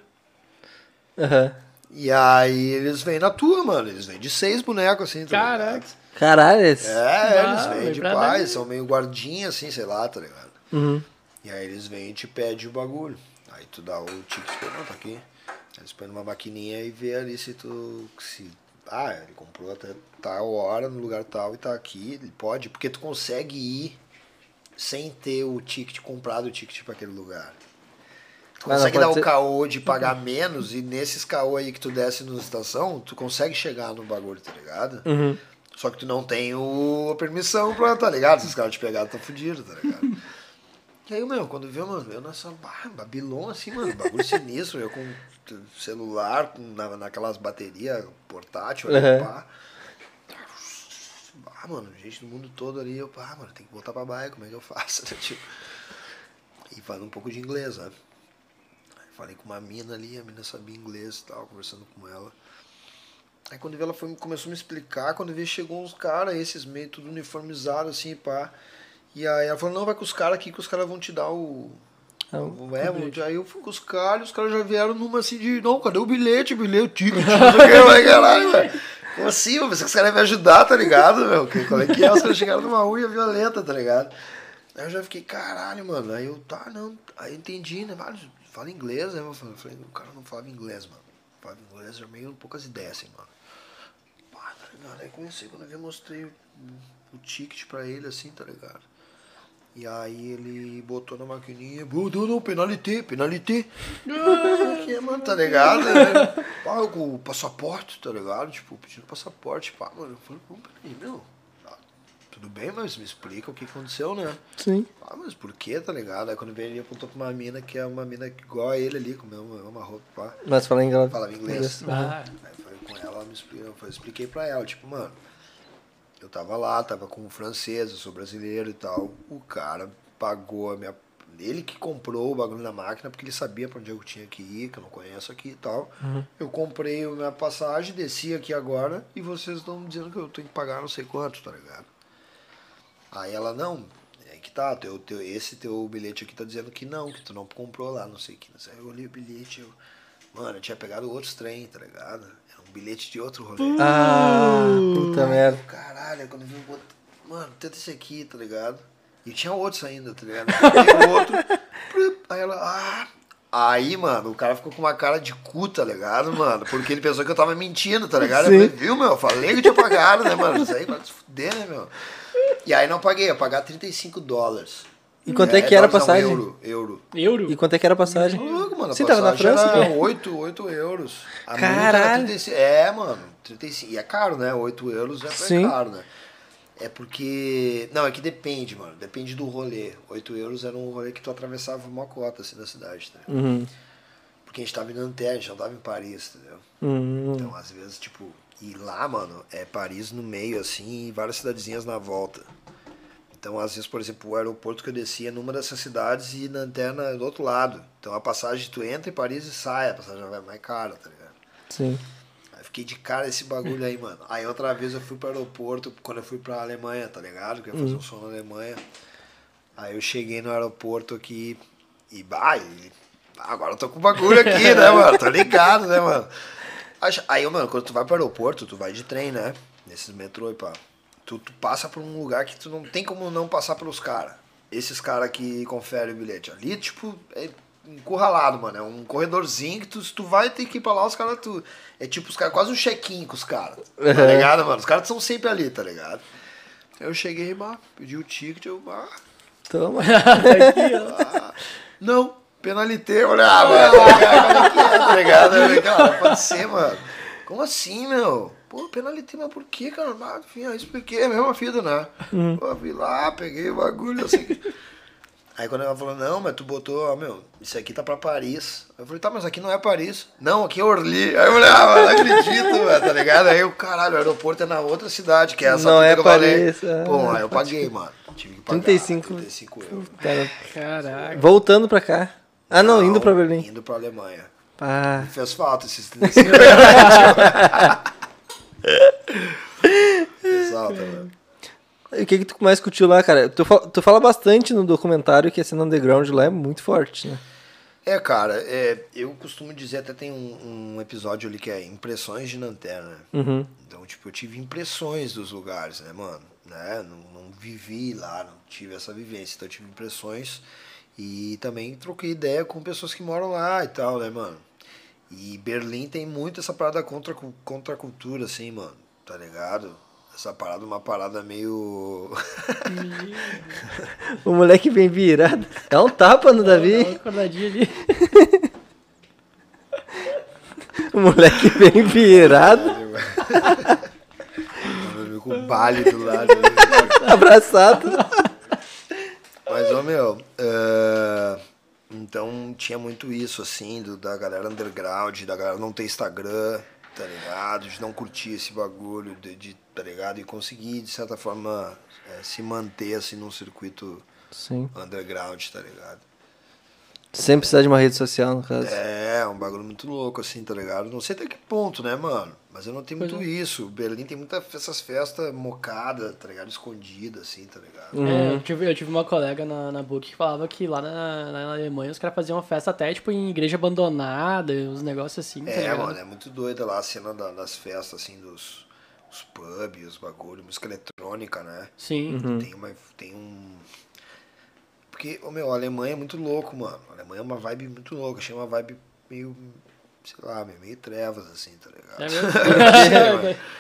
Aham. E aí eles vêm na tua, mano. Eles vêm de seis bonecos, assim, tá Caraca. ligado? Caralho, esse. É, Ah, eles vêm de paz, são meio guardinha, assim, sei lá, tá ligado? Uhum. E aí eles vêm e te pedem o bagulho. Aí tu dá o ticket, tu, não, tá aqui. Aí eles põem numa maquininha e vê ali se tu. Se, ah, ele comprou até tal hora, no lugar tal e tá aqui. Ele pode, porque tu consegue ir sem ter o ticket comprado, o ticket pra aquele lugar. Tu consegue dar o ser- caô de pagar menos e nesses caô aí que tu desce na estação, tu consegue chegar no bagulho, tá ligado? Uhum. Só que tu não tem o, a permissão pra, tá ligado? Se os caras te pegarem, tá fudido, tá ligado? E aí, meu, quando viu, mano, eu nessa bah, Babilônia, assim, mano, bagulho sinistro, eu com celular, na, naquelas baterias portátil, Uhum. pá. Ah, mano, gente do mundo todo ali, eu, pá, mano, tem que voltar pra baia, como é que eu faço, né, tipo? E falando um pouco de inglês, né? Falei com uma mina ali, a mina sabia inglês e tal, conversando com ela. Aí quando vi ela foi, começou a me explicar, quando vi chegou uns caras, esses meio tudo uniformizado assim, pá. E aí ela falou, não, vai com os caras aqui que os caras vão te dar o. É, vão te- aí eu fui com os caras, os caras já vieram numa assim de, não, cadê o bilhete, bilhete, o ticket, não caralho, velho. Como assim, eu pensei que os caras iam me ajudar, tá ligado, meu? Que, qual é que é? Os caras chegaram numa unha violenta, tá ligado? Aí eu já fiquei, caralho, mano. Aí eu, tá, não. Aí eu entendi, né? Mano, fala inglês, né? Eu falei, o cara não falava inglês, mano. Falava inglês, eu meio poucas ideias, assim, mano. Pá, tá ligado? Aí comecei, quando eu vi, eu mostrei o, o ticket pra ele, assim, tá ligado? E aí ele botou na maquininha, botou no penalité, penalité. Ah, que, mano, tá ligado? Pá, com o passaporte, tá ligado? Tipo, pedindo passaporte, pá, mano. Eu falei, pô, peraí, meu. tá, Tudo bem, mas me explica o que aconteceu, né? Sim. Ah, mas por que, tá ligado? Aí quando veio ele apontou pra uma mina que é uma mina igual a ele ali, com a mesma, mesma roupa, pá. Mas fala inglês. Falava inglês. Ah, Aí falei com ela, ela me explicou, eu expliquei pra ela, tipo, mano, eu tava lá, tava com um francês, eu sou brasileiro e tal. O cara pagou a minha. Ele que comprou o bagulho na máquina, porque ele sabia pra onde eu tinha que ir, que eu não conheço aqui e tal. Eu comprei a minha passagem, desci aqui agora, e vocês estão dizendo que eu tenho que pagar não sei quanto, tá ligado? Aí ela, não, é que tá, teu, teu, esse teu bilhete aqui tá dizendo que não, que tu não comprou lá, não sei o que. Aí eu olhei o bilhete, eu, mano, eu tinha pegado outros trem, tá ligado? Era bilhete de outro rolê. Ah, puta merda. Caralho, quando eu vi o outro, mano, tenta esse aqui, tá ligado? E tinha outros ainda, tá ligado? Tem outro. Aí ela, ah. Aí, mano, o cara ficou com uma cara de cu, tá ligado, mano? Porque ele pensou que eu tava mentindo, tá ligado? Eu Sim. falei, viu, meu? Eu falei que eu tinha pagado, né, mano? Isso aí vai se fuder, né, meu? E aí não paguei, eu pagar 35 dólares. E quanto é que era a passagem? Euro, euro. euro? E quanto é que era a passagem? Tá louco, mano. a Você tava na passagem França? Era pô? 8, 8 euros. A Caralho. era 35. É, mano. 35. E é caro, né? 8 euros é Sim. caro, né? É porque. Não, é que depende, mano. Depende do rolê. 8 euros era um rolê que tu atravessava uma cota assim da cidade, tá? ligado? Uhum. Porque a gente tava em Nanterre, a gente não tava em Paris, entendeu? Uhum. Então, às vezes, tipo, e lá, mano, é Paris no meio, assim, e várias cidadezinhas na volta. Então, às vezes, por exemplo, o aeroporto que eu descia numa dessas cidades e na- do outro lado. Então, a passagem, tu entra em Paris e sai, a passagem já vai mais cara, tá ligado? Sim. Aí fiquei de cara esse bagulho aí, mano. Aí outra vez eu fui pro aeroporto, quando eu fui pra Alemanha, tá ligado? Que eu ia fazer um som na Alemanha. Aí eu cheguei no aeroporto aqui e, bah, e- ah, agora eu tô com o bagulho aqui, né, mano? Tô ligado, né, mano? Aí- Aí, mano, quando tu vai pro aeroporto, tu vai de trem, né? Nesses metrô e pá. Tu, tu passa por um lugar que tu não tem como não passar pelos caras. Esses caras que conferem o bilhete. Ali, tipo, é encurralado, mano. É um corredorzinho que tu, tu vai ter que ir pra lá, os caras, tu. É tipo, os caras, quase um check-in com os caras. Tá ligado, mano? Os caras são sempre ali, tá ligado? Eu cheguei, bah, pedi o ticket, eu, bah, Toma. ah, não, penalité. Eu falei, ah, mano, qual é que é, tá ligado? Eu falei, cara, não pode ser, mano. Como assim, meu? Pô, penalité, mas por que, cara? Ah, enfim, eu expliquei, é a mesma fita, né? Pô, fui lá, peguei o bagulho, que... Aí quando ela falou, não, mas tu botou, ó, meu, isso aqui tá pra Paris. Eu falei, tá, mas aqui não é Paris. Não, aqui é Orly. Aí eu falei, ah, mas não acredito, mano, tá ligado? Aí o caralho, o aeroporto é na outra cidade, que é essa Não é que eu falei. Paris, ah, Pô, aí eu paguei, mano. Tive que pagar 35. 35 euros. Cara, Caraca. Voltando pra cá. Ah, não, indo pra Berlim. Indo pra Alemanha. Ah, Fez falta esses 35 Fez falta, velho. e o que que tu mais curtiu lá, cara? Tu, fa- tu fala bastante no documentário que a cena underground lá é muito forte, né? É, cara, é, eu costumo dizer, até tem um, um episódio ali que é Impressões de Nanterre, né? Uhum. Então, tipo, eu tive impressões dos lugares, né, mano? Né? Não, não vivi lá, não tive essa vivência. Então, eu tive impressões e também troquei ideia com pessoas que moram lá e tal, né, mano? E Berlim tem muito essa parada contra, contra a cultura, assim, mano, tá ligado? Essa parada, uma parada meio. O moleque bem virado. Dá um tapa no Dá uma Davi. acordadinha ali. O moleque bem virado. com o baile do lado. Abraçado. Mas, ô meu, eh, tinha muito isso, assim, do, da galera underground, da galera não ter Instagram, tá ligado? De não curtir esse bagulho, de, de tá ligado? E conseguir, de certa forma, é, se manter, assim, num circuito Sim. underground, tá ligado? Sem precisar de uma rede social, no caso. É, um bagulho muito louco, assim, tá ligado? Não sei até que ponto, né, mano? Mas eu não tenho Pois muito é. isso. Berlim tem muitas essas festas mocadas, tá ligado? Escondidas, assim, tá ligado? Uhum. É, eu, tive, eu tive uma colega na, na Book que falava que lá na, na Alemanha os caras faziam festa até, tipo, em igreja abandonada, uns negócios assim, tá É, ligado? mano, é muito doida lá a cena da- das festas, assim, dos os pubs, os bagulho, música eletrônica, né? Sim. Tem, uma, tem um. Porque, ô meu, a Alemanha é muito louco, mano. A Alemanha é uma vibe muito louca. Achei uma vibe meio. sei lá, meio, meio trevas, assim, tá ligado? É mesmo?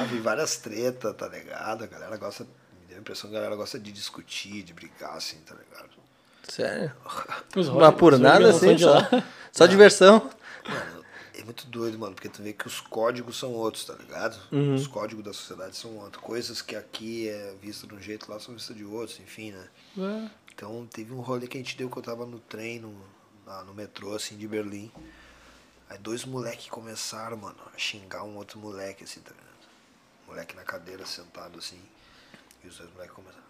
Ah, vi várias tretas, tá ligado? A galera gosta. Me deu a impressão que a galera gosta de discutir, de brigar, assim, tá ligado? Sério? Os Mas por os nada assim, de só, lá. só diversão. Mano, é muito doido, mano, porque tu vê que os códigos são outros, tá ligado? Uhum. Os códigos da sociedade são outros. Coisas que aqui é vista de um jeito, lá são vistas de outros, enfim, né? Ué, Então teve um rolê que a gente deu que eu tava no trem, no, na- no metrô, assim, de Berlim. Aí dois moleques começaram, mano, a xingar um outro moleque, assim, tá ligado? Moleque na cadeira, sentado, assim. E os dois moleques começaram.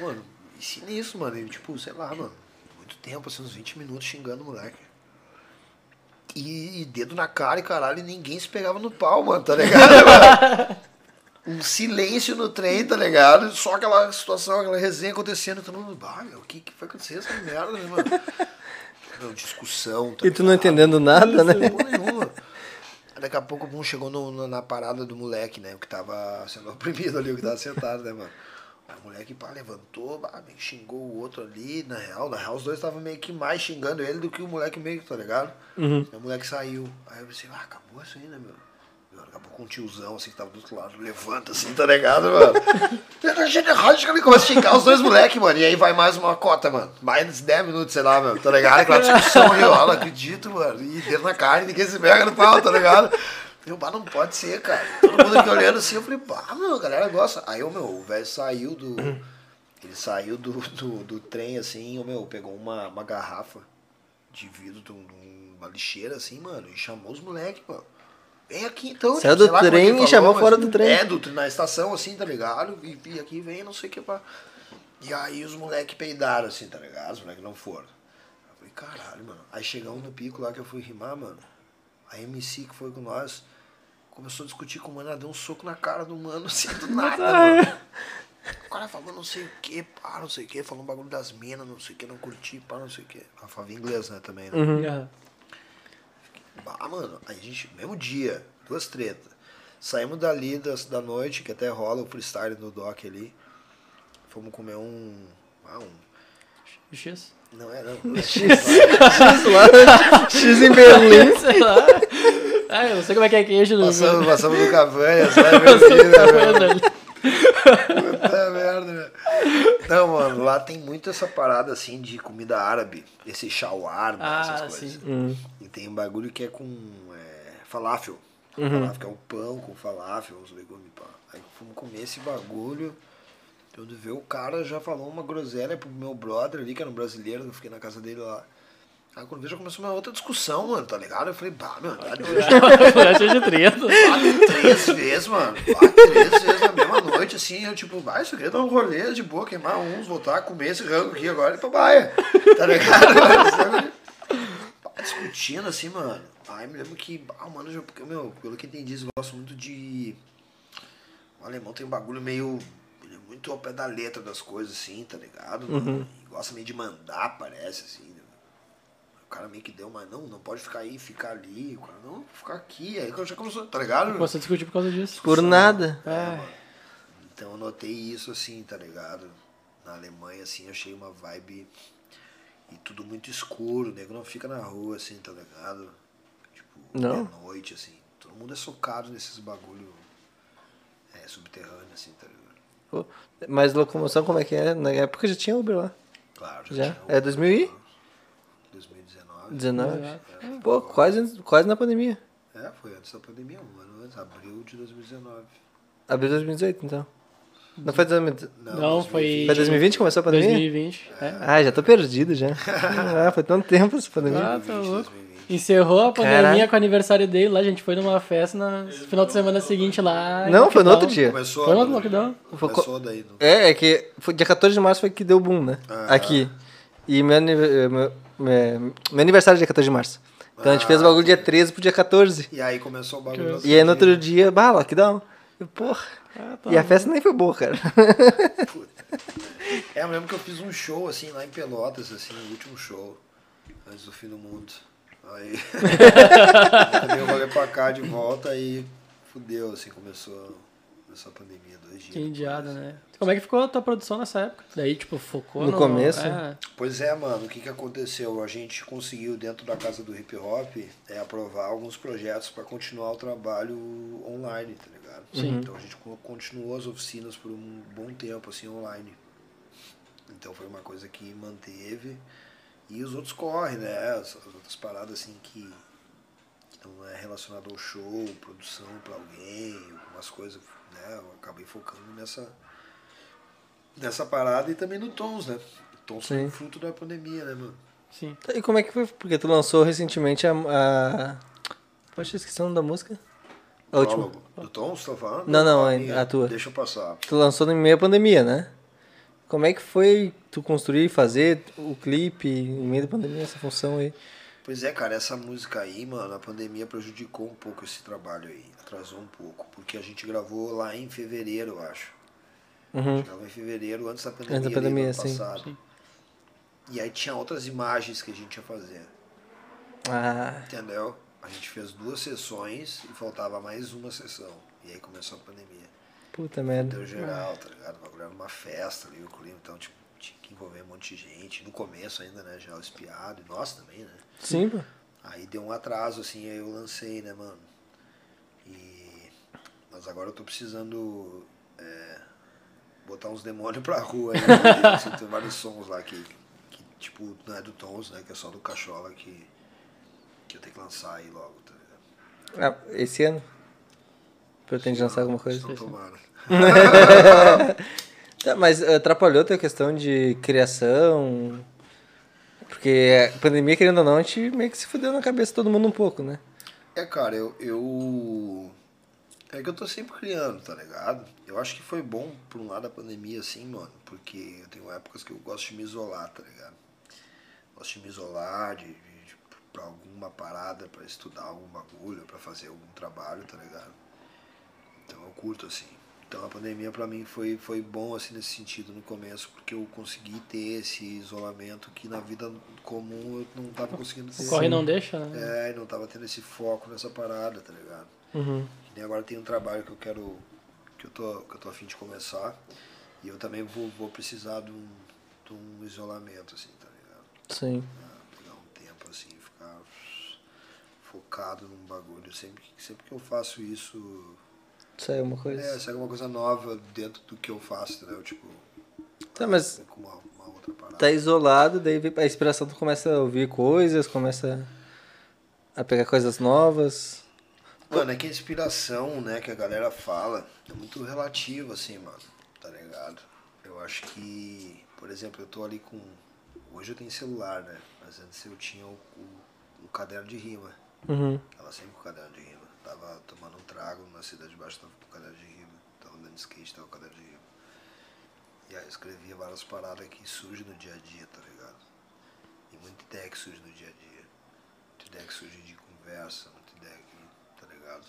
Mano, ensina isso, mano. E, tipo, sei lá, mano. Muito tempo, assim, uns 20 minutos xingando o moleque. E, e dedo na cara e caralho, e ninguém se pegava no pau, mano, tá ligado? um silêncio no trem, tá ligado? Só aquela situação, aquela resenha acontecendo, todo mundo, bah, meu, o que, que foi acontecer essa merda, né, mano? Meu, discussão, tá E tu não ligado? entendendo nada, né? Nenhuma. Daqui a pouco um chegou no- no- na parada do moleque, né? O que tava sendo oprimido ali, o que tava sentado, né, mano? Aí o moleque, pá, levantou, pá, meio que xingou o outro ali, na real. Na real, os dois estavam meio que mais xingando ele do que o moleque meio, tá ligado? Aí o moleque saiu. Aí eu pensei, ah, acabou isso aí, né, meu? Meu, pouco um tiozão, assim, que tava do outro lado, levanta, assim, tá ligado, mano? Ele começa a xingar os dois moleques, mano. E aí vai mais uma cota, mano. Mais 10 minutos, sei lá, meu. Tá ligado? Aquela discussão ali, ó. Não acredito, mano. E dedo na carne, ninguém se pega no pau, tá ligado? Eu, bah, não pode ser, cara. Todo mundo aqui olhando assim, eu falei, bah, meu, a galera gosta. Aí, o meu, o velho saiu do. Ele saiu do, do, do trem, assim, o meu, pegou uma, uma garrafa de vidro de, um- de uma lixeira, assim, mano, e chamou os moleques, mano. Vem aqui então. Saiu tipo, do sei lá como é trem e chamou mas- fora do trem. É, do, na estação, assim, tá ligado? E, e aqui vem, não sei o que, pá. E aí os moleques peidaram, assim, tá ligado? Os moleques não foram. Eu falei, caralho, mano. Aí chegamos no pico lá que eu fui rimar, mano. A MC que foi com nós começou a discutir com o mano, ela deu um soco na cara do mano, assim, do nada, mano. O cara falou não sei o que, pá, não sei o que, falou um bagulho das minas, não sei o que, não curti, pá, não sei o que. Ela falava inglês, né, também, né? Aham. Ah, mano, a gente, mesmo dia, duas tretas. Saímos dali das, da noite, que até rola o freestyle do Doc ali. Fomos comer um. Ah, um. X? Não é, não. é X lá, X em Berlim. Sei lá. Ah, eu não sei como é que é queijo no Passamos, passamos no Cavanha, sabe? Berlim, né, meu? Puta merda, né? Não, mano, lá tem muito essa parada assim de comida árabe. Esse shawarma, Ah, essas coisas. sim. E tem um bagulho que é com é, falafel. Falafel, que é um pão com falafel, uns legumes, pá. Aí fomos comer esse bagulho. Quando vê o cara já falou uma groselha pro meu brother ali, que era um brasileiro, eu fiquei na casa dele lá. Aí quando veio já começou uma outra discussão, mano, tá ligado? Eu falei, bah, meu, tá de treta. Quatro, três vezes, mano. Quatro, três vezes na mesma noite, assim. Eu, tipo, vai, isso aqui é dar um rolê de boa, queimar uns, voltar, comer esse rango aqui agora e pra baia. Tá ligado? Discutindo, assim, mano. Aí me lembro que, ah, mano, já, porque, meu, pelo que eu entendi, eles gostam muito de. O alemão tem um bagulho meio. ele é muito ao pé da letra das coisas, assim, tá ligado? E gosta meio de mandar, parece, assim. né? O cara meio que deu, mas não, não pode ficar aí, ficar ali. O cara, não, vou ficar aqui. Aí já começou, tá ligado? Você discutiu por causa disso. Por nada. É. Então eu notei isso assim, tá ligado? Na Alemanha, assim, eu achei uma vibe. E tudo muito escuro, o nego não fica na rua, assim, tá ligado? Tipo, Não? noite, assim. Todo mundo é socado nesses bagulho é, subterrâneo, assim, tá ligado? Pô, Mas locomoção, como é que é? Na época já tinha Uber lá. Claro, Já? tinha É 2000 e? 2019. 19. Pô, quase, quase na pandemia. É, foi antes da pandemia, um ano antes, abril de 2019. Abril de 2018, então. Não foi 2020? Não, foi- Foi 2020 que começou a pandemia? 2020. É. Ah, já tô perdido já. ah, foi tanto tempo essa pandemia. Ah, tá louco. 2020. Encerrou a pandemia Caraca. com o aniversário dele lá, a gente foi numa festa no final de semana seguinte lá. Não, foi no outro dia. Começou, Foi no lockdown. Começou daí. No... É, é que foi dia 14 de março foi que deu boom, né? Ah. Aqui. E meu, anive- meu, meu, meu aniversário é dia 14 de março. Então a gente Ah, fez o bagulho dia 13 pro dia 14. E aí começou o bagulho. E aí no outro dia, bah, lockdown. Eu, porra. Ah, tá E a festa nem foi boa, cara. É, eu lembro que eu fiz um show assim lá em Pelotas, assim, o último show. Antes do fim do mundo. Aí. eu rolê pra cá de volta e fudeu, assim, começou, começou a pandemia, dois dias. Que indiada, né? Como é que ficou a tua produção nessa época? Daí, tipo, focou No começo? É. Pois é, mano, o que que aconteceu? A gente conseguiu, dentro da casa do hip hop, é, aprovar alguns projetos para continuar o trabalho online, tá ligado? Sim. Então a gente co- continuou as oficinas por um bom tempo, assim, online. Então foi uma coisa que manteve. E os outros correm, né? As, as outras paradas, assim, que, que não é relacionado ao show, produção para alguém, algumas coisas, né? Eu acabei focando nessa, nessa parada e também no Tons, né? Tons Sim. um fruto da pandemia, né, mano? Sim. E como é que foi? Porque tu lançou recentemente a. a... Poxa, esqueci o nome da música. A última. Do Tons, tá falando? Não, não, A a- tua. Deixa eu passar. Tu lançou no meio da pandemia, né? Como é que foi tu construir e fazer o clipe em meio da pandemia, essa função aí? Pois é, cara, essa música aí, mano, a pandemia prejudicou um pouco esse trabalho aí. Atrasou um pouco. Porque a gente gravou lá em fevereiro, eu acho. Uhum. gravou em fevereiro, antes da pandemia, Antes da ali, pandemia, sim. passado. Sim. E aí tinha outras imagens que a gente ia fazer. Ah, Entendeu? A gente fez duas sessões e faltava mais uma sessão. E aí começou a pandemia. puta merda. Deu geral, tá ligado? O bagulho era uma festa ali, o clima, então tipo, tinha que envolver um monte de gente. No começo ainda, né? O espiado, e nós também, né? Sim, pô. Aí deu um atraso, assim, aí eu lancei, né, mano? E... Mas agora eu tô precisando é, botar uns demônios pra rua né? Assim, tem vários sons lá que, que, tipo, não é do Tons, né? Que é só do Cachola que, que eu tenho que lançar aí logo, tá? Ah, esse ano? Pretende lançar alguma coisa? Tomara. Tá, mas eh, atrapalhou a tua questão de criação? Porque a pandemia, querendo ou não, a gente meio que se fudeu na cabeça de todo mundo um pouco, né? É, cara, eu, eu. É que eu tô sempre criando, tá ligado? Eu acho que foi bom, por um lado, a pandemia, assim, mano, porque eu tenho épocas que eu gosto de me isolar, tá ligado? Gosto de me isolar, de, de, de pra alguma parada, pra estudar algum bagulho, pra fazer algum trabalho, tá ligado? Então eu curto, assim. Então a pandemia pra mim foi, foi bom, assim, nesse sentido, no começo, porque eu consegui ter esse isolamento que na vida comum eu não tava conseguindo ter. O corre não deixa, né? É, não tava tendo esse foco nessa parada, tá ligado? Uhum. E agora tem um trabalho que eu quero. que eu tô, que eu tô afim de começar. E eu também vou, vou precisar de um, de um isolamento, assim, tá ligado? Sim. Pra pegar um tempo assim, ficar focado num bagulho. Sempre, que- sempre que eu faço isso. Saiu uma coisa. É, sai alguma coisa nova dentro do que eu faço, entendeu? Tipo. Tá, mas com uma, uma outra parada. tá isolado, daí a inspiração tu começa a ouvir coisas, começa a pegar coisas novas. Mano, é que a inspiração, né, que a galera fala, é muito relativa, assim, mano, tá ligado? Eu acho que, por exemplo, eu tô ali com. Hoje eu tenho celular, né? Mas antes eu tinha o, o, o caderno de rima. Uhum. Tava sempre com o caderno de rima. Tava tomando um trago na cidade de baixo, tava com o caderno de rima. Tava andando de skate, tava com o caderno de rima. E aí eu escrevia várias paradas que surgem no dia a dia, tá ligado? E muita ideia que surge no dia a dia. Muita ideia que surge de conversa, muita ideia que, tá ligado?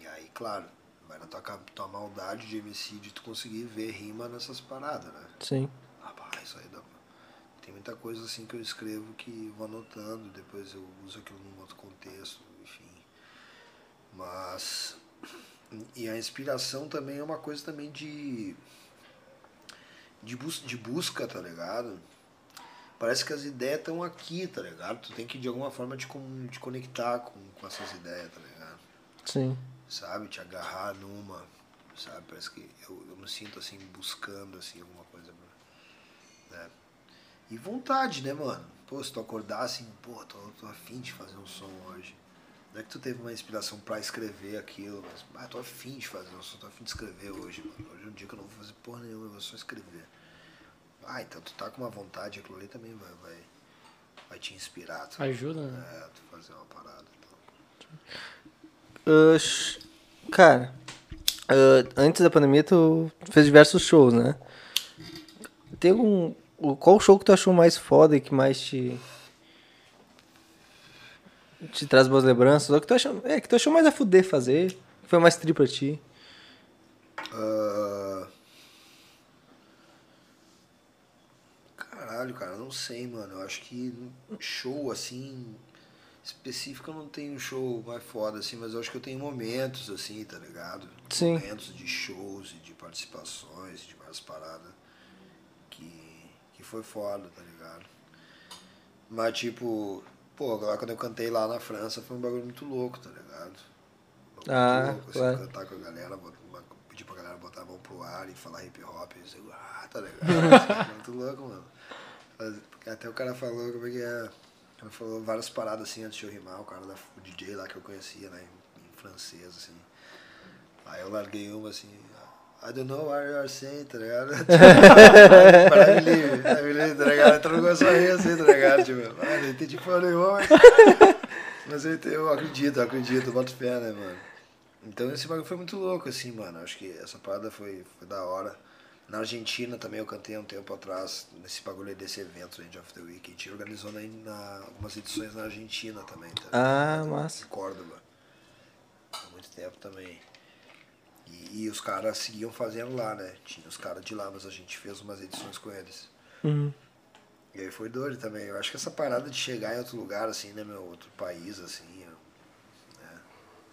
E aí, claro, vai na tua, tua maldade de MC de tu conseguir ver rima nessas paradas, né? Sim. Rapaz, isso aí dá. Tem muita coisa assim que eu escrevo que vou anotando, depois eu uso aquilo num outro contexto, enfim. Mas. E a inspiração também é uma coisa também de. De, bus de busca, tá ligado? Parece que as ideias estão aqui, tá ligado? Tu tem que de alguma forma te, te conectar com, com essas ideias, tá ligado? Sim. sabe? Te agarrar numa, sabe? Parece que eu, eu me sinto assim, buscando assim, alguma coisa. Né? E vontade, né, mano? Pô, se tu acordar assim, pô, tô, tô afim de fazer um som hoje. Não é que tu teve uma inspiração pra escrever aquilo, mas ah, tô afim de fazer, eu só tô afim de escrever hoje, mano. Hoje é um dia que eu não vou fazer porra nenhuma, eu vou só escrever. Ah, então tu tá com uma vontade, aquilo ali também vai, vai, vai te inspirar. Tu, Ajuda, né? É, tu fazer uma parada. Então. Sh- cara, ah, antes da pandemia tu fez diversos shows, né? Tem o- Qual show que tu achou mais foda e que mais te. te traz boas lembranças? Ou que tu achou, é, que tu achou mais a fuder fazer? Que foi mais tri pra ti? Ah, Caralho, cara, não sei, mano. Eu acho que show assim. Específico eu não tenho um show mais foda, assim, mas eu acho que eu tenho momentos, assim, tá ligado? Sim. Momentos de shows e de participações, de várias paradas que, que foi foda, tá ligado? Mas tipo, pô, agora quando eu cantei lá na França foi um bagulho muito louco, tá ligado? Um Ah, louco, assim, claro. cantar com a galera, pedir pra galera botar a mão pro ar e falar hip hop, e eu, ah, tá ligado? muito louco, mano. Até o cara falou como é que é. Falou várias paradas assim antes de eu rimar, o cara da o DJ lá que eu conhecia, né, em, em francês, assim. Aí eu larguei uma assim, I don't know what you are saying, tá ligado? Para me livre, para tá ligado? Não começou a rir assim, tá ligado? Tipo, ah, não entendi porra nenhuma, mas, mas eu, eu acredito, eu acredito, boto fé, né, mano? Então esse bagulho foi muito louco, assim, mano. Acho que essa parada foi, foi da hora. Na Argentina também eu cantei um tempo atrás, nesse bagulho desse evento, End of the Week. A gente organizou na, na, algumas edições na Argentina também, tá? Ah, massa. Em Córdoba. Há muito tempo também. E, e os caras seguiam fazendo lá, né? Tinha os caras de lá, mas a gente fez umas edições com eles. Uhum. E aí foi doido também. Eu acho que essa parada de chegar em outro lugar, assim, né, meu? Outro país, assim, é um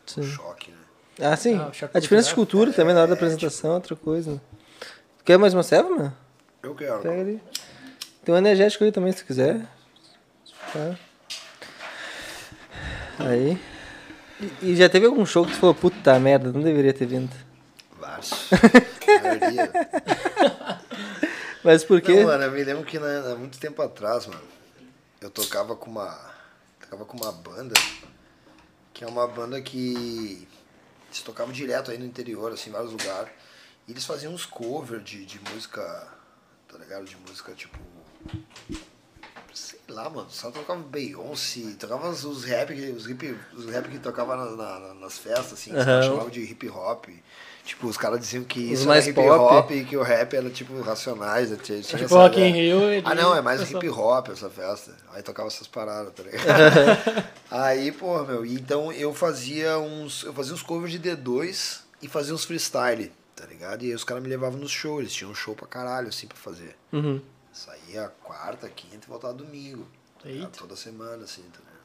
Sim. choque, né? Ah, sim. Ah, a diferença de cultura também na hora da apresentação é outra coisa. né? Quer mais uma serva, mano? Eu quero. Pega ali. Tem um energético ali também, se tu quiser. Tá. Aí. E, e já teve algum show que tu falou, puta merda, não deveria ter vindo. Vários. Mas por quê? Não, mano, eu me lembro que há muito tempo atrás, mano, eu tocava com uma. Tocava com uma banda, que é uma banda que eles tocavam direto aí no interior, assim, em vários lugares. E eles faziam uns covers de, de música, tá ligado? De música tipo. Sei lá, mano, só tocava Beyoncé, tocava os, rap, que- os hip, os rap que tocava na- na- nas festas, assim, que Aham. chamavam de hip hop. Tipo, os caras diziam que Os isso mais era hip hop e que o rap era tipo racionais. né? Tinha, tinha Tipo, Rock in. Rio, Ah, não, é mais hip hop essa festa. Aí tocava essas paradas, tá ligado? aí, porra, meu, e então eu fazia uns. Eu fazia uns covers de D2 e fazia uns freestyle, tá ligado? E aí os caras me levavam nos shows, eles tinham um show pra caralho, assim, pra fazer. Uhum. Saía quarta, quinta e voltava domingo. Tá. Toda semana, assim, tá ligado?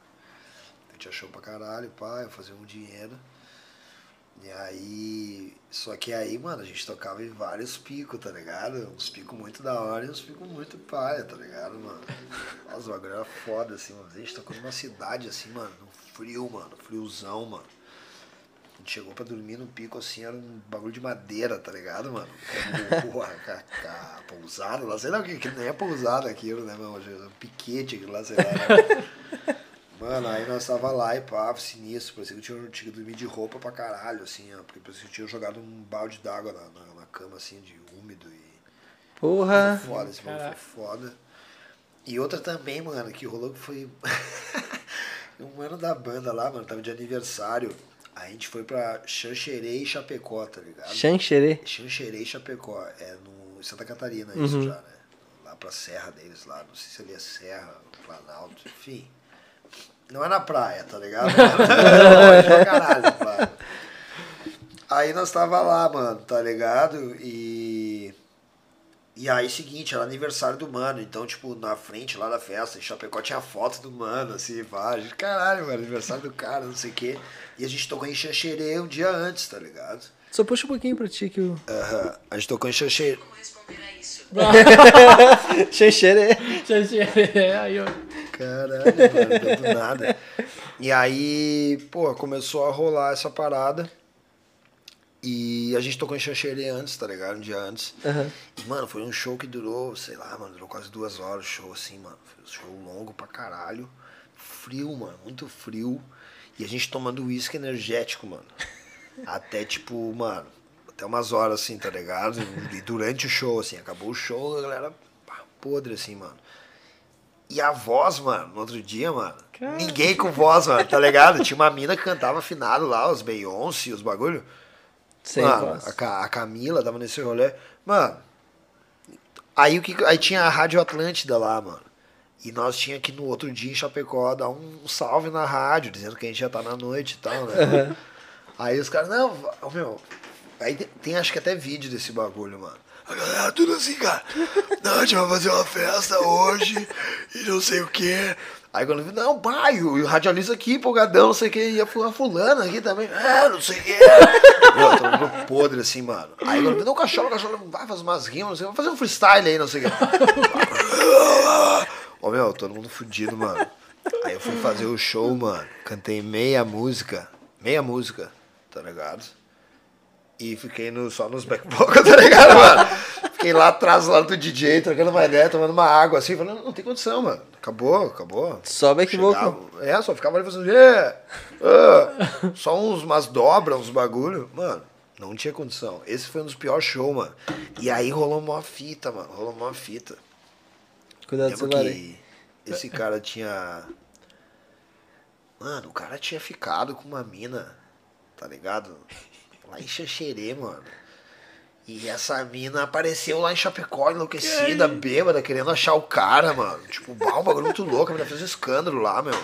Eu tinha show pra caralho, pá, eu fazia um dinheiro. E aí. Só que aí, mano, a gente tocava em vários picos, tá ligado? Uns picos muito da hora e uns picos muito paia, tá ligado, mano? Nossa, o bagulho era foda, assim, mano. A gente tocou numa cidade, assim, mano, no frio, mano, friozão, mano. Chegou pra dormir no pico, assim, era um bagulho de madeira, tá ligado, mano? Porra, com a, pousada lá, sei lá o que, que nem é pousada aquilo, né, meu? Um piquete aquilo lá, sei lá. Né? Mano, aí nós tava lá e pá, sinistro, parecia que eu tinha, tinha que dormir de roupa pra caralho, assim, ó, porque parecia que eu tinha jogado um balde d'água na, na, na cama, assim, de úmido e... Porra. Foi foda, esse bagulho foi foda. E outra também, mano, que rolou que foi. um ano da banda lá, mano, tava de aniversário. A gente foi pra Xanxerê e Chapecó, tá ligado? Xanxerê. Xanxerê e Chapecó. É no Santa Catarina isso Uhum. já, né? Lá pra serra deles lá. Não sei se ali é Serra, Planalto, enfim. Não é na praia, tá ligado? É caralho praia. Aí nós tava lá, mano, tá ligado? E. E aí, seguinte, era aniversário do mano, então, tipo, na frente lá da festa, em Chapecó tinha foto do mano, assim, pá, gente, caralho, mano, aniversário do cara, não sei o quê. E a gente tocou em Xanxerê um dia antes, tá ligado? Só puxa um pouquinho pra ti que o. Aham, a gente tocou em Xanxerê. Como responder a isso? Xanxerê. É, aí, ó. Caralho, mano, do nada. E aí, pô, começou a rolar essa parada. E a gente tocou em Xanxerê antes, tá ligado? Um dia antes. Aham. E, mano, foi um show que durou, sei lá, mano, durou quase duas horas o show, assim, mano. Foi um show longo pra caralho. Frio, mano, muito frio. E a gente tomando uísque energético, mano. Até tipo, mano, até umas horas assim, tá ligado? E durante o show, assim, acabou o show, a galera pá, podre, assim, mano. E a voz, mano, no outro dia, mano, ninguém com voz, mano, tá ligado? Tinha uma mina que cantava afinado lá, os Beyoncé, os bagulho. Sem mano, a, a Camila tava nesse rolê. Mano, aí, o que, aí tinha a Rádio Atlântida lá, mano. E nós tinha que no outro dia em Chapecó dar um salve na rádio, dizendo que a gente já tá na noite e tal, né? Aí os caras, não, meu. Aí tem, acho que até vídeo desse bagulho, mano. A galera tudo assim, cara. Não, a gente vai fazer uma festa hoje e não sei o quê. Aí quando eu vi, não, pai, o radialista aqui, empolgadão, não sei o que, ia a fulana aqui também, é, não sei o que. Meu, todo mundo podre assim, mano. Aí quando não, cachorro, cachorro, vai fazer umas rimas, não sei, vai fazer um freestyle aí, não sei o que. Ô meu, todo mundo fudido, mano. Aí eu fui fazer o show, mano. Cantei meia música. Meia música, tá ligado? E fiquei no, só nos back vocal, tá ligado, mano? Fiquei lá atrás, lá do DJ, trocando uma ideia, tomando uma água, assim, falando, não tem condição, mano. Acabou, acabou. Só vocal. É, só ficava ali fazendo. "É, ah", só uns, umas dobras, uns bagulho. Mano, não tinha condição. Esse foi um dos piores shows, mano. E aí rolou uma fita, mano. Rolou uma fita. Cuidado do Lembro celular aí. que esse cara tinha. Mano, o cara tinha ficado com uma mina, tá ligado? Lá em Xanxerê, mano. E essa mina apareceu lá em Chapecó, enlouquecida, bêbada, querendo achar o cara, mano. Tipo, bah, um bagulho muito louco, a mina fez um escândalo lá, meu.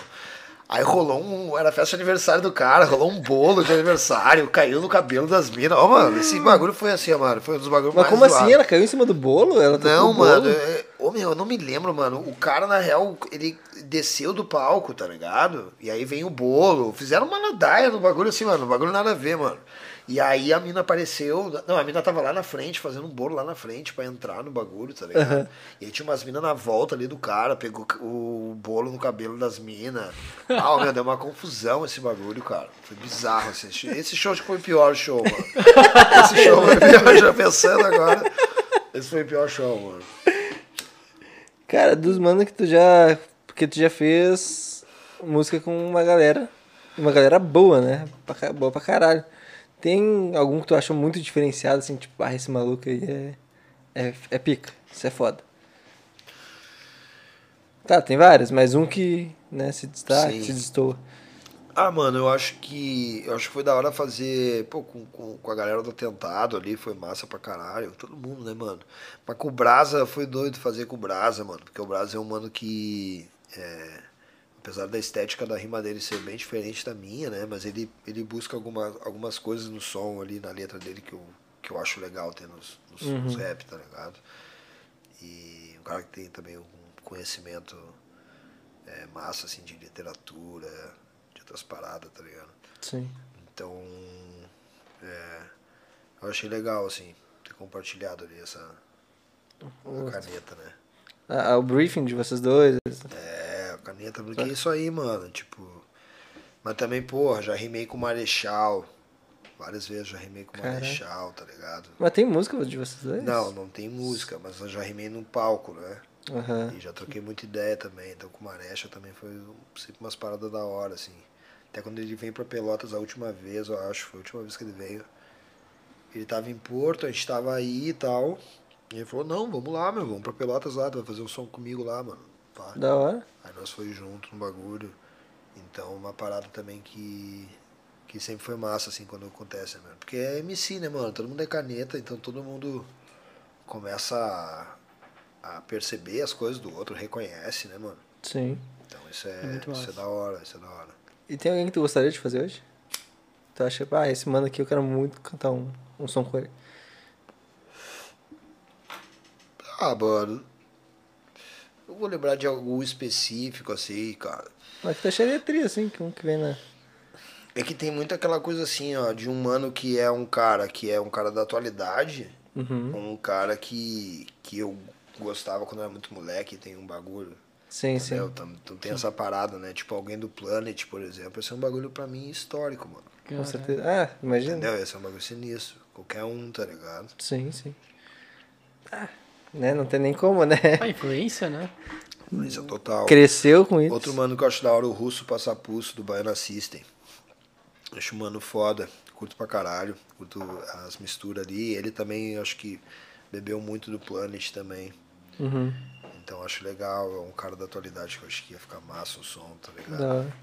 Aí rolou um. Era festa de aniversário do cara, rolou um bolo de aniversário, caiu no cabelo das minas. Ó, mano, esse bagulho foi assim, ó, mano. Foi um dos bagulhos Mas mais como assim? zoados. Ela caiu em cima do bolo? Ela Não, mano. é- Ô, meu, eu não me lembro, mano. O cara, na real, ele desceu do palco, tá ligado? E aí vem o bolo. Fizeram uma ladaia no bagulho assim, mano. O bagulho nada a ver, mano. E aí a mina apareceu. Não, a mina tava lá na frente, fazendo um bolo lá na frente pra entrar no bagulho, tá ligado? Aham. E aí tinha umas minas na volta ali do cara, pegou o bolo no cabelo das minas. Ah, meu, deu uma confusão esse bagulho, cara. Foi bizarro. Esse, show- esse show acho que foi o pior show, mano. Esse show foi o pior, já pensando agora. Esse foi o pior show, mano. Cara, dos manos que tu já. Porque tu já fez música com uma galera. Uma galera boa, né? Boa pra caralho. Tem algum que tu acha muito diferenciado, assim, tipo, ah, esse maluco aí é. É, é pica. Isso é foda. Tá, tem vários, mas um que, né, se destaca, Sim. se destoa. Ah, mano, eu acho que. Eu acho que foi da hora fazer. Pô, com, com, com a galera do atentado ali, foi massa pra caralho. Todo mundo, né, mano? Mas com o Brasa foi doido fazer com o Brasa, mano. Porque o Brasa é um mano que. é, apesar da estética da rima dele ser bem diferente da minha, né? Mas ele, ele busca alguma, algumas coisas no som ali, na letra dele que eu, que eu acho legal ter nos, nos, nos rap, tá ligado? E um cara que tem também um conhecimento é, massa, assim, de literatura, de outras paradas, tá ligado? Sim. Então, é, eu achei legal, assim, ter compartilhado ali essa a caneta, né? Ah, o briefing de vocês dois. É, caneta, porque é isso aí, mano, tipo... Mas também, porra, já rimei com o Marechal, várias vezes já rimei com o. Marechal, tá ligado? Mas tem música de vocês dois? Não, não tem música, mas eu já rimei no palco, né? Aham. E já troquei muita ideia também. Então com o Marecha também foi sempre umas paradas da hora, assim. Até quando ele veio pra Pelotas a última vez, eu acho, foi a última vez que ele veio. Ele tava em Porto, a gente tava aí e tal. E ele falou, não, vamos lá, meu, vamos pra Pelotas lá, tu vai fazer um som comigo lá, mano. Pá. Da hora. Aí nós foi junto no bagulho. Então uma parada também que. Que sempre foi massa, assim, quando acontece, né, mano? Porque é MC, né, mano? Todo mundo é caneta, então todo mundo começa a, a perceber as coisas do outro, reconhece, né, mano? Sim. Então isso é, É muito isso é da hora, isso é da hora. E tem alguém que tu gostaria de fazer hoje? Tu acha, ah, esse mano aqui eu quero muito cantar um, um som com ele. Ah, mano. Eu vou lembrar de algum específico, assim, cara. Mas que tu acharia tri, assim, que um que vem na. É que tem muito aquela coisa assim, ó, de um mano que é um cara que é um cara da atualidade, Uhum. um cara que, que eu gostava quando era muito moleque, tem um bagulho. Sim, Entendeu? sim. Então, então tem essa parada, né? Tipo, alguém do Planet, por exemplo, esse é um bagulho pra mim histórico, mano. Com certeza. Ah, imagina. Entendeu? Esse é um bagulho sinistro. Qualquer um, tá ligado? Sim, sim. Ah, né? Não tem nem como, né? A influência, né? É total. Cresceu com isso. Outro mano que eu acho da hora, o Russo Passapulso, do Baiana System. Acho um mano foda. Curto pra caralho. Curto as misturas ali. Ele também, acho que bebeu muito do Planet também. Uhum. Então acho legal. É um cara da atualidade que eu acho que ia ficar massa o som, tá ligado? Da hora.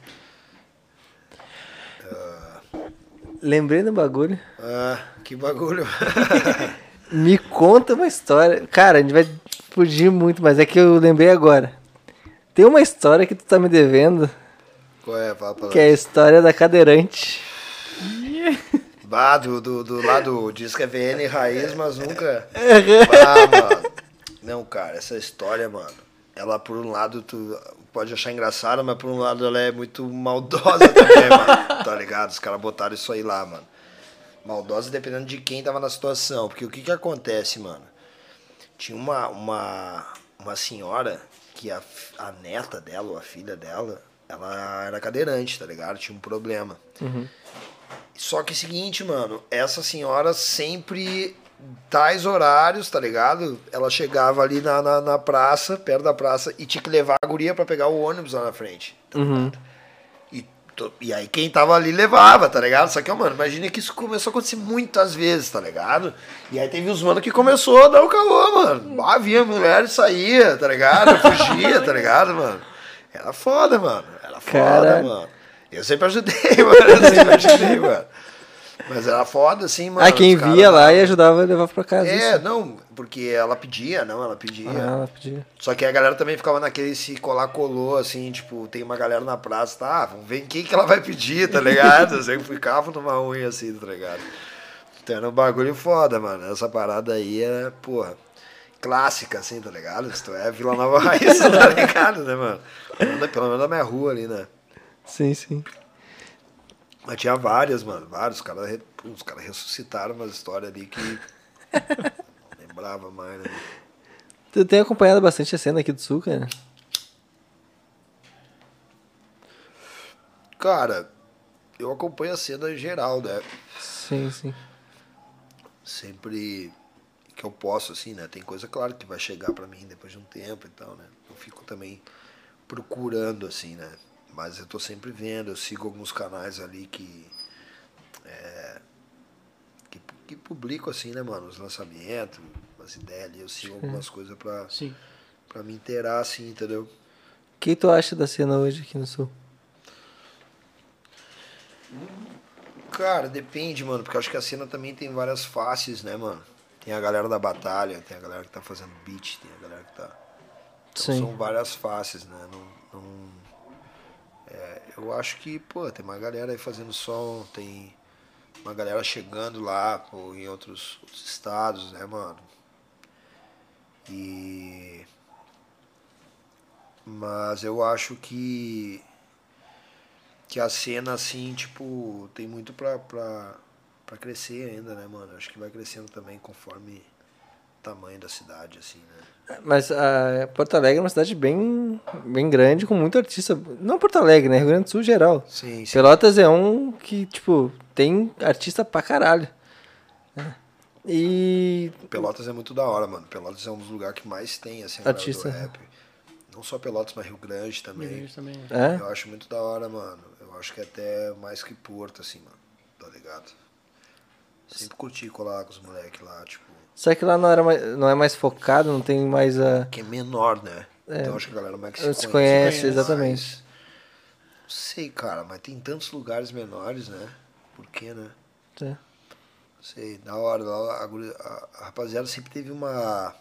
Lembrei do bagulho. Ah, que bagulho. Me conta uma história. Cara, a gente vai fugir muito, mas é que eu lembrei agora. Tem uma história que tu tá me devendo, Qual é? Fala pra que é a história da cadeirante. Bah, do, do, do lado diz que é VN raiz, mas nunca. Ah, mano. Não, cara, essa história, mano. Ela, por um lado, tu pode achar engraçada, mas por um lado ela é muito maldosa também, mano. Tá ligado? Os caras botaram isso aí lá, mano. Maldosa dependendo de quem tava na situação. Porque o que que acontece, mano? Tinha uma, uma, uma senhora que a, a neta dela, ou a filha dela, ela era cadeirante, tá ligado? Tinha um problema. Só que é o seguinte, mano, essa senhora sempre, tais horários, tá ligado? Ela chegava ali na, na, na praça, perto da praça, e tinha que levar a guria pra pegar o ônibus lá na frente. tá ligado? E, aí quem tava ali levava, tá ligado? Só que, mano, imagina que isso começou a acontecer muitas vezes, tá ligado? E aí teve os mano que começou a dar o caô, mano. Ah, via mulher e saía, tá ligado? Fugia, tá ligado, mano? Era foda, mano. Era foda, Caralho. mano. Eu sempre ajudei, mano. Eu sempre ajudei, mano. Mas era foda, assim, mano. ah, quem via lá e ajudava a levar pra casa. É, isso. não, porque ela pedia, não, ela pedia. Ah, ela pedia. Só que a galera também ficava naquele se colar colou, assim, tipo, tem uma galera na praça, tá? Vamos ver quem que ela vai pedir, tá ligado? Eu sempre ficava numa unha assim, tá ligado? Então era um bagulho foda, mano. Essa parada aí é, porra, clássica, assim, tá ligado? Isto é Vila Nova Raiz, tá ligado, né, mano? Pelo menos na minha rua ali, né? Sim, sim. Mas tinha várias, mano, vários. Os caras os caras ressuscitaram umas histórias ali que. não lembrava mais, né? Tu tem acompanhado bastante a cena aqui do Sul, cara? Cara, eu acompanho a cena em geral, né? Sim, sim. Sempre que eu posso, assim, né? Tem coisa, claro, que vai chegar pra mim depois de um tempo e tal, né? Eu fico também procurando, assim, né? Mas eu tô sempre vendo, eu sigo alguns canais ali que. É, que, que publicam, assim, né, mano? Os lançamentos, as ideias ali. Eu sigo algumas coisas pra, Sim. pra me inteirar, assim, entendeu? O que tu acha da cena hoje aqui no Sul? Cara, depende, mano, porque acho que a cena também tem várias faces, né, mano? Tem a galera da batalha, tem a galera que tá fazendo beat, tem a galera que tá. Então Sim. são várias faces, né? Não, não- eu acho que, pô, tem uma galera aí fazendo som, tem uma galera chegando lá, pô, em outros, outros estados, né, mano? E. Mas eu acho que que a cena, assim, tipo, tem muito pra, pra, pra crescer ainda, né, mano? Acho que vai crescendo também conforme o tamanho da cidade, assim, né? Mas a Porto Alegre é uma cidade bem, bem grande, com muito artista. Não Porto Alegre, né? Rio Grande do Sul geral. Sim, sim. Pelotas é um que, tipo, tem artista pra caralho. né? E. Pelotas é muito da hora, mano. Pelotas é um dos lugares que mais tem, assim, Artista. do rap. Não só Pelotas, mas Rio Grande também. Isso também. É? Eu acho muito da hora, mano. Eu acho que é até mais que Porto, assim, mano. Tá ligado? Sempre curti colar com os moleques lá, tipo... Só que lá não, era mais, não é mais focado, não tem mais a. Que é menor, né? É. Então acho que a galera mais que Se conhece, conhece. exatamente. Não sei, cara, mas tem tantos lugares menores, né? Por quê, né? É. Não sei, da hora, lá a, guri- a- a rapaziada sempre teve uma.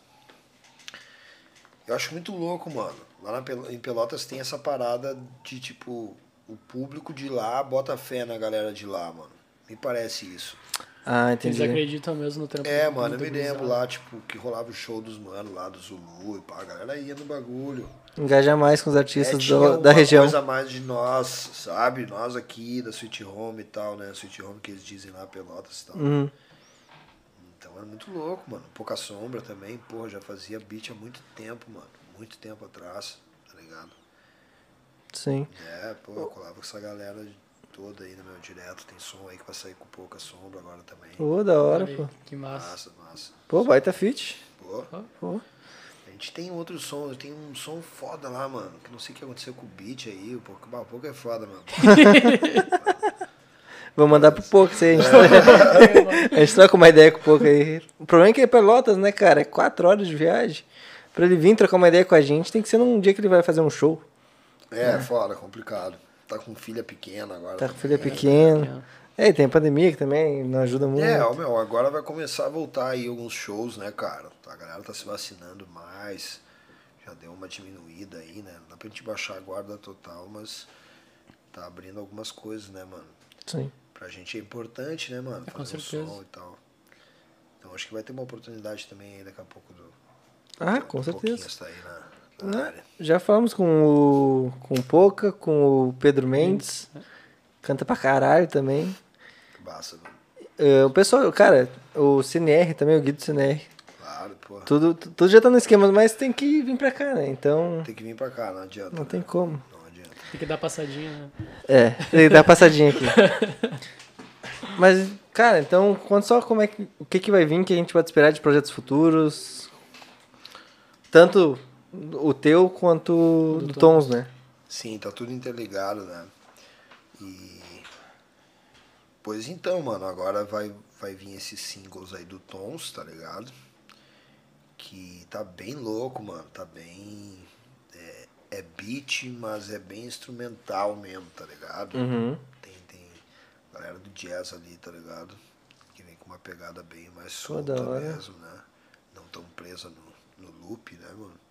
Eu acho muito louco, mano. Lá na em Pelotas tem essa parada de tipo, o público de lá bota fé na galera de lá, mano. Me parece isso. Ah, Eles entendi. acreditam mesmo no trampo. É, mano, eu me lembro lá, tipo, que rolava o show dos manos lá do Zulu e pá, a galera ia no bagulho. Engaja mais com os É, artistas tinha do- da região. coisa mais de nós, sabe? Nós aqui, da Sweet Home e tal, né? Sweet Home que eles dizem lá, Pelotas e tal. Uhum. Então era muito louco, mano. Pouca sombra também, porra, já fazia beat há muito tempo, mano. Muito tempo atrás, tá ligado? Sim. É, pô, eu colava com essa galera toda aí no meu direto. Tem som aí que vai sair com pouca sombra agora também. Pô, da hora, Olha aí, pô. Que massa. Massa, massa. Pô, baita fit. Pô, Pô. a gente tem outro som, tem um som foda lá, mano. Que não sei o que aconteceu com o beat aí. O pouco, o pouco é foda, mano. Vou mandar pro Poca, se a gente, a gente troca uma ideia com o Poca aí. O problema é que é Pelotas, né, cara? É quatro horas de viagem. Pra ele vir trocar uma ideia com a gente, tem que ser num dia que ele vai fazer um show. É, fora, complicado. Tá com filha pequena agora. Tá com também, filha né? pequena. É, e tem a pandemia que também não ajuda muito. É, ó, meu, agora vai começar a voltar aí alguns shows, né, cara? A galera tá se vacinando mais. Já deu uma diminuída aí, né? Não dá pra gente baixar a guarda total, mas tá abrindo algumas coisas, né, mano? Sim. Pra gente é importante, né, mano? É, com Fazer o certeza. som e tal. Então acho que vai ter uma oportunidade também aí daqui a pouco do. Ah, do com certeza. Pouquinhos tá aí Né? Área. Já falamos com o, com o Poca, com o Pedro Mendes. Canta pra caralho também. Mano. É, o pessoal, cara, o CNR também, o Guido CNR. Claro, pô. Tudo, tu- tudo já tá no esquema, mas tem que vir pra cá, né? Então, Tem que vir pra cá, não adianta. não né? tem como. Não adianta. Tem que dar passadinha, né? É, tem que dar passadinha aqui. Mas, cara, então, conta só como é que, o que, que vai vir, que a gente pode esperar de projetos futuros. Tanto o teu quanto o Do do Tons. Tons, né? Sim, tá tudo interligado, né? E. Pois então, mano, agora vai, vai vir esses singles aí do Tons, tá ligado? Que tá bem louco, mano. Tá bem. É, é beat, mas é bem instrumental mesmo, tá ligado? Uhum. Tem, tem galera do jazz ali, tá ligado? Que vem com uma pegada bem mais solta mesmo, né? Não tão presa no, no loop, né, mano?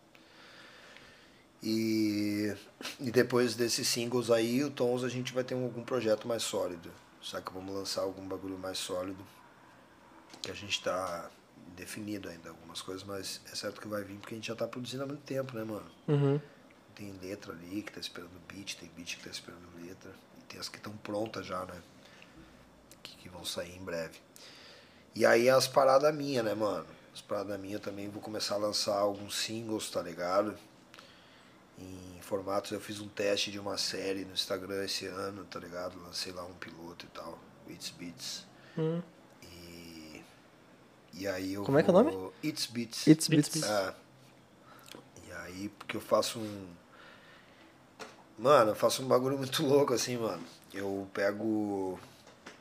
E, e depois desses singles aí, o Tons, a gente vai ter um- algum projeto mais sólido. Saca? Vamos lançar algum bagulho mais sólido. Que a gente tá definido ainda algumas coisas, mas é certo que vai vir porque a gente já tá produzindo há muito tempo, né, mano? Uhum. Tem letra ali que tá esperando beat, tem beat que tá esperando letra. E tem as que estão prontas já, né? Que, que vão sair em breve. E aí as paradas minhas, né, mano? As paradas minhas também vou começar a lançar alguns singles, tá ligado? Em formatos, eu fiz um teste de uma série no Instagram esse ano, tá ligado? Lancei lá um piloto e tal, It's Beats. Hum. E, e aí eu Como é que é o vou- nome? It's Beats. It's Beats, Beats. É. E aí, porque eu faço um. Mano, eu faço um bagulho muito louco assim, mano. Eu pego.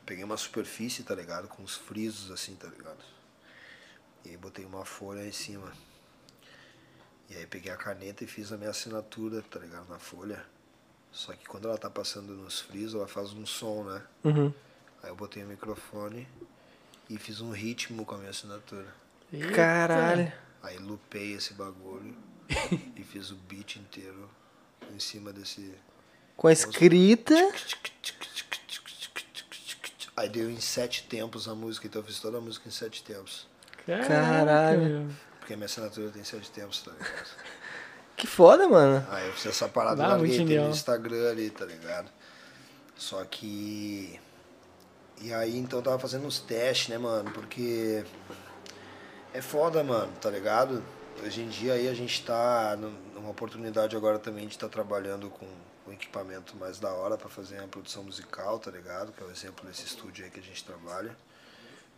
Peguei uma superfície, tá ligado? Com uns frisos assim, tá ligado? E aí botei uma folha em cima. E aí peguei a caneta e fiz a minha assinatura, tá ligado? Na folha. Só que quando ela tá passando nos frisos, ela faz um som, né? Uhum. Aí eu botei o microfone e fiz um ritmo com a minha assinatura. Eita. Caralho. Aí lupei esse bagulho e fiz o beat inteiro em cima desse. Com a escrita. Aí deu em sete tempos a música, então eu fiz toda a música em sete tempos. Caraca, Caralho. Porque a minha assinatura tem sete tempos, tá ligado? Que foda, mano. Aí eu fiz essa parada genial. no Instagram ali, tá ligado? Só que. E aí então eu tava fazendo uns testes, né, mano? Porque. É foda, mano, tá ligado? Hoje em dia aí a gente tá num- numa oportunidade agora também de estar trabalhando com um equipamento mais da hora pra fazer a produção musical, tá ligado? Que é o exemplo desse estúdio aí que a gente trabalha.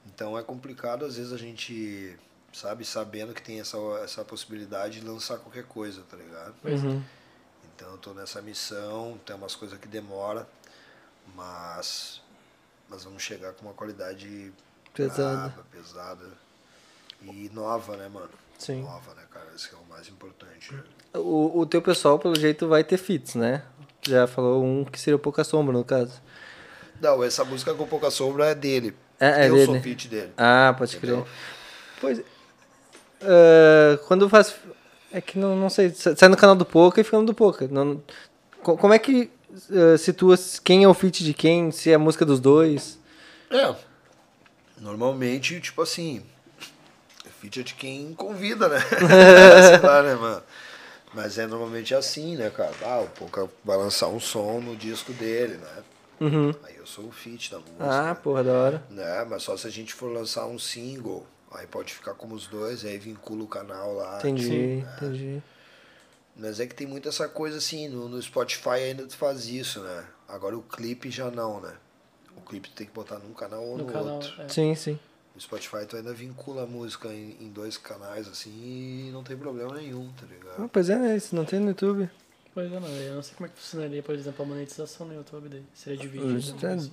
Então é complicado às vezes a gente, sabe, sabendo que tem essa, essa possibilidade de lançar qualquer coisa, tá ligado? Uhum. Então eu tô nessa missão, tem umas coisas que demora, mas nós vamos chegar com uma qualidade Pesada. braba, pesada e nova, né, mano? Sim. Nova, né, cara? Esse que é o mais importante. né? O, o teu pessoal, pelo jeito, vai ter fits, né? Já falou um que seria pouca sombra, no caso. Não, essa música com pouca sombra é dele. É, é eu dele. sou feat dele. Ah, pode crer. Entendeu? Pois. Ah, quando faz. É que não, não sei. sa- Sai no canal do Poca e fica no do Poca. Não, co- como é que ah, situa quem é o feat de quem? Se é a música dos dois? É. Normalmente, tipo assim, feat é de quem convida, né? Sei lá, né, mano? Mas é normalmente assim, né, cara? Ah, o Poca vai lançar um som no disco dele, né? Uhum. Aí eu sou o feat da música. Ah, porra, da hora. né? Mas só se a gente for lançar um single, aí pode ficar como os dois, aí vincula o canal lá. Entendi, Sim. entendi. Mas é que tem muito essa coisa assim, no, no Spotify ainda tu faz isso, né? Agora o clipe já não, né? O clipe tu tem que botar num canal ou no, No canal. outro. é. Sim, sim. No Spotify tu ainda vincula a música em, em dois canais, assim, e não tem problema nenhum, tá Ah, ligado? pois é, né? Isso não tem no YouTube. Pois é, não. Eu não sei como é que funcionaria, por exemplo, a monetização no YouTube daí. Seria dividido. Isso é- assim.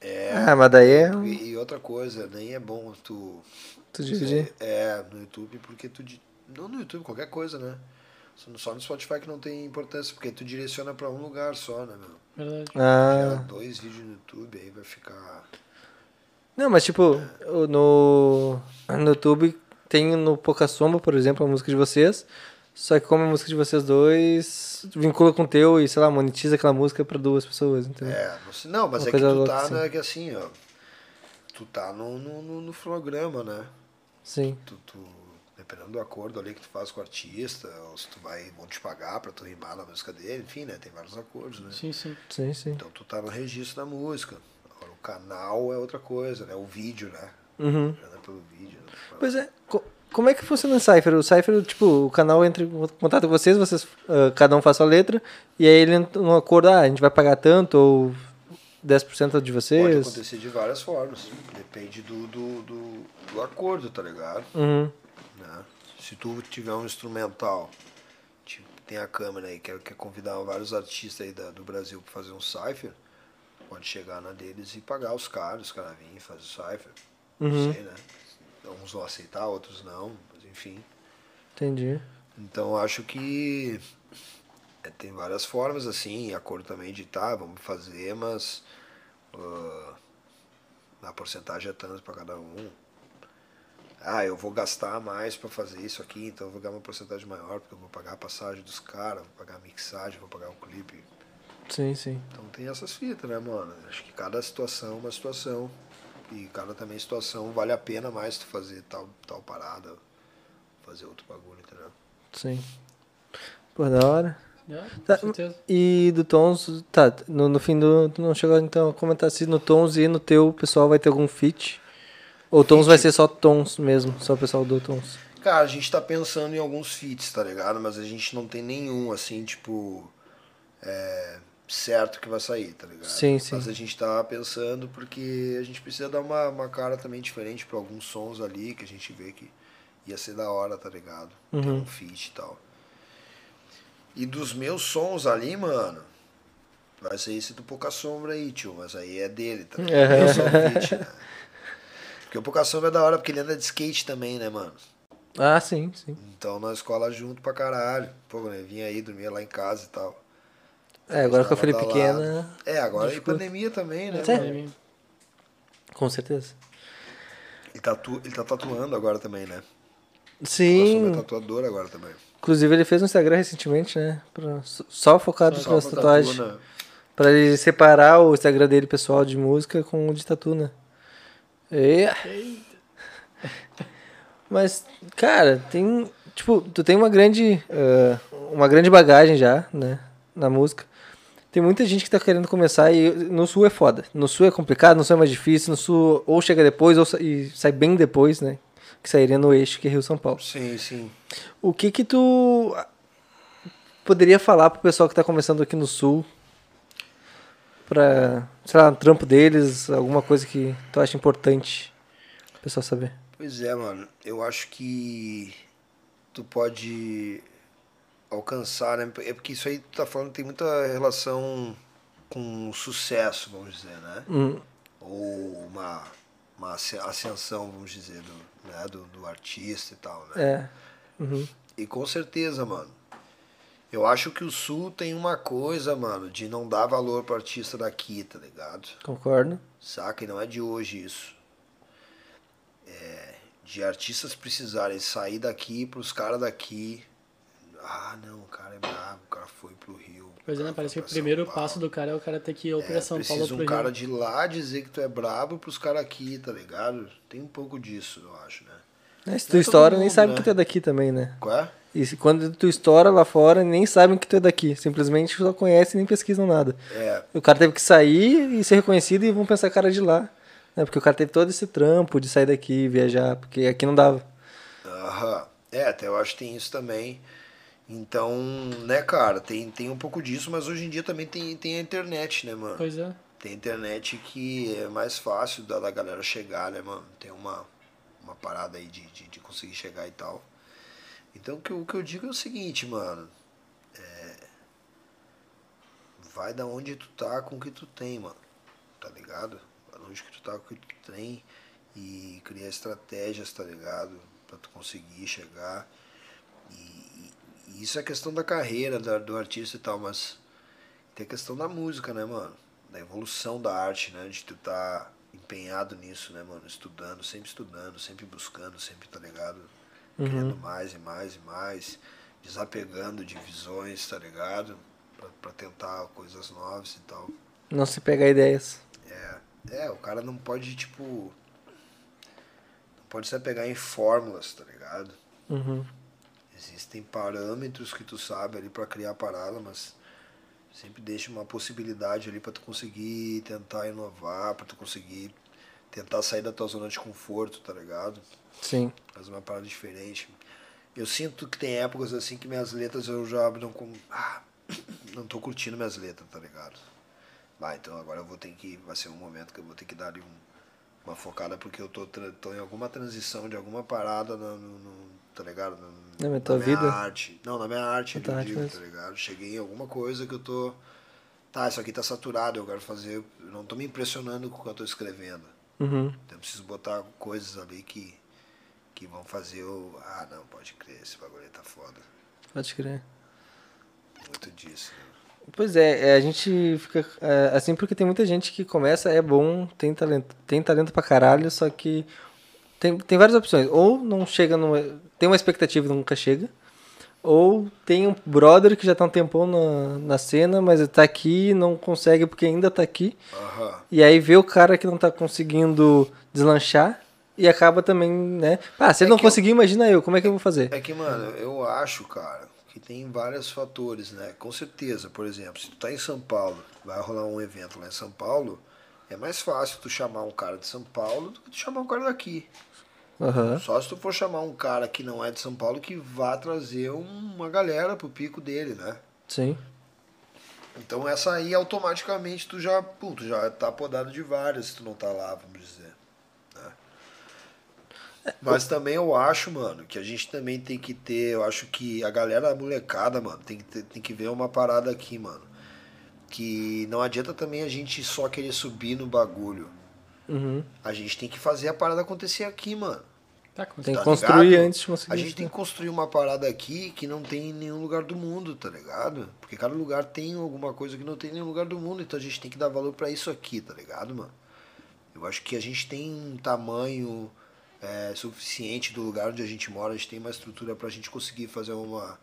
É. Ah, mas daí é. E, e outra coisa, nem é bom tu. Tu dividir. É, no YouTube, porque tu. Não no YouTube, qualquer coisa, né? Só no- Spotify que não tem importância, porque tu direciona pra um lugar só, né, meu? Verdade. Ah. dois vídeos no YouTube, aí vai ficar. Não, mas tipo, no, no YouTube tem no Pouca Sombra, por exemplo, a música de vocês. Só que como a música de vocês dois vincula com o teu e, sei lá, monetiza aquela música pra duas pessoas, entendeu? É, não, sei- não mas Uma é que tu louca, tá, assim. né, que assim, ó. Tu tá no, no, no, no programa, né? Sim. Tu, tu, dependendo do acordo ali que tu faz com o artista, ou se tu vai, vão te pagar pra tu rimar na música dele, enfim, né? Tem vários acordos, né? Sim, sim. Sim, sim. Então tu tá no registro da música. Agora o canal é outra coisa, né? O vídeo, né? Uhum. Grana pelo vídeo. Né? Pois é. Co- Como é que funciona o Cypher? O Cypher, tipo, o canal entra em contato com vocês, vocês ah, cada um faz a letra, e aí ele entra num acordo, ah, a gente vai pagar tanto, ou 10% de Pode vocês. acontecer de várias formas. Depende do, do, do, do acordo, tá ligado? Uhum. né? Se tu tiver um instrumental, tipo, tem a câmera aí, quer, quer convidar vários artistas aí da- do Brasil pra fazer um cipher, pode chegar na deles e pagar os caras, os caras virem fazer o cipher. Uhum. Não sei, né? Uns vão aceitar, outros não, mas enfim. Entendi. Então acho que é, tem várias formas assim, acordo também de tá, vamos fazer, mas ah, a porcentagem é tanto para cada um. Ah, eu vou gastar mais para fazer isso aqui, então eu vou ganhar uma porcentagem maior, porque eu vou pagar a passagem dos caras, vou pagar a mixagem, vou pagar o clipe. Sim, sim. Então tem essas fitas, né, mano? Acho que cada situação é uma situação. E cada também situação vale a pena mais tu fazer tal, tal parada, fazer outro bagulho, entendeu? Sim. Pô, da hora. É, Tá, com certeza. E do Tons, tá, no, no fim do. Tu não chegou então a comentar se no Tons e no teu o pessoal vai ter algum feat? Ou Tons vai ser só Tons mesmo, só o pessoal do Tons? Cara, a gente tá pensando em alguns feats, tá ligado? Mas a gente não tem nenhum, assim, tipo. é, certo que vai sair, tá ligado? Sim, sim. Mas a gente tá pensando porque a gente precisa dar uma, uma cara também diferente pra alguns sons ali que a gente vê que ia ser da hora, tá ligado? Uhum. um feat e tal. E dos meus sons ali, mano. Vai ser esse do Pouca Sombra aí, tio. Mas aí é dele, tá ligado? Uhum. Eu sou o feat, né? Porque o Pouca Sombra é da hora porque ele anda de skate também, né, mano? Ah, sim, sim. Então nós escola junto pra caralho. Pô, né? Vinha aí, dormia lá em casa e tal. É, agora com a filha pequena. É, agora em dificulta. pandemia também, né? É. com certeza. Ele, tatu... ele tá tatuando agora também, né? Sim, é tatuador agora também. inclusive ele fez um Instagram recentemente, né? Pra, só focado nas tatuagens. tatu, né? Pra ele separar o Instagram dele pessoal de música com o de tatu, né? E... Mas, cara, tem. Tipo, tu tem uma grande. eh, uma grande bagagem já, né? Na música. Tem muita gente que tá querendo começar e no sul é foda. No sul é complicado, no sul é mais difícil, no sul ou chega depois ou sa- e sai bem depois, né? Que sairia no eixo, que é Rio São Paulo. Sim, sim. O que que tu poderia falar pro pessoal que tá começando aqui no sul? Pra, sei lá, um trampo deles, alguma coisa que tu acha importante o pessoal saber. Pois é, mano. Eu acho que tu pode alcançar, né? É porque isso aí tu tá falando tem muita relação com sucesso, vamos dizer, né? Hum, Ou uma, uma asce- ascensão, vamos dizer, do, né? do, do artista e tal, né? é. Uhum. E com certeza, mano. Eu acho que o Sul tem uma coisa, mano, de não dar valor pro artista daqui, tá ligado? Concordo. Saca? E não é de hoje isso. É, de artistas precisarem sair daqui pros caras daqui. Ah, não, o cara é brabo, o cara foi pro Rio. Pois é, né? cara Parece que o primeiro Paulo. passo do cara é o cara ter que ir ou pra É, São Paulo ou pro um cara Rio. de lá dizer que tu é brabo pros caras aqui, tá ligado? Tem um pouco disso, eu acho, né? É, se tu é estoura, nem mundo, sabe né? que tu é daqui também, né? Qual é? E se, quando tu estoura lá fora, nem sabem que tu é daqui. Simplesmente só conhecem e nem pesquisam nada. É, O cara teve que sair e ser reconhecido e vão pensar cara de lá. Né? Porque o cara teve todo esse trampo de sair daqui, viajar, porque aqui não dava. Aham. É, até eu acho que tem isso também. Então, né, cara, tem, tem um pouco disso, mas hoje em dia também tem, tem a internet, né, mano? Pois é. Tem internet que é mais fácil da, da galera chegar, né, mano? Tem uma, uma parada aí de, de, de conseguir chegar e tal. Então, o que, eu- o que eu digo é o seguinte, mano. É, vai da onde tu tá com o que tu tem, mano. Tá ligado? onde que tu tá, o que tu tem e criar estratégias, tá ligado? Pra tu conseguir chegar. E isso é questão da carreira da- do artista e tal, mas tem a questão da música, né, mano? Da evolução da arte, né? De tu tá empenhado nisso, né, mano? Estudando, sempre estudando, sempre buscando, sempre, tá ligado? Criando mais e mais e mais, desapegando de visões, tá ligado? Pra, pra tentar coisas novas e tal. Não se pegar ideias. É, o cara não pode, tipo. Não pode se apegar em fórmulas, tá ligado? Uhum. Existem parâmetros que tu sabe ali pra criar a parada, mas sempre deixa uma possibilidade ali pra tu conseguir tentar inovar, pra tu conseguir tentar sair da tua zona de conforto, tá ligado? Sim. Fazer uma parada diferente. Eu sinto que tem épocas assim que minhas letras eu já não com ah, não tô curtindo minhas letras, tá ligado? Vai, então agora eu vou ter que vai ser um momento que eu vou ter que dar ali um, uma focada porque eu tô, tô em alguma transição de alguma parada no, no- no- tá ligado? Na minha tua minha vida? arte. Não, na minha arte, Na eu arte digo, mesmo. tá ligado? Cheguei em alguma coisa que eu tô tá, isso aqui tá saturado, eu quero fazer, eu não tô me impressionando com o que eu tô escrevendo. Uhum. Então eu preciso botar coisas ali que, que vão fazer eu. Ah, não, pode crer, esse bagulho tá foda. Pode crer. Muito disso. né? Pois é, é, a gente fica é, assim porque tem muita gente que começa, é bom, tem talento, tem talento pra caralho, só que tem, tem várias opções. Ou não chega no. Tem uma expectativa e nunca chega. Ou tem um brother que já tá um tempão na, na cena, mas tá aqui e não consegue porque ainda tá aqui. Aham. E aí vê o cara que não tá conseguindo deslanchar e acaba também, né? Ah, se ele É não que eu- conseguir, imagina eu, como é que eu vou fazer? É que, mano, eu acho, cara, que tem vários fatores, né? Com certeza, por exemplo, se tu tá em São Paulo, vai rolar um evento lá em São Paulo, é mais fácil tu chamar um cara de São Paulo do que tu chamar um cara daqui. Aham. Só se tu for chamar um cara que não é de São Paulo que vá trazer uma galera pro pico dele, né? Sim. Então essa aí automaticamente tu já, pô, tu já tá podado de várias se tu não tá lá, vamos dizer. né? Mas também eu acho, mano, que a gente também tem que ter, eu acho que a galera a molecada, mano, tem que, ter- tem que ver uma parada aqui, mano. Que não adianta também a gente só querer subir no bagulho. Uhum. A gente tem que fazer a parada acontecer aqui, mano. Tá, com Tem que Tá construir ligado? antes de conseguir. A gente tem que construir uma parada aqui que não tem em nenhum lugar do mundo, tá ligado? Porque cada lugar tem alguma coisa que não tem em nenhum lugar do mundo, então a gente tem que dar valor pra isso aqui, tá ligado, mano? Eu acho que a gente tem um tamanho é, suficiente do lugar onde a gente mora, a gente tem uma estrutura pra gente conseguir fazer uma,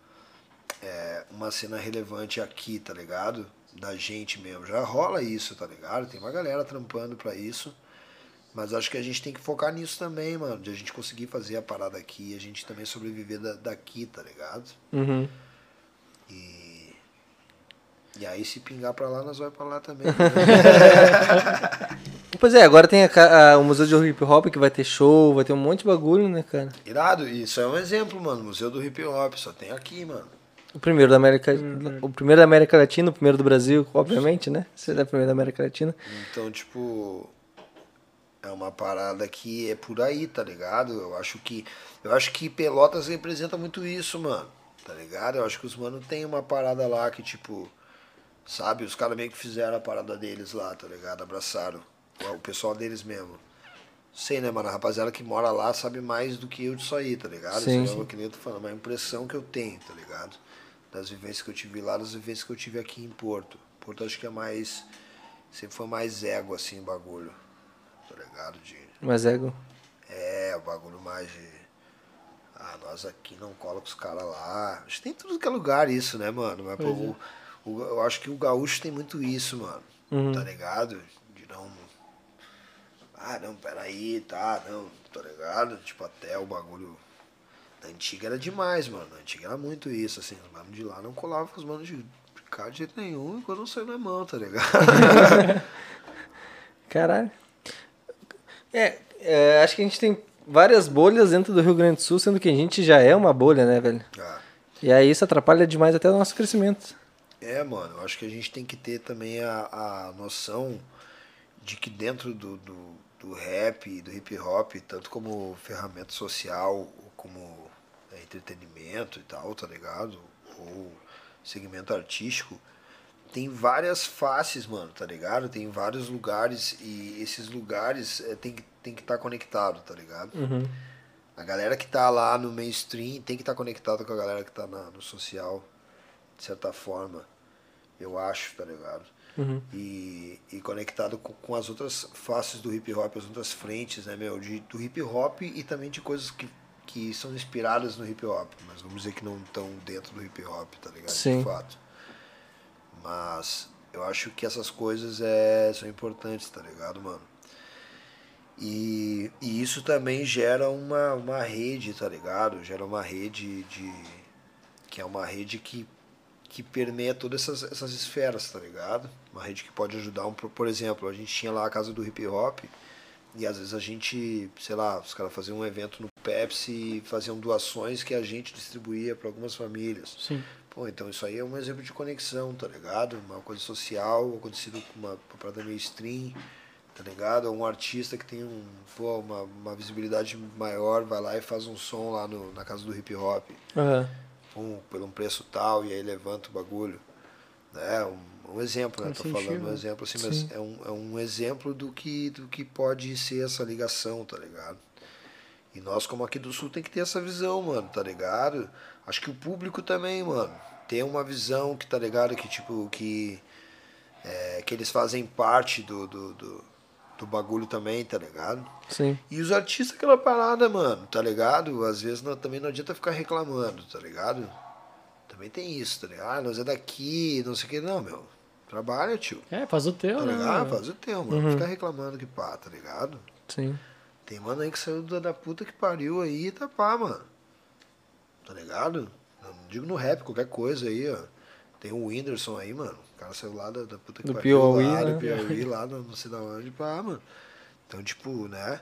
é, uma cena relevante aqui, tá ligado? Da gente mesmo. Já rola isso, tá ligado? Tem uma galera trampando pra isso. Mas acho que a gente tem que focar nisso também, mano. De a gente conseguir fazer a parada aqui, a gente também sobreviver da- daqui, tá ligado? Uhum. E. E aí se pingar pra lá, nós vai pra lá também. Pois é, agora tem a a- o Museu de Hip Hop que vai ter show, vai ter um monte de bagulho, né, cara? Irado, isso é um exemplo, mano. Museu do Hip Hop, só tem aqui, mano. O primeiro da América, o primeiro da América Latina, o primeiro do Brasil, obviamente, né? Você é o primeiro da América Latina. Então, tipo, é uma parada que é por aí, tá ligado? Eu acho que eu acho que Pelotas representa muito isso, mano. Tá ligado? Eu acho que os mano tem uma parada lá que tipo, sabe, os caras meio que fizeram a parada deles lá, tá ligado? Abraçaram o pessoal deles mesmo. Sei, né, mano? A rapaziada que mora lá sabe mais do que eu disso aí, tá ligado? Sim, Isso sim. é o que nem eu tô falando, uma impressão que eu tenho, tá ligado? Das vivências que eu tive lá, das vivências que eu tive aqui em Porto. Porto acho que é mais. Sempre foi mais ego, assim, o bagulho. Ligado? De, Mas ego. é, o bagulho mais de. Ah, nós aqui não cola com os caras lá. Acho que tem tudo que é lugar isso, né, mano? Mas, pô, o, o- eu acho que o gaúcho tem muito isso, mano. Uhum. Tá ligado? De não. Ah, não, peraí, tá, não, tá ligado? Tipo, até o bagulho. Da antiga era demais, mano. Na antiga era muito isso, assim. Os manos de lá não colavam com os manos de cá de jeito nenhum enquanto não saiu na mão, tá ligado? Caralho. É, é, acho que a gente tem várias bolhas dentro do Rio Grande do Sul, sendo que a gente já é uma bolha, né, velho? Ah. E aí isso atrapalha demais até o nosso crescimento. É, mano, acho que a gente tem que ter também a, a noção de que dentro do, do, do rap e do hip hop, tanto como ferramenta social, como é, entretenimento e tal, tá ligado? Ou segmento artístico, tem várias faces, mano, tá ligado? Tem vários lugares e esses lugares é, tem que tem que estar tá conectado, tá ligado? Uhum. A galera que tá lá no mainstream tem que estar tá conectada com a galera que tá na, no social, de certa forma. Eu acho, tá ligado? Uhum. E, e conectado com, com, as outras faces do hip hop, as outras frentes, né, meu? De, do hip hop e também de coisas que, que são inspiradas no hip hop, mas vamos dizer que não estão dentro do hip hop, tá ligado? Sim. De fato. Mas eu acho que essas coisas é, são importantes, tá ligado, mano? E, e isso também gera uma, uma rede, tá ligado? Gera uma rede de. que é uma rede que, que permeia todas essas, essas esferas, tá ligado? Uma rede que pode ajudar um. Por exemplo, a gente tinha lá a casa do hip hop, e às vezes a gente, sei lá, os caras faziam um evento no Pepsi e faziam doações que a gente distribuía para algumas famílias. Sim. Pô, então isso aí é um exemplo de conexão, tá ligado? Uma coisa social, acontecido com uma, uma parada meio stream tá ligado? Um artista que tem um, pô, uma, uma visibilidade maior, vai lá e faz um som lá no, na casa do hip hop, Uhum. um, por um preço tal, e aí levanta o bagulho. É um, um exemplo, né? Sentido, falando um né? exemplo assim, Sim. mas é um, é um exemplo do que, do que pode ser essa ligação, tá ligado? E nós, como aqui do Sul, tem que ter essa visão, mano, tá ligado? Acho que o público também, mano, tem uma visão que, tá ligado? Que, tipo, que, é, que eles fazem parte do, do, do, do bagulho também, tá ligado? Sim. E os artistas, aquela parada, mano, tá ligado? Às vezes não- também não adianta ficar reclamando, tá ligado? Também tem isso, tá ligado? Ah, nós é daqui, não sei o que. Não, meu. Trabalha, tio. É, faz o teu, Tá né? mano? Faz o teu, mano. Não Fica reclamando que pá, tá ligado? Sim. Tem mano aí que saiu da, da puta que pariu aí e tá pá, mano. Tá ligado? Eu não digo no rap, qualquer coisa aí, ó. Tem o Whindersson aí, mano. O cara saiu lá da, da puta que Do pariu. Piauí, lá, né? Do Piauí, lá no, não sei da onde, pá, mano. Então, tipo, né?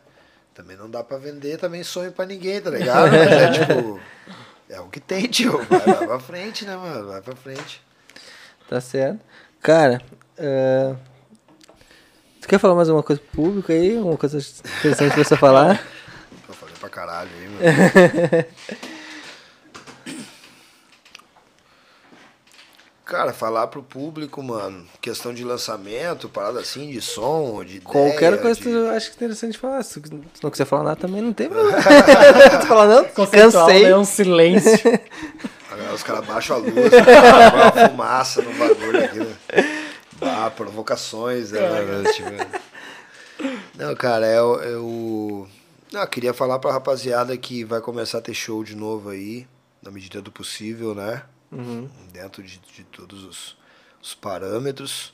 Também não dá pra vender também sonho pra ninguém, tá ligado? Mas é tipo. É o que tem, tio. Vai, vai pra frente, né, mano? Vai pra frente. Tá certo. Cara, é, tu quer falar mais alguma coisa pro público aí? Alguma coisa interessante pra você falar? Eu falei pra caralho aí, mano. Cara, falar pro público, mano, questão de lançamento, parada assim, de som, de Qualquer ideia, coisa que de... tu acha que é interessante falar. Se não quiser falar nada também, não tem problema. tu fala, não? Conceitual, Cansei. É um silêncio. Os caras baixam a luz, uma fumaça no bagulho aqui, né? Bah, provocações, né? mano, tipo... Não, cara, eu, eu... Não, eu queria falar pra rapaziada que vai começar a ter show de novo aí, na medida do possível, né? Uhum. dentro de, de todos os, os parâmetros.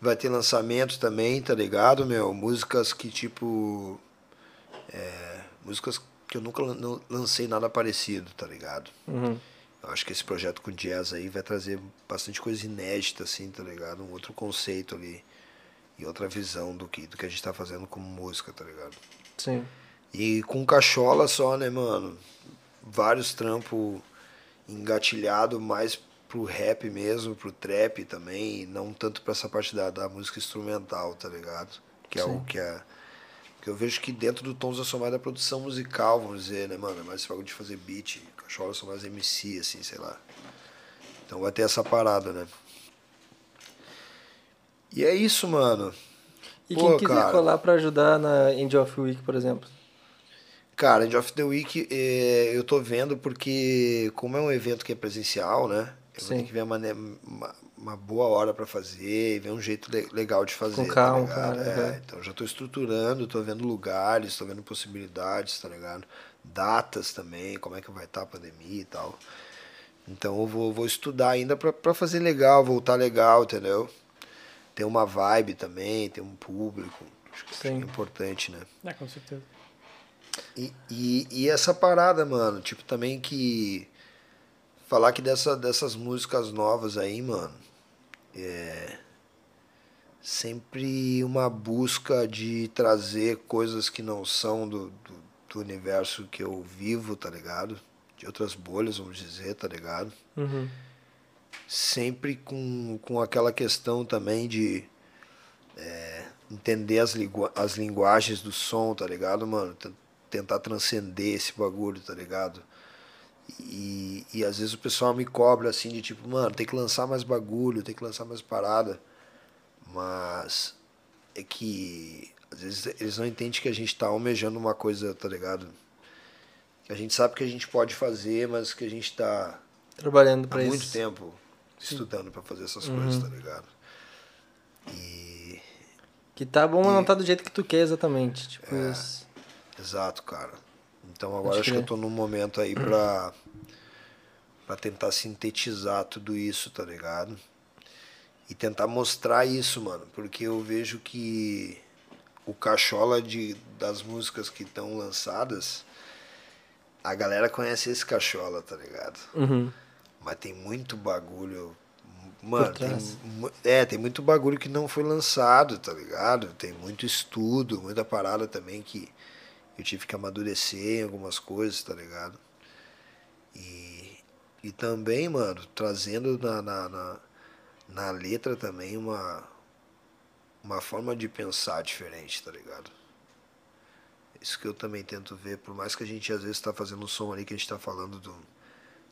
Vai ter lançamento também, tá ligado, meu? Músicas que, tipo. é, músicas que eu nunca lancei nada parecido, tá ligado? Uhum. Acho que esse projeto com jazz aí vai trazer bastante coisa inédita, assim, tá ligado? Um outro conceito ali. E outra visão do que, do que a gente tá fazendo como música, tá ligado? Sim. E com cachola só, né, mano? Vários trampos engatilhado mais pro rap mesmo, pro trap também, não tanto pra essa parte da, da música instrumental, tá ligado? Que é Sim. o que é. Que eu vejo que dentro do Tons mais da produção musical, vamos dizer, né, mano? É mais esse bagulho de fazer beat. Eu sou mais MC, assim, sei lá. Então vai ter essa parada, né? E é isso, mano. E Pô, quem quiser cara. colar pra ajudar na End of Week, por exemplo? Cara, End of the Week eh, eu tô vendo porque, como é um evento que é presencial, né? Eu vou Sim. ter que ver uma, né, uma, uma boa hora pra fazer, ver um jeito le- legal de fazer. Com calma, tá ligado? cara, É, uhum. então já tô estruturando, tô vendo lugares, tô vendo possibilidades, tá ligado? Datas também, como é que vai estar a pandemia e tal. Então eu vou, vou estudar ainda pra, pra fazer legal, voltar legal, entendeu? Ter uma vibe também, ter um público. Acho que isso é importante, né? É, com certeza. E, e, e essa parada, mano, tipo, também que. Falar que dessa, dessas músicas novas aí, mano, é. Sempre uma busca de trazer coisas que não são do, do universo que eu vivo, tá ligado? De outras bolhas, vamos dizer, tá ligado? Uhum. sempre com, com aquela questão também de é, entender as, as linguagens do som, tá ligado, mano? T- Tentar transcender esse bagulho, tá ligado? E, e às vezes o pessoal me cobra assim de tipo, mano, tem que lançar mais bagulho, tem que lançar mais parada. Mas é que às vezes eles não entendem que a gente tá almejando uma coisa, tá ligado? Que a gente sabe que a gente pode fazer, mas que a gente tá Trabalhando há pra muito isso. tempo estudando pra fazer essas coisas, tá ligado? E Que tá bom, mas não tá do jeito que tu quer exatamente. Tipo É. isso. Exato, cara. Então agora Pode acho que eu crer. tô num momento aí pra, pra tentar sintetizar tudo isso, tá ligado? E tentar mostrar isso, mano. Porque eu vejo que o cachola de, das músicas que estão lançadas, a galera conhece esse cachola, tá ligado? Uhum. Mas tem muito bagulho. Mano, tem, é, tem muito bagulho que não foi lançado, tá ligado? Tem muito estudo, muita parada também que eu tive que amadurecer em algumas coisas, tá ligado? E, e também, mano, trazendo na, na, na, na letra também uma, uma forma de pensar diferente, tá ligado? Isso que eu também tento ver, por mais que a gente às vezes tá fazendo um som ali que a gente tá falando do,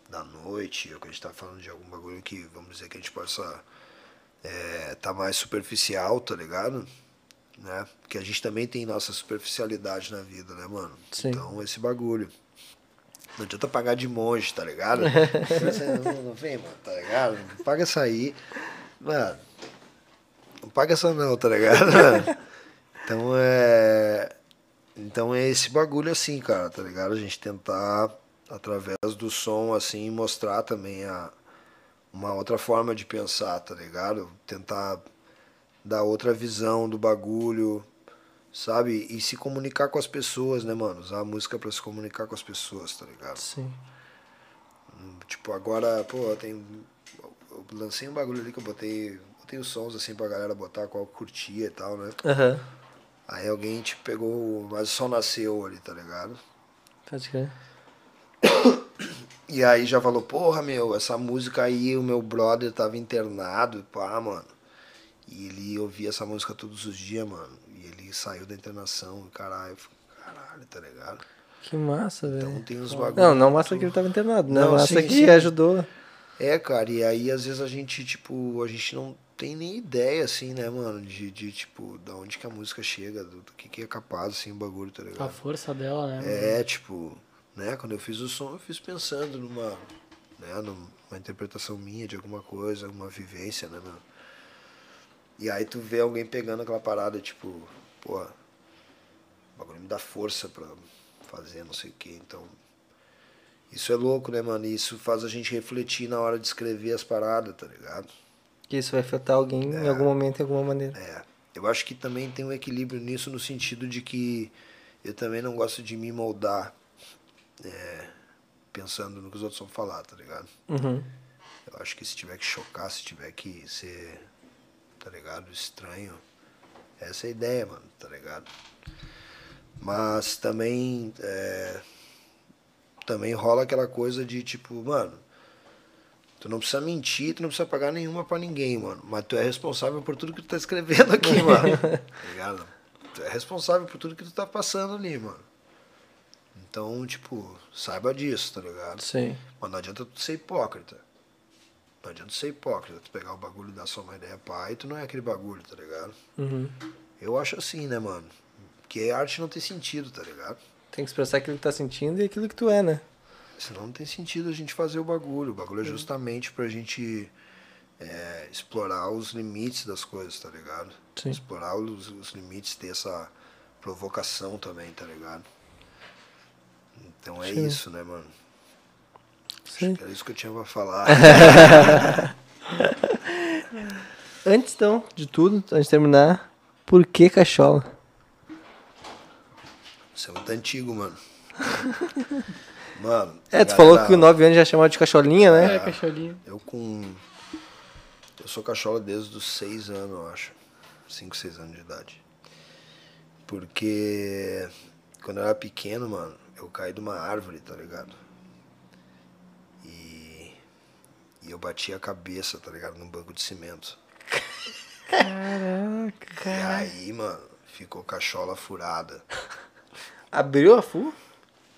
da noite, ou que a gente tá falando de algum bagulho que, vamos dizer, que a gente possa é, tá mais superficial, tá ligado? Né? Porque a gente também tem nossa superficialidade na vida, né, mano? Sim. Então, esse bagulho. Não adianta pagar de monge, tá ligado? Não, não vem, mano, tá ligado? Paga essa aí. Mano, não paga essa não, tá ligado? Então é. Então é esse bagulho assim, cara, tá ligado? A gente tentar, através do som, assim, mostrar também a, uma outra forma de pensar, tá ligado? Tentar dar outra visão do bagulho, sabe? E se comunicar com as pessoas, né, mano? Usar a música pra se comunicar com as pessoas, tá ligado? Sim. Tipo, agora, pô, tem. Eu lancei um bagulho ali que eu botei. Os sons assim pra galera botar qual curtia e tal, né? Aham. Aí alguém te pegou, mas o som nasceu ali, tá ligado? Pode crer. E aí já falou, porra, meu, essa música aí, o meu brother tava internado, pá, mano. E ele ouvia essa música todos os dias, mano. E ele saiu da internação, caralho. Caralho, tá ligado? Que massa, Então velho. tem uns bagulhos. Não, não massa que ele tava internado, né? Não, massa sim, que sim. ajudou. É, cara, e aí às vezes a gente, tipo, a gente não tem nem ideia, assim, né, mano, de, de tipo, da onde que a música chega, do, do que que é capaz, assim, o bagulho, tá A ligado? força dela, né? É, tipo, né, quando eu fiz o som, eu fiz pensando numa, né, numa interpretação minha de alguma coisa, alguma vivência, né, meu? E aí tu vê alguém pegando aquela parada, tipo, porra, o bagulho me dá força pra fazer, não sei o que, então... Isso é louco, né, mano? Isso faz a gente refletir na hora de escrever as paradas, tá ligado? Que isso vai afetar alguém em algum momento, em alguma maneira. É. Eu acho que também tem um equilíbrio nisso no sentido de que eu também não gosto de me moldar é, pensando no que os outros vão falar, tá ligado? Uhum. Eu acho que se tiver que chocar, se tiver que ser, tá ligado, estranho, essa é a ideia, mano, tá ligado? Mas também, é, também rola aquela coisa de tipo, mano, tu não precisa mentir, tu não precisa pagar nenhuma pra ninguém, mano, mas tu é responsável por tudo que tu tá escrevendo aqui, mano, tá ligado? Tu é responsável por tudo que tu tá passando ali, mano. Então, tipo, saiba disso, tá ligado? Sim. Mas não adianta tu ser hipócrita. Não adianta tu ser hipócrita. Tu pegar o bagulho e dar só uma ideia e tu não é aquele bagulho, tá ligado? Uhum. Eu acho assim, né, mano? Porque a arte não tem sentido, tá ligado? Tem que expressar aquilo que tá sentindo e aquilo que tu é, né? Senão não tem sentido a gente fazer o bagulho. O bagulho é justamente pra gente é, explorar os limites das coisas, tá ligado? Sim. Explorar os, os limites, ter essa provocação também, tá ligado? Então é Sim. isso, né, mano? Sim. Acho que era isso que eu tinha pra falar. Antes, então, de tudo, antes de terminar, por que cachola? Isso é muito antigo, mano. Mano. É, tu falou que com 9 anos já chamava de cacholinha, né? É, cacholinho. Eu com. Eu sou cachola desde os 6 anos, eu acho. 5, 6 anos de idade. Porque quando eu era pequeno, mano, eu caí de uma árvore, tá ligado? E. E eu bati a cabeça, tá ligado? Num banco de cimento. Caraca. E aí, mano, ficou cachola furada. Abriu a full?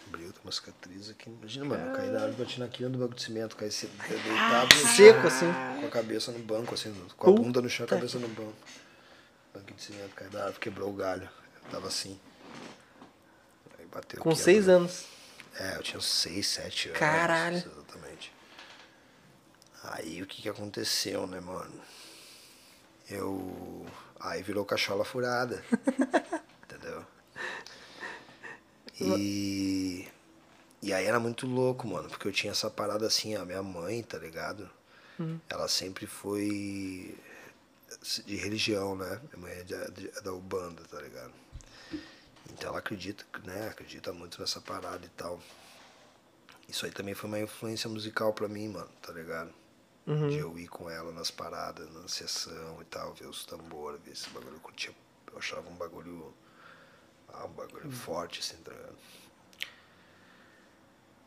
Abriu, tem uma cicatriz aqui. Imagina, mano, eu caí na árvore, bati na quina do banco de cimento, caí deitado Seco, assim. Com a cabeça no banco, assim, com a bunda no chão, a cabeça no banco. Banco de cimento, caí da árvore, quebrou o galho. Eu tava assim. Aí bateu Com aqui, seis abriu. anos. É, eu tinha 6, 7 anos. Caralho. Exatamente. Aí o que que aconteceu, né, mano? Eu. Aí virou cachola furada. entendeu? E. E aí era muito louco, mano, porque eu tinha essa parada assim, a minha mãe, tá ligado? Ela sempre foi de religião, né? Minha mãe é, de- é da Ubanda, tá ligado? Então ela acredita, né? Acredita muito nessa parada e tal. Isso aí também foi uma influência musical pra mim, mano, tá ligado? De eu ir com ela nas paradas, na sessão e tal, ver os tambores, ver esse bagulho. Eu, curtia, eu achava um bagulho. Ah, um bagulho forte, assim, tá ligado?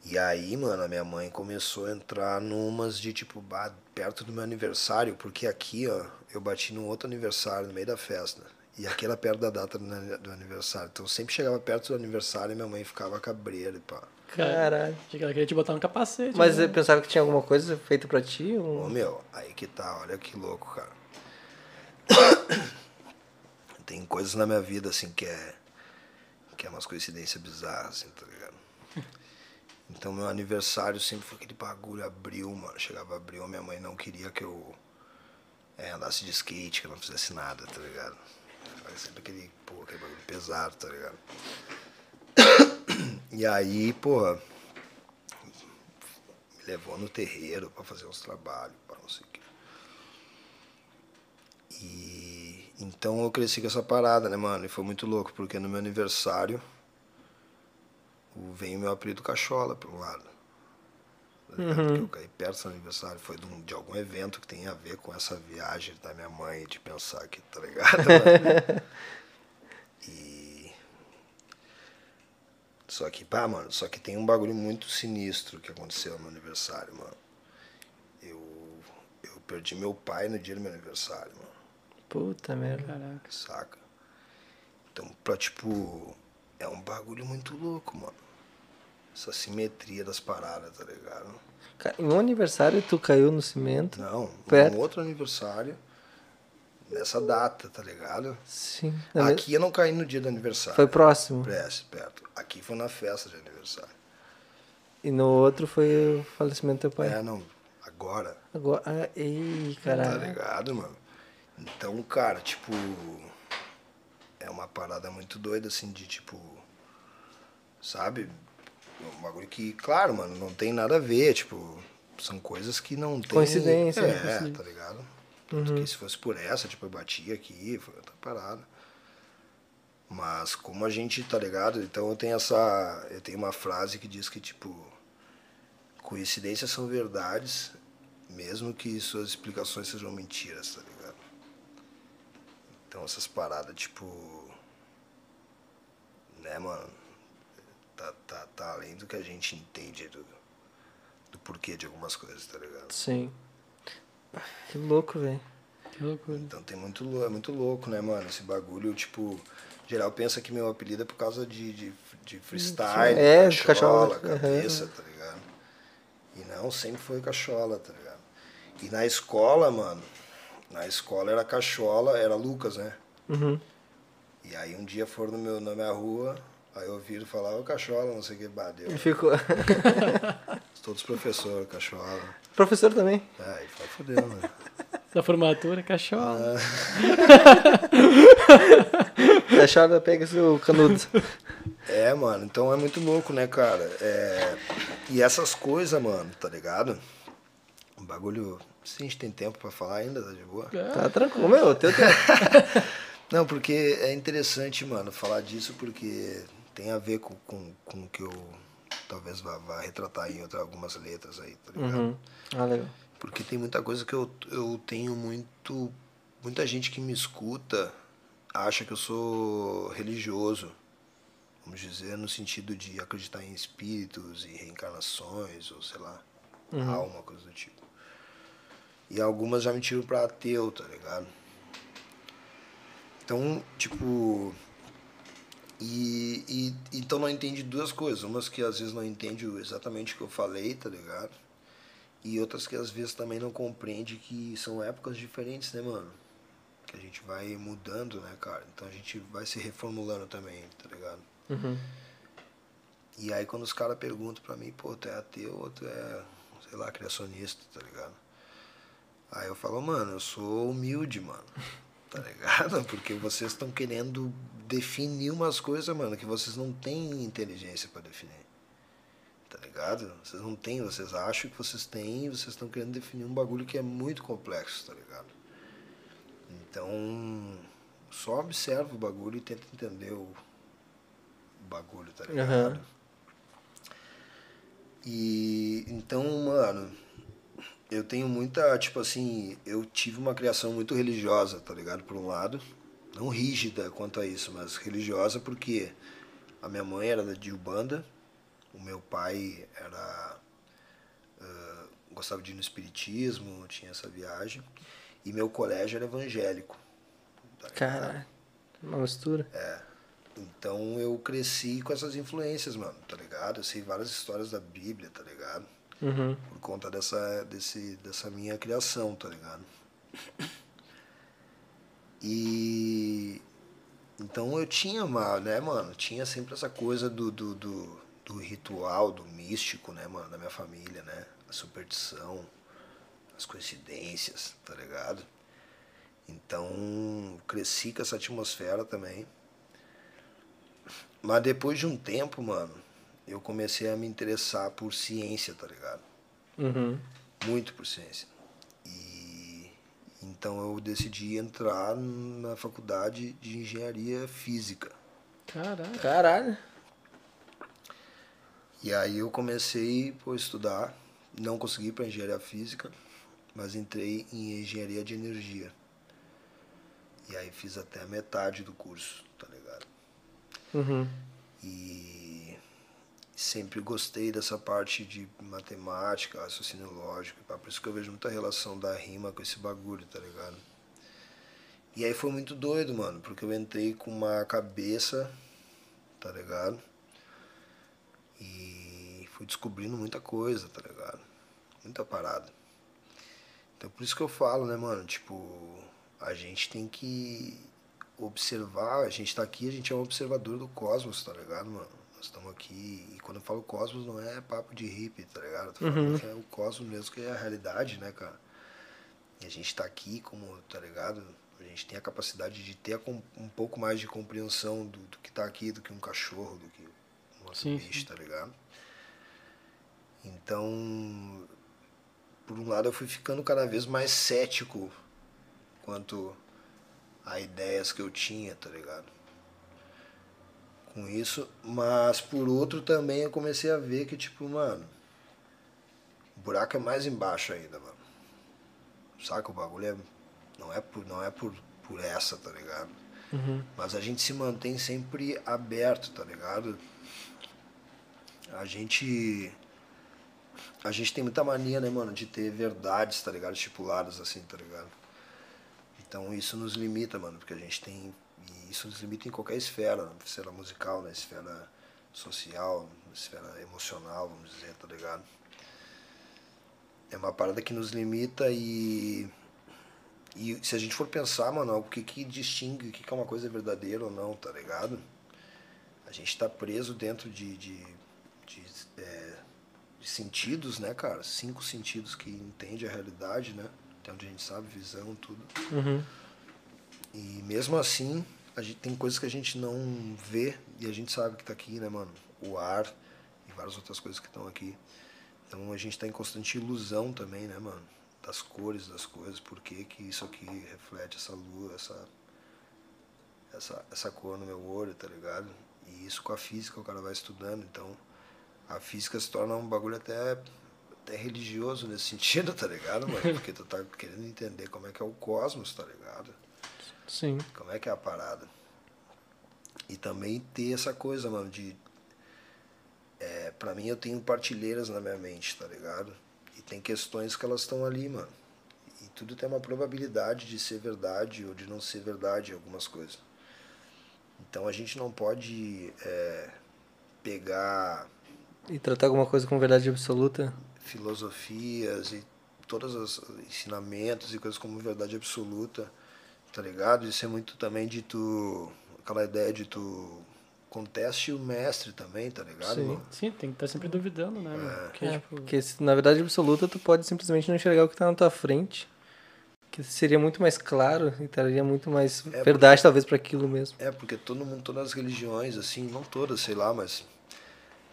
E aí, mano, a minha mãe começou a entrar numas de tipo, bah, perto do meu aniversário, porque aqui, ó, eu bati num outro aniversário no meio da festa. E aqui era perto da data do aniversário. Então sempre chegava perto do aniversário e minha mãe ficava cabreira e pá. Caralho. Ela queria te botar um capacete. Mas né? eu pensava que tinha alguma coisa feita pra ti? Ô Um... meu, aí que tá, olha que louco, cara. Tem coisas na minha vida assim que é. Que é umas coincidências bizarras, assim, tá ligado? Então meu aniversário sempre foi aquele bagulho, abril, mano. Chegava abril, minha mãe não queria que eu é, andasse de skate, que eu não fizesse nada, tá ligado? Era sempre aquele, pô, aquele bagulho pesado, tá ligado? E aí, pô, me levou no terreiro pra fazer uns trabalhos, pra não sei o quê. E então eu cresci com essa parada, né, mano? E foi muito louco, porque no meu aniversário veio o meu apelido Cachola por um lado. ligado? Porque eu caí perto do aniversário, foi de, um- de algum evento que tem a ver com essa viagem da minha mãe de pensar que, tá ligado? e. Só que, pá, mano, só que tem um bagulho muito sinistro que aconteceu no meu aniversário, mano. Eu, eu perdi meu pai no dia do meu aniversário, mano. Puta merda. Caraca. Saca? Então, pra, tipo, é um bagulho muito louco, mano. Essa simetria das paradas, tá ligado? Em um aniversário tu caiu no cimento? Não, Perto. um outro aniversário, nessa data, tá ligado? Sim. Aqui eu não caí no dia do aniversário. Foi próximo. Perto, perto. Aqui foi na festa de aniversário. E no outro foi o falecimento do teu pai. É, não, agora, Agora. Ah, ei, tá caralho. ligado, mano? Então, cara, tipo, é uma parada muito doida, assim, de tipo, sabe? Um bagulho que, claro, mano, não tem nada a ver, tipo, são coisas que não tem. Coincidência, É, né? tá ligado? Tanto que se fosse por essa, tipo, eu bati aqui, foi outra parada. Mas como a gente, tá ligado? Então eu tenho essa. Eu tenho uma frase que diz que, tipo, coincidências são verdades, mesmo que suas explicações sejam mentiras, tá ligado? Então essas paradas, tipo. Né, mano? Tá, tá, tá além do que a gente entende do, do porquê de algumas coisas, tá ligado? Sim. Que louco, velho. Que loucura. Então tem muito, é muito louco, né, mano? Esse bagulho, tipo, geral pensa que meu apelido é por causa de, de, de freestyle, É, de cachola, cachola, cabeça, tá ligado? E não, sempre foi cachola, tá ligado? E na escola, mano, na escola era cachola, era Lucas, né? Uhum. E aí um dia foram no meu, na minha rua, aí eu ouviram falar, ô cachola, não sei o que, bateu. Ele ficou. Todos professores, cachola. Professor também. É, aí foi fodeu, né? Da formatura, cachola. Ah. A chora pega seu canudo. É, mano, então é muito louco, né, cara? É... E essas coisas, mano, tá ligado? O bagulho. Se a gente tem tempo pra falar ainda, tá de boa? Tá tranquilo, meu. Teu tempo. Não, porque é interessante, mano, falar disso porque tem a ver com, com, com o que eu talvez vá, vá retratar em outra, algumas letras aí, tá ligado? Uhum. Ah, legal. Porque tem muita coisa que eu, eu tenho muito. Muita gente que me escuta acha que eu sou religioso. Vamos dizer, no sentido de acreditar em espíritos e reencarnações, ou sei lá, alma, coisa do tipo. E algumas já me tiram pra ateu, tá ligado? Então, tipo. E, e então não entende duas coisas. Umas que às vezes não entende exatamente o que eu falei, tá ligado? E outras que às vezes também não compreende que são épocas diferentes, né, mano? Que a gente vai mudando, né, cara? Então a gente vai se reformulando também, tá ligado? Uhum. E aí quando os caras perguntam pra mim, pô, tu é ateu ou tu é, sei lá, criacionista, tá ligado? Aí eu falo, mano, eu sou humilde, mano. Tá ligado? Porque vocês estão querendo definir umas coisas, mano, que vocês não têm inteligência para definir. Tá ligado? Vocês não têm, vocês acham que vocês têm e vocês estão querendo definir um bagulho que é muito complexo, tá ligado? Então, só observa o bagulho e tenta entender o, bagulho, tá ligado? Aham. E então, mano, eu tenho muita, tipo assim, eu tive uma criação muito religiosa, tá ligado? Por um lado, não rígida quanto a isso, mas religiosa porque a minha mãe era de Ubanda, o meu pai era ah, gostava de ir no espiritismo, tinha essa viagem, e meu colégio era evangélico. tá? Caralho. Uma mistura. Então eu cresci com essas influências, mano, tá ligado? Eu sei várias histórias da Bíblia, tá ligado? Uhum. por conta dessa, desse, dessa minha criação, tá ligado? E então eu tinha né, mano, tinha sempre essa coisa do, do, do, do ritual, do místico, né, mano, da minha família, né? A superstição, as coincidências, tá ligado? Então cresci com essa atmosfera também. Mas depois de um tempo, mano, eu comecei a me interessar por ciência, tá ligado? Uhum. muito por ciência. E então eu decidi entrar na faculdade de engenharia física. Caralho. Caralho. E aí eu comecei a estudar, não consegui para engenharia física, mas entrei em engenharia de energia. E aí fiz até a metade do curso, tá ligado? Uhum. E sempre gostei dessa parte de matemática, raciocínio lógico. Por isso que eu vejo muita relação da rima com esse bagulho, tá ligado? E aí foi muito doido, mano, porque eu entrei com uma cabeça, tá ligado? E fui descobrindo muita coisa, tá ligado? Muita parada. Então por isso que eu falo, né, mano? Tipo, a gente tem que observar, a gente tá aqui, a gente é um observador do cosmos, tá ligado, mano? Nós estamos aqui, e quando eu falo cosmos não é papo de hippie, tá ligado? Eu tô falando que é o cosmos mesmo, que é a realidade, né, cara? E a gente tá aqui como, tá ligado? A gente tem a capacidade de ter um pouco mais de compreensão do, do que tá aqui do que um cachorro, do que um Sim, bicho, sim. tá ligado? Então, por um lado eu fui ficando cada vez mais cético quanto a ideias que eu tinha, tá ligado? Com isso, mas por outro também eu comecei a ver que, tipo, mano, o buraco é mais embaixo ainda, mano. Saca? O bagulho é, não é por, não é por, por essa, tá ligado? Uhum. Mas a gente se mantém sempre aberto, tá ligado? A gente. A gente tem muita mania, né, mano, de ter verdades, tá ligado? Estipuladas assim, tá ligado? Então isso nos limita, mano, porque a gente tem. Isso nos limita em qualquer esfera, na esfera musical, na esfera social, na esfera emocional, vamos dizer, tá ligado? É uma parada que nos limita e. E se a gente for pensar, mano, o que que distingue o que que é uma coisa verdadeira ou não, tá ligado? A gente tá preso dentro de, de, de, é, de sentidos, né, cara? Cinco sentidos que entende a realidade, né? Até onde a gente sabe, visão, tudo. Uhum. E mesmo assim, gente tem coisas que a gente não vê e a gente sabe que tá aqui, né, mano? O ar e várias outras coisas que estão aqui. Então a gente tá em constante ilusão também, né, mano? Das cores das coisas, por que que isso aqui reflete essa lua, essa, essa, essa cor no meu olho, tá ligado? E isso com a física o cara vai estudando, então a física se torna um bagulho até, até religioso nesse sentido, tá ligado, mano? Porque tu tá querendo entender como é que é o cosmos, tá ligado? Sim. Como é que é a parada? E também ter essa coisa, mano, de. É, pra mim eu tenho partilheiras na minha mente, tá ligado? E tem questões que elas estão ali, mano. E tudo tem uma probabilidade de ser verdade ou de não ser verdade algumas coisas. Então a gente não pode é, pegar E tratar alguma coisa com verdade absoluta. filosofias e todos os ensinamentos e coisas como verdade absoluta, tá ligado? Isso é muito também de tu. aquela ideia de tu conteste o mestre também, tá ligado? Sim. mano? Sim, tem que estar sempre duvidando, né? mano? Porque, É, tipo, porque se, na verdade absoluta tu pode simplesmente não enxergar o que tá na tua frente. Que seria muito mais claro e traria muito mais É, verdade, talvez, para aquilo mesmo. É, porque todo mundo, todas as religiões, assim, não todas, sei lá, mas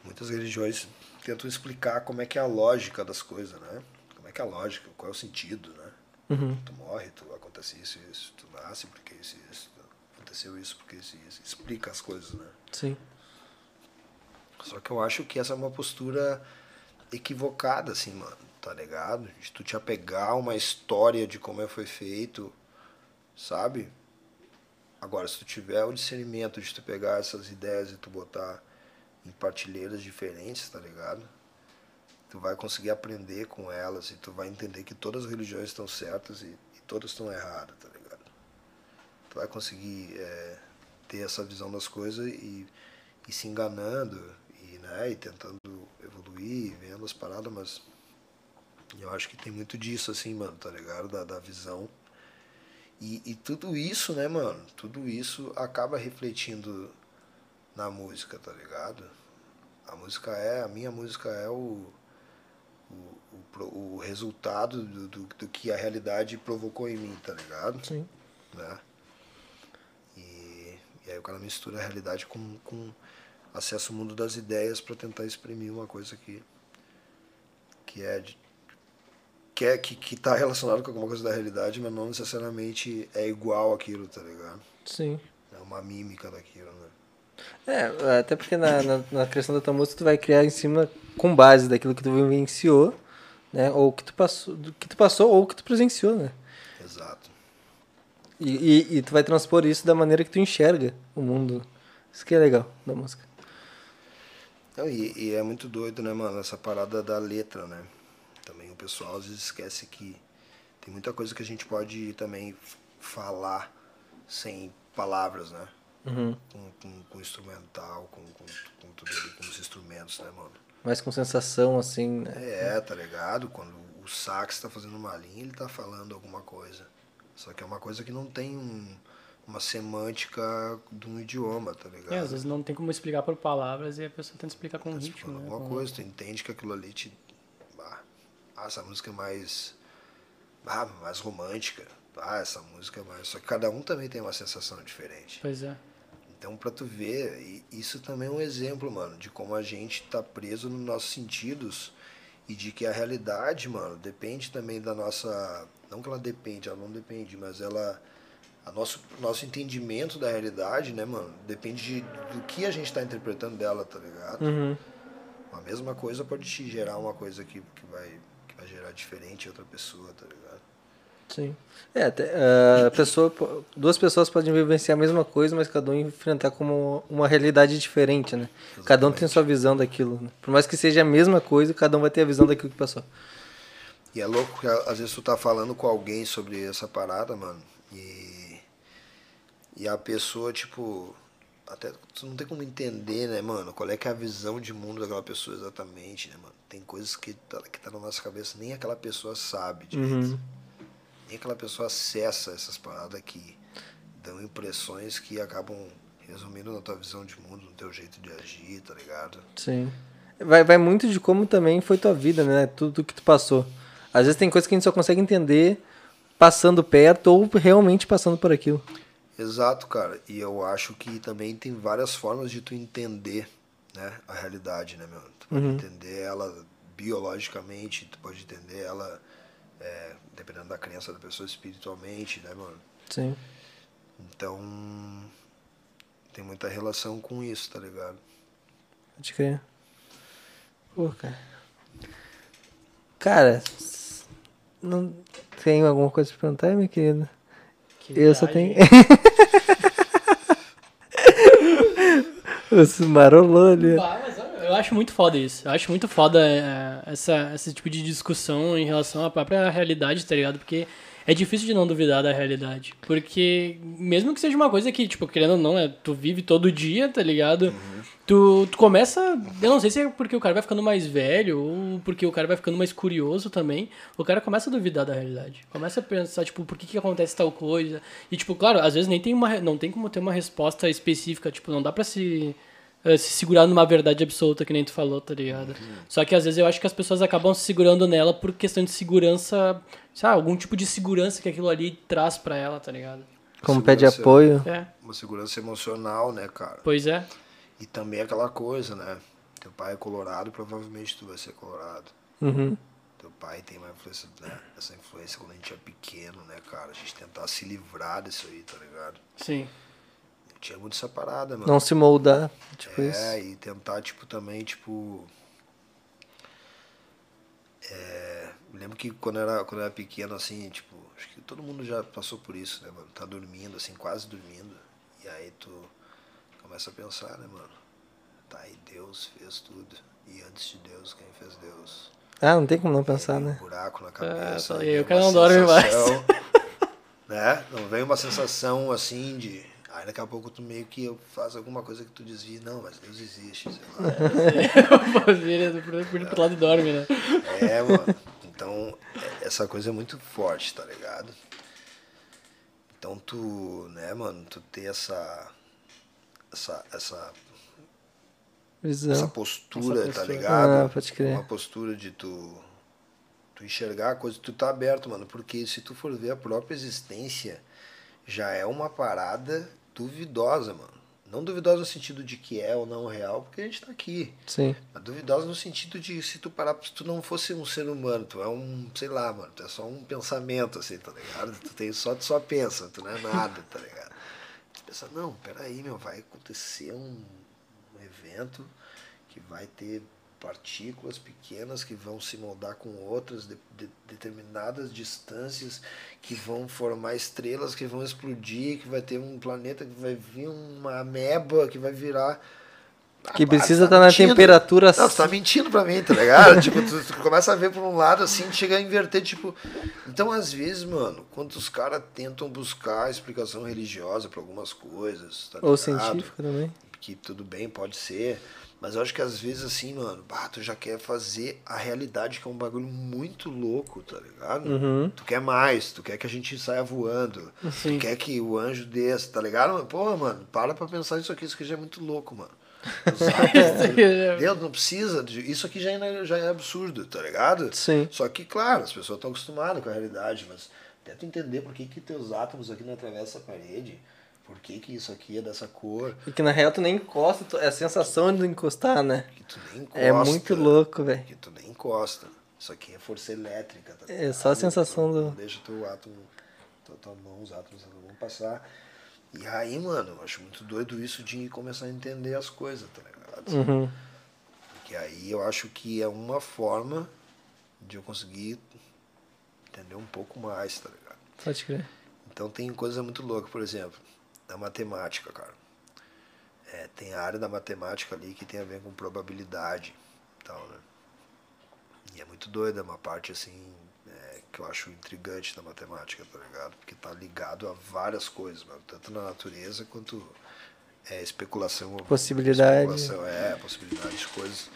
muitas religiões tentam explicar como é que é a lógica das coisas, né? Como é que é a lógica, qual é o sentido, né? Uhum. Tu morre, tu acontece isso e isso, nasce porque isso e isso, aconteceu isso porque isso e isso. Explica as coisas, né? Sim. Só que eu acho que essa é uma postura equivocada, assim, mano, tá ligado? De tu te apegar a uma história de como é foi feito, sabe? Agora, se tu tiver o discernimento de tu pegar essas ideias e tu botar em partilheiras diferentes, tá ligado? Tu vai conseguir aprender com elas e tu vai entender que todas as religiões estão certas e, e todas estão erradas, tá vai conseguir é, ter essa visão das coisas e, e se enganando e, né, e tentando evoluir, vendo as paradas, mas eu acho que tem muito disso, assim, mano, tá ligado? Da, da visão. E, e tudo isso, né, mano? Tudo isso acaba refletindo na música, tá ligado? A música é, a minha música é o, o, o, o resultado do, do, do que a realidade provocou em mim, tá ligado? Sim. né? E, aí o cara mistura a realidade com, com acesso ao mundo das ideias para tentar exprimir uma coisa que que é de, que é que, que tá relacionado com alguma coisa da realidade, mas não necessariamente é igual aquilo, tá ligado? Sim. É uma mímica daquilo, né? É, até porque na, na, na criação da tua música tu vai criar em cima com base daquilo que tu vivenciou, né? Ou que tu passou, do que tu passou ou que tu presenciou, né? Exato. E, e, e tu vai transpor isso da maneira que tu enxerga o mundo. Isso que é legal da música. Não, e, e é muito doido, né, mano, essa parada da letra, né? Também o pessoal às vezes esquece que tem muita coisa que a gente pode também falar sem palavras, né? Uhum. Com, com, com instrumental, com, com, com tudo ali, com os instrumentos, né, mano? Mais com sensação, assim, né? É, tá ligado? Quando o sax tá fazendo uma linha, ele tá falando alguma coisa. Só que é uma coisa que não tem um, uma semântica de um idioma, tá ligado? é, às vezes não tem como explicar por palavras e a pessoa tenta explicar com Tá ritmo, né? alguma com- coisa, tu entende que aquilo ali te. Ah, ah, essa música é mais. Ah, mais romântica. Ah, essa música é mais. Só que cada um também tem uma sensação diferente. Pois é. Então, pra tu ver, isso também é um exemplo, mano, de como a gente tá preso nos nossos sentidos e de que a realidade, mano, depende também da nossa. Não que ela depende, ela não depende, mas ela. A nosso, nosso entendimento da realidade, né, mano, depende de, do que a gente tá interpretando dela, tá ligado? Uhum. A mesma coisa pode te gerar uma coisa que, que, vai, que vai gerar diferente em outra pessoa, tá ligado? Sim. É, até, a pessoa, duas pessoas podem vivenciar a mesma coisa, mas cada um enfrentar como uma realidade diferente, né? Cada um tem sua visão daquilo. Né? Por mais que seja a mesma coisa, cada um vai ter a visão daquilo que passou. E é louco que às vezes tu tá falando com alguém sobre essa parada, mano, e, e a pessoa, tipo, até tu não tem como entender, né, mano, qual é que é a visão de mundo daquela pessoa exatamente, né, mano? Tem coisas que tá, que tá na nossa cabeça, nem aquela pessoa sabe direito. Uhum. Nem aquela pessoa acessa essas paradas que dão impressões que acabam resumindo na tua visão de mundo, no teu jeito de agir, tá ligado? Sim. Vai, vai muito de como também foi tua vida, né? Tudo que tu passou. Às vezes tem coisas que a gente só consegue entender passando perto ou realmente passando por aquilo. Exato, cara. E eu acho que também tem várias formas de tu entender né, a realidade, né, meu? Tu pode entender ela biologicamente, tu pode entender ela, é, dependendo da crença da pessoa, espiritualmente, né, mano? Sim. Então, tem muita relação com isso, tá ligado? Pode crer. Pô, cara. Cara, não tem alguma coisa pra perguntar, minha querida? Que Eu só viagem. tenho. Os marolou ali. Ah, mas eu acho muito foda isso. Eu acho muito foda é, essa, esse tipo de discussão em relação à própria realidade, tá ligado? Porque é difícil de não duvidar da realidade. Porque, mesmo que seja uma coisa que, tipo, querendo ou não, é, tu vive todo dia, tá ligado? Tu, tu começa. Eu não sei se é porque o cara vai ficando mais velho ou porque o cara vai ficando mais curioso também. O cara começa a duvidar da realidade. Começa a pensar, tipo, por que, que acontece tal coisa. E, tipo, claro, às vezes nem tem uma, não tem como ter uma resposta específica. Tipo, não dá pra se, eh, se segurar numa verdade absoluta, que nem tu falou, tá ligado? Só que às vezes eu acho que as pessoas acabam se segurando nela por questão de segurança. Sabe, algum tipo de segurança que aquilo ali traz pra ela, tá ligado? Como pede apoio. É, Uma segurança emocional, né, cara? pois é. E também aquela coisa, né? Teu pai é colorado, provavelmente tu vai ser colorado. Uhum. Teu pai tem uma influência, né? Essa influência quando a gente é pequeno, né, cara? A gente tentar se livrar disso aí, tá ligado? Sim. Tinha muito essa parada, mano. Não se moldar. Tipo é, isso. e tentar, tipo, também, tipo. É, me lembro que quando eu era, quando eu era pequeno, assim, tipo, acho que todo mundo já passou por isso, né, mano? Tá dormindo, assim, quase dormindo. E aí tu começa a pensar, né, mano? Tá aí, Deus fez tudo. E antes de Deus, quem fez Deus? Ah, não tem como não pensar, né? Um buraco na cabeça. tá aí vem o cara não dorme mais. Né? Não vem uma sensação assim de. Aí daqui a pouco tu meio que faz alguma coisa que tu desvia. Não, mas Deus existe, sei lá. Vira do pro lado e dorme, né? É, mano. Então, essa coisa é muito forte, tá ligado? Então tu, né, mano, tu ter essa. Essa. Essa, essa Visão. postura, Essa tá postura. ligado? Ah, pode crer. Uma postura de tu. Tu enxergar a coisa, tu tá aberto, mano. Porque se tu for ver a própria existência, já é uma parada duvidosa, mano. Não duvidosa no sentido de que é ou não real, porque a gente tá aqui. Sim. Mas duvidosa no sentido de se tu parar, se tu não fosse um ser humano, tu é um, sei lá, mano, tu é só um pensamento, assim, tá ligado? Tu tem só, tu só pensa, tu não é nada, tá ligado? Tu pensa, não, peraí, meu, vai acontecer um, um evento que vai ter partículas pequenas que vão se moldar com outras de, de determinadas distâncias que vão formar estrelas que vão explodir, que vai ter um planeta que vai vir uma ameba que vai virar Que Ah, precisa estar na mentindo. temperatura Não, tu tá mentindo pra mim, tá ligado? tipo, tu, tu começa a ver por um lado assim, chega a inverter, tipo. Então, às vezes, mano, quando os caras tentam buscar explicação religiosa pra algumas coisas, tá Ou científica também. Que tudo bem, pode ser. Mas eu acho que às vezes, assim, mano, bah, tu já quer fazer a realidade, que é um bagulho muito louco, tá ligado? Uhum. Tu quer mais, tu quer que a gente saia voando. Sim. Tu quer que o anjo desça, tá ligado? Porra, mano, para pra pensar nisso aqui, isso aqui já é muito louco, mano. Átomos, Deus, não precisa. de- Isso aqui já é, já é absurdo, tá ligado? Sim. Só que, claro, as pessoas estão acostumadas com a realidade, mas tenta entender por que, que teus átomos aqui não atravessam a parede. Por que, que isso aqui é dessa cor? E que na real tu nem encosta, tu- é a sensação de encostar, né? Que tu nem encosta. É muito louco, velho. Que tu nem encosta. Isso aqui é força elétrica. Tá É só a sensação Não do- Deixa teu átomo, tua, tua mão, os átomos não vão passar. E aí, mano, eu acho muito doido isso de começar a entender as coisas, tá ligado? Uhum. Porque aí eu acho que é uma forma de eu conseguir entender um pouco mais, tá ligado? Pode crer. Então tem coisa muito louca, por exemplo, na matemática, cara. É, tem a área da matemática ali que tem a ver com probabilidade e tal, né? E é muito doida, é uma parte assim é, que eu acho intrigante da matemática, tá ligado? Porque tá ligado a várias coisas, mano, tanto na natureza quanto é, especulação. Possibilidade. Especulação, é, possibilidade de coisas.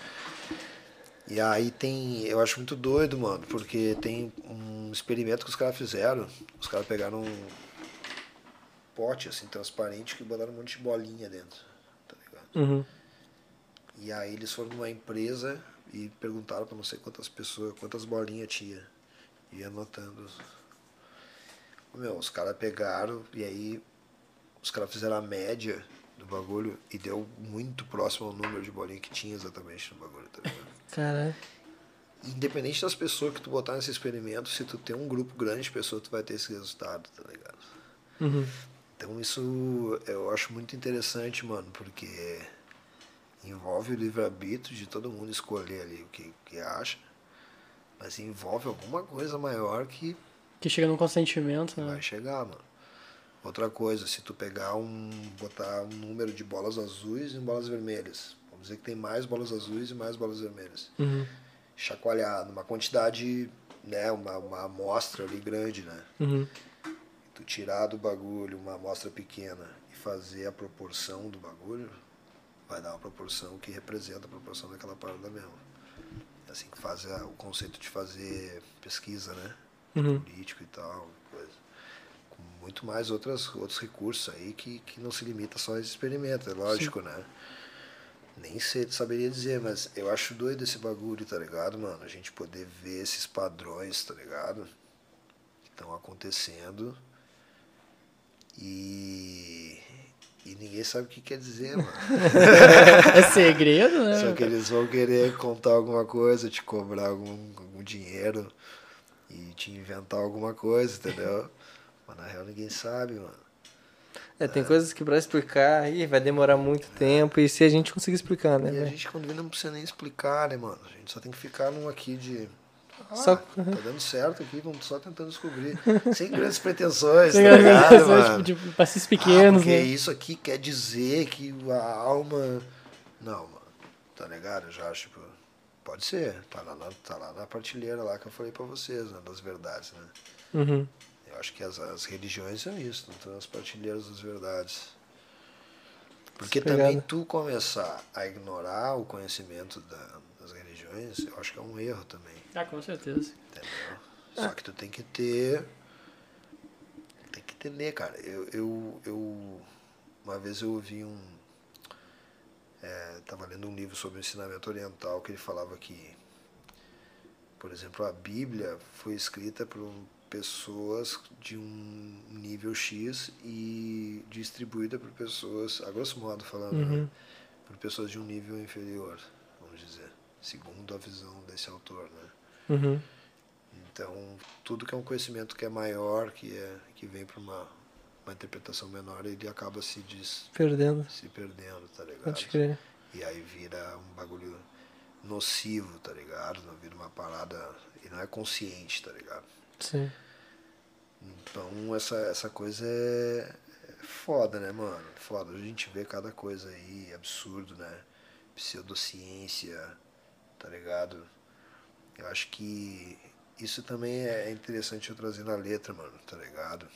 E aí tem, eu acho muito doido, mano, porque tem um experimento que os caras fizeram. Os caras pegaram um pote assim transparente que botaram um monte de bolinha dentro, tá ligado? Uhum. E aí eles foram numa empresa e perguntaram pra não sei quantas pessoas, quantas bolinhas tinha. E anotando. Meu, os caras pegaram e aí os caras fizeram a média do bagulho e deu muito próximo ao número de bolinha que tinha exatamente no bagulho, tá ligado? Caralho. Independente das pessoas que tu botar nesse experimento, se tu tem um grupo grande de pessoas, tu vai ter esse resultado, tá ligado? Uhum. Então isso eu acho muito interessante, mano, porque envolve o livre-arbítrio de todo mundo escolher ali o que, que acha, mas envolve alguma coisa maior que Que chega num consentimento, né? vai chegar, mano. Outra coisa, se tu pegar um. botar um número de bolas azuis e bolas vermelhas. Vamos dizer que tem mais bolas azuis e mais bolas vermelhas. Uhum. Chacoalhar numa quantidade né, uma, uma amostra ali grande, né? Uhum. Tu tirar do bagulho uma amostra pequena e fazer a proporção do bagulho, vai dar uma proporção que representa a proporção daquela parada mesmo. É assim que faz a- o conceito de fazer pesquisa, né? Uhum. Político e tal, coisa. Com muito mais outras, outros recursos aí que, que não se limita só a esse experimento, é lógico, né? Nem sei, saberia dizer, mas eu acho doido esse bagulho, tá ligado, mano? A gente poder ver esses padrões, tá ligado? Que estão acontecendo e. E ninguém sabe o que quer dizer, mano. É segredo, né? Só que eles vão querer contar alguma coisa, te cobrar algum, algum dinheiro e te inventar alguma coisa, entendeu? Mas na real ninguém sabe, mano. É, tem coisas que pra explicar aí vai demorar muito tempo e se a gente conseguir explicar, né? E a gente quando vem não precisa nem explicar, né, mano? A gente só tem que ficar num aqui de. Ah, Só- tá dando certo aqui, vamos só tentando descobrir. Sem grandes pretensões, tá algumas ligado, pessoas, mano? tipo, de passos Ah, pequenos, porque né? isso aqui quer dizer que a alma. Não, mano. Tá ligado? Eu já acho, tipo. Pode ser. Tá lá, na, tá lá na partilheira lá que eu falei pra vocês, né? Das verdades, né? Uhum. Eu acho que as, as religiões são isso, estão nas prateleiras das verdades. Porque Pegada. também tu começar a ignorar o conhecimento da- religiões, eu acho que é um erro também, Ah, com certeza. entendeu? Só que tu tem que ter. Tem que entender, cara. Eu, eu, eu uma vez eu ouvi um. É, tava lendo um livro sobre o ensinamento oriental que ele falava que, por exemplo, a Bíblia foi escrita por pessoas de um nível X e distribuída por pessoas, a grosso modo falando, né? Uhum. por pessoas de um nível inferior, segundo a visão desse autor, né? Uhum. Então, tudo que é um conhecimento que é maior, que é que vem para uma, uma interpretação menor, ele acaba se des, Perdendo. se perdendo, tá ligado? Pode crer. E aí vira um bagulho nocivo, tá ligado? Não vira uma parada e não é consciente, tá ligado? Sim. Então essa, essa coisa é, é foda, né, mano? Foda. A gente vê cada coisa aí, absurdo, né? Pseudociência, tá ligado? Eu acho que isso também é interessante eu trazer na letra, mano, tá ligado?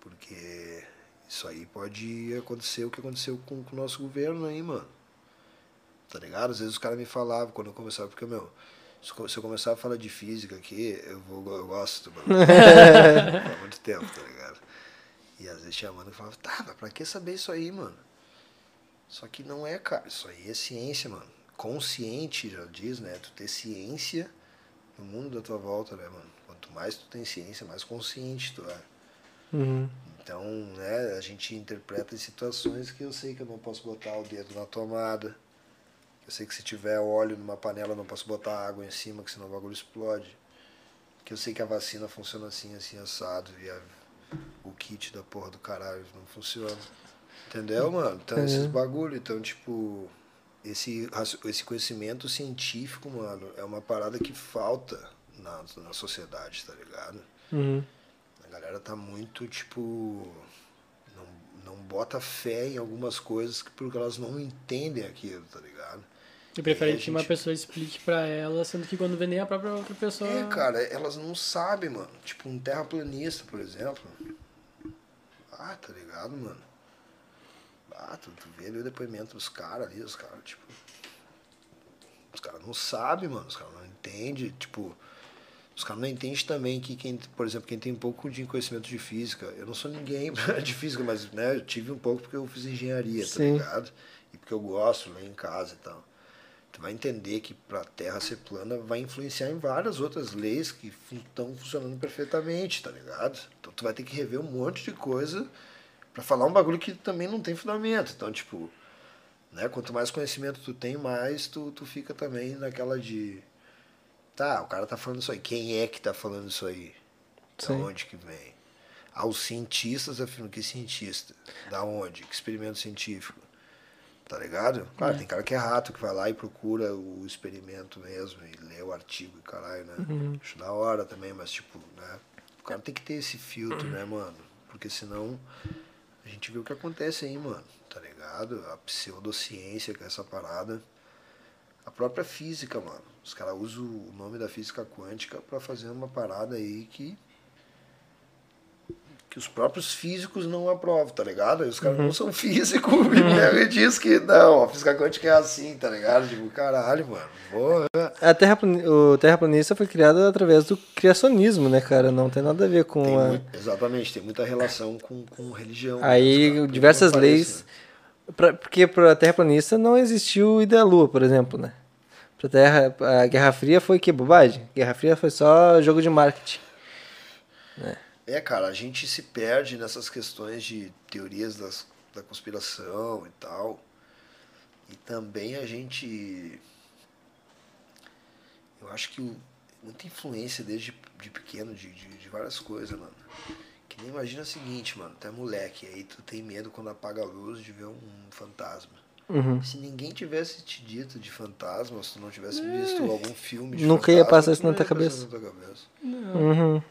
Porque isso aí pode acontecer o que aconteceu com, com o nosso governo aí, mano. Tá ligado? Às vezes os caras me falavam quando eu conversava, porque, meu, se eu se eu começar a falar de física aqui, eu, vou, eu gosto, mano. Há muito tempo, tá ligado? E às vezes tinha mano que falava, tá, mas pra que saber isso aí, mano? Só que não é, cara. Isso aí é ciência, mano. Consciente, já diz, né? Tu ter ciência no mundo da tua volta, né, mano? Quanto mais tu tem ciência, mais consciente tu é. Uhum. Então, né, a gente interpreta em situações que eu sei que eu não posso botar o dedo na tomada. Eu sei que se tiver óleo numa panela eu não posso botar água em cima, que senão o bagulho explode. Que eu sei que a vacina funciona assim, assim, assado, e a- o kit da porra do caralho não funciona. Entendeu, mano? Então, esses Uhum. bagulho, então, tipo, esse, esse conhecimento científico, mano, é uma parada que falta na, na sociedade, tá ligado? Uhum. A galera tá muito, tipo. Não, não bota fé em algumas coisas que- porque elas não entendem aquilo, tá ligado? Eu preferi É, que uma gente. pessoa explique pra ela, sendo que quando vê nem a própria outra pessoa. É, cara, elas não sabem, mano. Tipo, um terraplanista, por exemplo. Ah, tá ligado, mano? Ah, tu, tu vê ali o depoimento dos caras ali, os caras, tipo. Os caras não sabem, mano. Os caras não entendem, tipo. Os caras não entendem também que quem, por exemplo, quem tem um pouco de conhecimento de física, eu não sou ninguém de física, mas né, eu tive um pouco porque eu fiz engenharia, tá Sim. ligado? E porque eu gosto, leio em casa e tal. Tu vai entender que para a Terra ser plana vai influenciar em várias outras leis que estão funcionando perfeitamente, tá ligado? Então tu vai ter que rever um monte de coisa para falar um bagulho que também não tem fundamento. Então, tipo, né, quanto mais conhecimento tu tem, mais tu, tu fica também naquela de tá, o cara tá falando isso aí, quem é que tá falando isso aí? Da onde que vem? Ah, os cientistas afirmam que cientista. Da onde? Que experimento científico? Tá ligado? Claro, tem cara que é rato, que vai lá e procura o experimento mesmo e lê o artigo e caralho, né? Acho da hora também, mas tipo, né? O cara tem que ter esse filtro, né, mano? Porque senão a gente vê o que acontece aí, mano. Tá ligado? A pseudociência, é essa parada. A própria física, mano. Os caras usam o nome da física quântica pra fazer uma parada aí que. Que os próprios físicos não aprovam, tá ligado? Aí os caras não são físicos e diz que não, a física quântica é assim, tá ligado? Tipo, caralho, mano. Porra. A terra, o terraplanista foi criado através do criacionismo, né, cara? Não tem nada a ver com Tem a... muito- exatamente, tem muita relação com, com religião. Aí, Por diversas leis. pareça, né? Pra, porque para a terraplanista não existiu ida à lua, por exemplo, né? Pra terra, a Guerra Fria foi que bobagem? Guerra Fria foi só jogo de marketing. É, cara, a gente se perde nessas questões de teorias das, da conspiração e tal. E também a gente. Eu acho que o- muita influência desde de pequeno de, de, de várias coisas, mano. Que nem imagina o seguinte, mano, tu é moleque, aí tu tem medo quando apaga a luz de ver um fantasma. Uhum. Se ninguém tivesse te dito de fantasma, se tu não tivesse visto algum filme de É. Nunca ia fantasma, passar tu isso na tua ia passar cabeça. na tua cabeça, Uhum.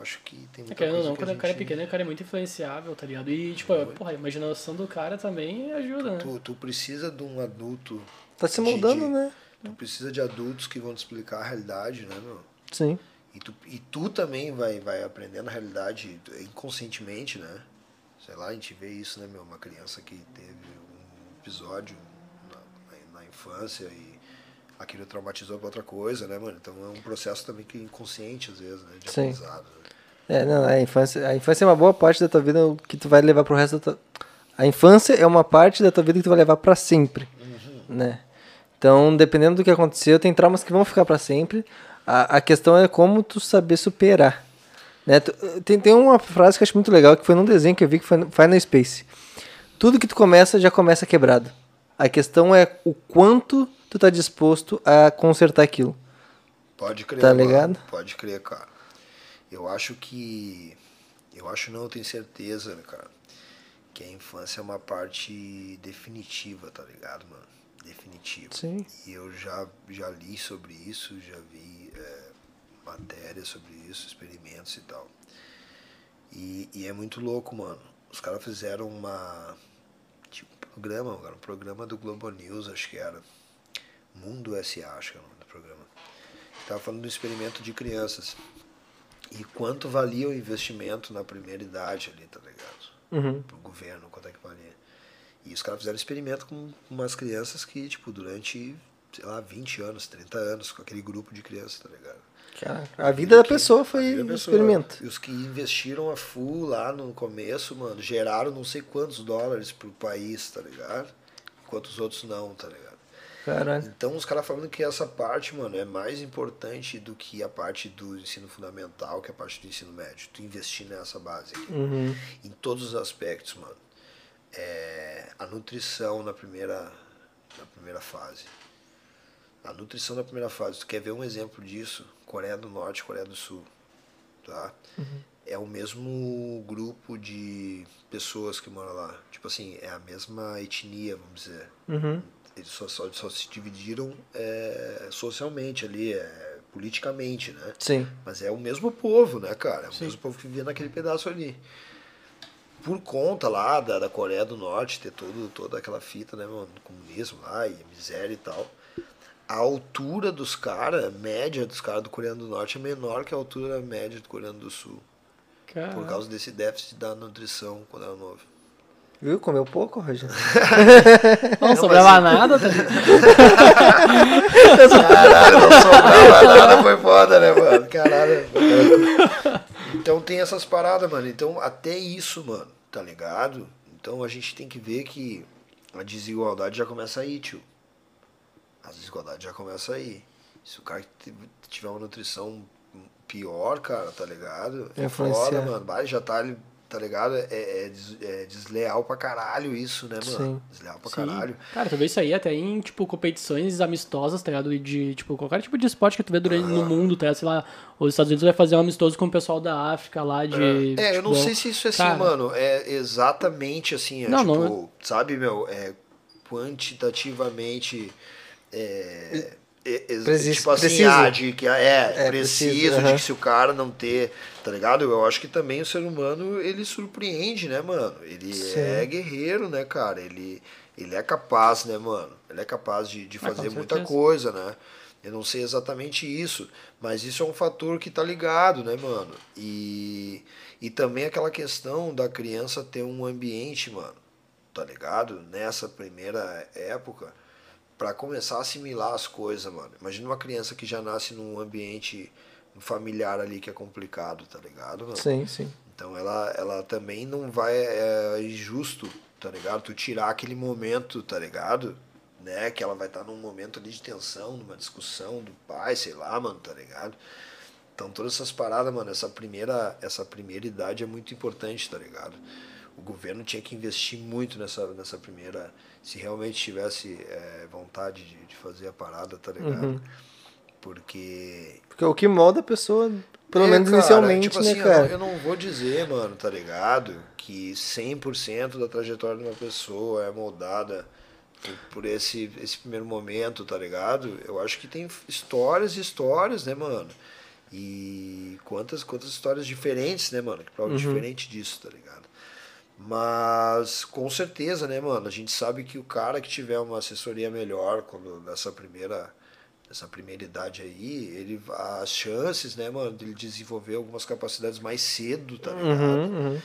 Acho que tem É muita querendo ou coisa não, que quando a o cara é gente- pequeno, o cara é muito influenciável, tá ligado? E, tipo, porra, a imaginação do cara também ajuda, né? Tu, tu precisa de um adulto. Tá se moldando, de- né? Tu precisa de adultos que vão te explicar a realidade, né, meu? Sim. E tu, e tu também vai, vai aprendendo a realidade inconscientemente, né? Sei lá, a gente vê isso, né, meu? Uma criança que teve um episódio na, na, na infância e aquilo traumatizou pra outra coisa, né, mano? Então é um processo também que é inconsciente, às vezes, né? De Sim. aprendizado. É, não, a infância, a infância é uma boa parte da tua vida que tu vai levar pro resto da tua... A infância é uma parte da tua vida que tu vai levar pra sempre, né? Então, dependendo do que aconteceu, tem traumas que vão ficar pra sempre. A, a questão é como tu saber superar. Né? Tu- Tem, tem uma frase que eu acho muito legal, que foi num desenho que eu vi que foi no Final Space. Tudo que tu começa, já começa quebrado. A questão é o quanto tu tá disposto a consertar aquilo. Pode crer, Tá mano. ligado? Pode crer, cara. Eu acho que. Eu acho não, eu tenho certeza, né, cara, que a infância é uma parte definitiva, tá ligado, mano? Definitiva. Sim. E eu já, já li sobre isso, já vi é, matérias sobre isso, experimentos e tal. E, e é muito louco, mano. Os caras fizeram uma. Tipo, um programa, cara, um programa do Globo News, acho que era. Mundo SA, acho que é o nome do programa. Tava falando do experimento de crianças. E quanto valia o investimento na primeira idade ali, tá ligado? Uhum. Pro governo, quanto é que valia. E os caras fizeram experimento com umas crianças que, tipo, durante, sei lá, 20 anos, 30 anos, com aquele grupo de crianças, tá ligado? Cara, a vida da que- pessoa foi um experimento. E os que investiram a full lá no começo, mano, geraram não sei quantos dólares pro país, tá ligado? Enquanto os outros não, tá ligado? Caralho. Então os caras falando que essa parte, mano, é mais importante do que a parte do ensino fundamental, que é a parte do ensino médio. Tu investir nessa base aqui. Uhum. Em todos os aspectos, mano. É, a nutrição na primeira, na primeira fase. A nutrição na primeira fase. Tu quer ver um exemplo disso? Coreia do Norte Coreia do Sul. Tá? É o mesmo grupo de pessoas que moram lá. Tipo assim, é a mesma etnia, vamos dizer. Uhum. Eles só, só, só se dividiram é, socialmente ali, é, politicamente, né? Sim. Mas é o mesmo povo, né, cara? É o Sim. mesmo povo que vivia naquele pedaço ali. Por conta lá da, da Coreia do Norte ter todo, toda aquela fita, né, mano, do comunismo lá e miséria e tal. A altura dos caras, média dos caras do Coreano do Norte é menor que a altura média do Coreano do Sul. Cara, Por causa desse déficit da nutrição quando era novo. Viu? Comeu pouco, Rogério? não sobrava nada, tá? Caralho, não sobrava nada, foi foda, né, mano? Caralho. Então tem essas paradas, mano. Então até isso, mano, tá ligado? Então a gente tem que ver que a desigualdade já começa aí, tio. A desigualdade já começa aí. Se o cara tiver uma nutrição pior, cara, tá ligado? É foda, mano. Vai, já tá, tá ligado? É, é des- é desleal pra caralho isso, né, mano? Sim. Desleal pra Sim. caralho. Cara, tu vê isso aí até em, tipo, competições amistosas, tá ligado? De, tipo, qualquer tipo de esporte que tu vê durante, no mundo, tá ligado? Sei lá, os Estados Unidos vai fazer um amistoso com o pessoal da África lá de... É, eu não sei se isso é assim, Cara, mano. É exatamente assim. É, Não, tipo, não sabe, meu? É quantitativamente. É, é, é, Preciso- tipo assim, preciso. ah, de que é, É, preciso, preciso, de aham. que se o cara não ter, tá ligado? Eu acho que também o ser humano, ele surpreende, né, mano? Ele Sim. é guerreiro, né, cara? Ele, ele é capaz, né, mano? Ele é capaz de, de Ah, fazer muita certeza. coisa, né? Eu não sei exatamente isso, mas isso é um fator que tá ligado, né, mano? E, e também aquela questão da criança ter um ambiente, mano, tá ligado? Nessa primeira época, para começar a assimilar as coisas, mano. Imagina uma criança que já nasce num ambiente familiar ali que é complicado, tá ligado, mano? Sim, sim. Então ela, ela também não vai. É injusto, tá ligado? Tu tirar aquele momento, tá ligado? Né? Que ela vai estar num momento ali de tensão, numa discussão do pai, sei lá, mano, tá ligado? Então todas essas paradas, mano, essa primeira, essa primeira idade é muito importante, tá ligado? O governo tinha que investir muito nessa, nessa primeira. Se realmente tivesse é, vontade de, de fazer a parada, tá ligado? Uhum. Porque Porque o que molda a pessoa, pelo é, menos cara, inicialmente, tipo né, assim, eu cara? não- Eu não, vou dizer, mano, tá ligado? Que 100% da trajetória de uma pessoa é moldada por, por esse, esse primeiro momento, tá ligado? Eu acho que tem histórias e histórias, né, mano? E quantas, quantas histórias diferentes, né, mano? Que prova Uhum. diferente disso, tá ligado? Mas com certeza, né, mano? A gente sabe que o cara que tiver uma assessoria melhor quando nessa primeira nessa primeira idade aí, ele as chances, né, mano, dele desenvolver algumas capacidades mais cedo, tá ligado? Uhum, uhum.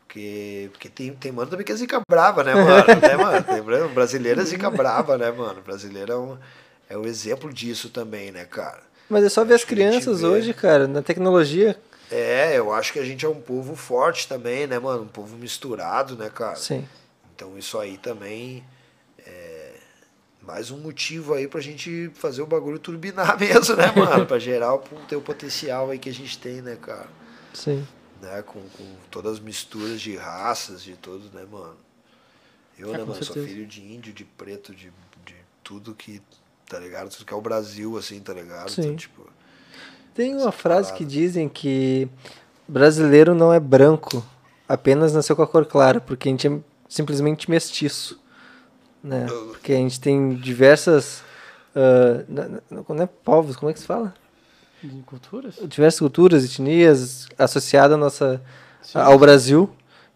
Porque, porque tem, tem mano também que é zica brava, né, mano? né, mano? Tem, bra- o brasileiro é zica brava, né, mano? Brasileiro é um, é um exemplo disso também, né, cara? Mas é só ver as Acho que a gente crianças hoje, cara, na tecnologia. É, eu acho que a gente é um povo forte também, né, mano? Um povo misturado, né, cara? Sim. Então isso aí também é mais um motivo aí pra gente fazer o bagulho turbinar mesmo, né, mano? pra gerar o, ter o potencial aí que a gente tem, né, cara? Sim. Né? Com, com todas as misturas de raças, de tudo, né, mano? Eu, Ah, né, mano, sou certeza. filho de índio, de preto, de, de tudo que, tá ligado? Tudo que é o Brasil, assim, tá ligado? Sim. Então, tipo, Tem uma frase que dizem que brasileiro não é branco, apenas nasceu com a cor clara, porque a gente é simplesmente mestiço. Né? Porque a gente tem diversas. ah, na- na- não é povos, como é que se fala? Culturas? Diversas culturas, etnias associadas à nossa, Sim. ao Brasil,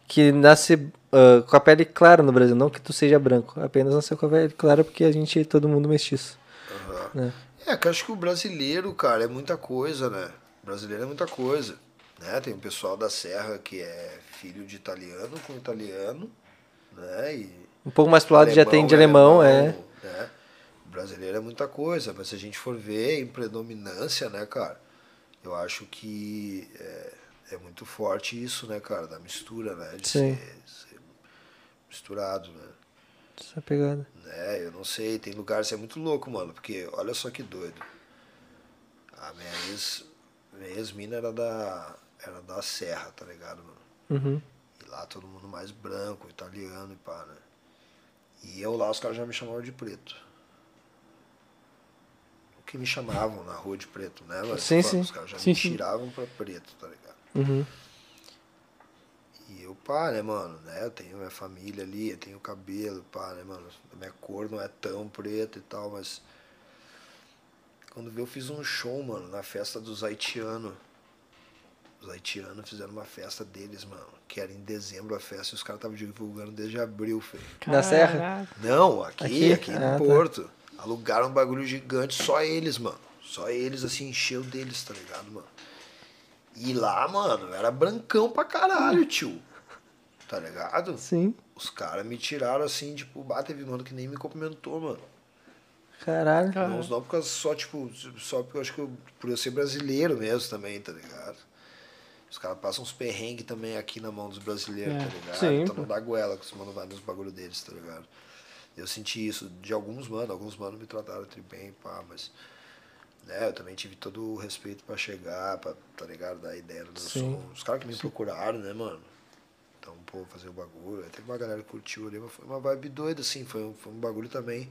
que nasce ah, com a pele clara no Brasil, não que tu seja branco, apenas nasceu com a pele clara porque a gente é todo mundo mestiço. aham. Né? É, que eu acho que o brasileiro, cara, é muita coisa, né? O brasileiro é muita coisa. Né? Tem o pessoal da Serra que é filho de italiano com italiano, né? E Um pouco mais pro lado já tem de alemão, é. Né? O brasileiro é muita coisa, mas se a gente for ver em predominância, né, cara, eu acho que é, é muito forte isso, né, cara, da mistura, né? De Sim. ser, ser misturado, né? Essa pegada. É, eu não sei, tem lugares que é muito louco, mano, porque olha só que doido. A minha ex, minha ex-mina era da, era da Serra, tá ligado, mano? Uhum. E lá todo mundo mais branco, italiano e pá, né? E eu lá, os caras já me chamavam de preto. O que me chamavam na rua de preto, né? Mas, Sim, pô, sim. Os caras já Sim, me sim. tiravam pra preto, tá ligado? Uhum. E eu, pá, né, mano, né? Eu tenho minha família ali, eu tenho cabelo, pá, né, mano? A minha cor não é tão preta e tal, mas. Quando vi, eu fiz um show, mano, na festa dos haitianos. Os haitianos fizeram uma festa deles, mano, que era em dezembro a festa e os caras estavam divulgando desde abril, filho. Na Serra? Não, aqui, Aqui? aqui, Ah, no tá. Porto. Alugaram um bagulho gigante, só eles, mano. Só eles, assim, encheu deles, tá ligado, mano? E lá, mano, era brancão pra caralho, tio. Tá ligado? Sim. Os caras me tiraram assim, tipo, bah, teve mano que nem me cumprimentou, mano. Caralho. Cara. Não, não por causa só, tipo, só porque eu acho que eu, por eu ser brasileiro mesmo também, tá ligado? Os caras passam uns perrengues também aqui na mão dos brasileiros, É. tá ligado? Sim, Então pô. não dá goela que os mano vai nos bagulho deles, tá ligado? Eu senti isso de alguns mano, alguns mano me trataram bem, pá, mas. Né, eu também tive todo o respeito pra chegar, pra, tá ligado? Dar ideia do Sim. som. Os caras que me procuraram, né, mano? Então, pô, fazer o bagulho. Teve uma galera que curtiu ali, mas foi uma vibe doida, assim. Foi um, foi um bagulho também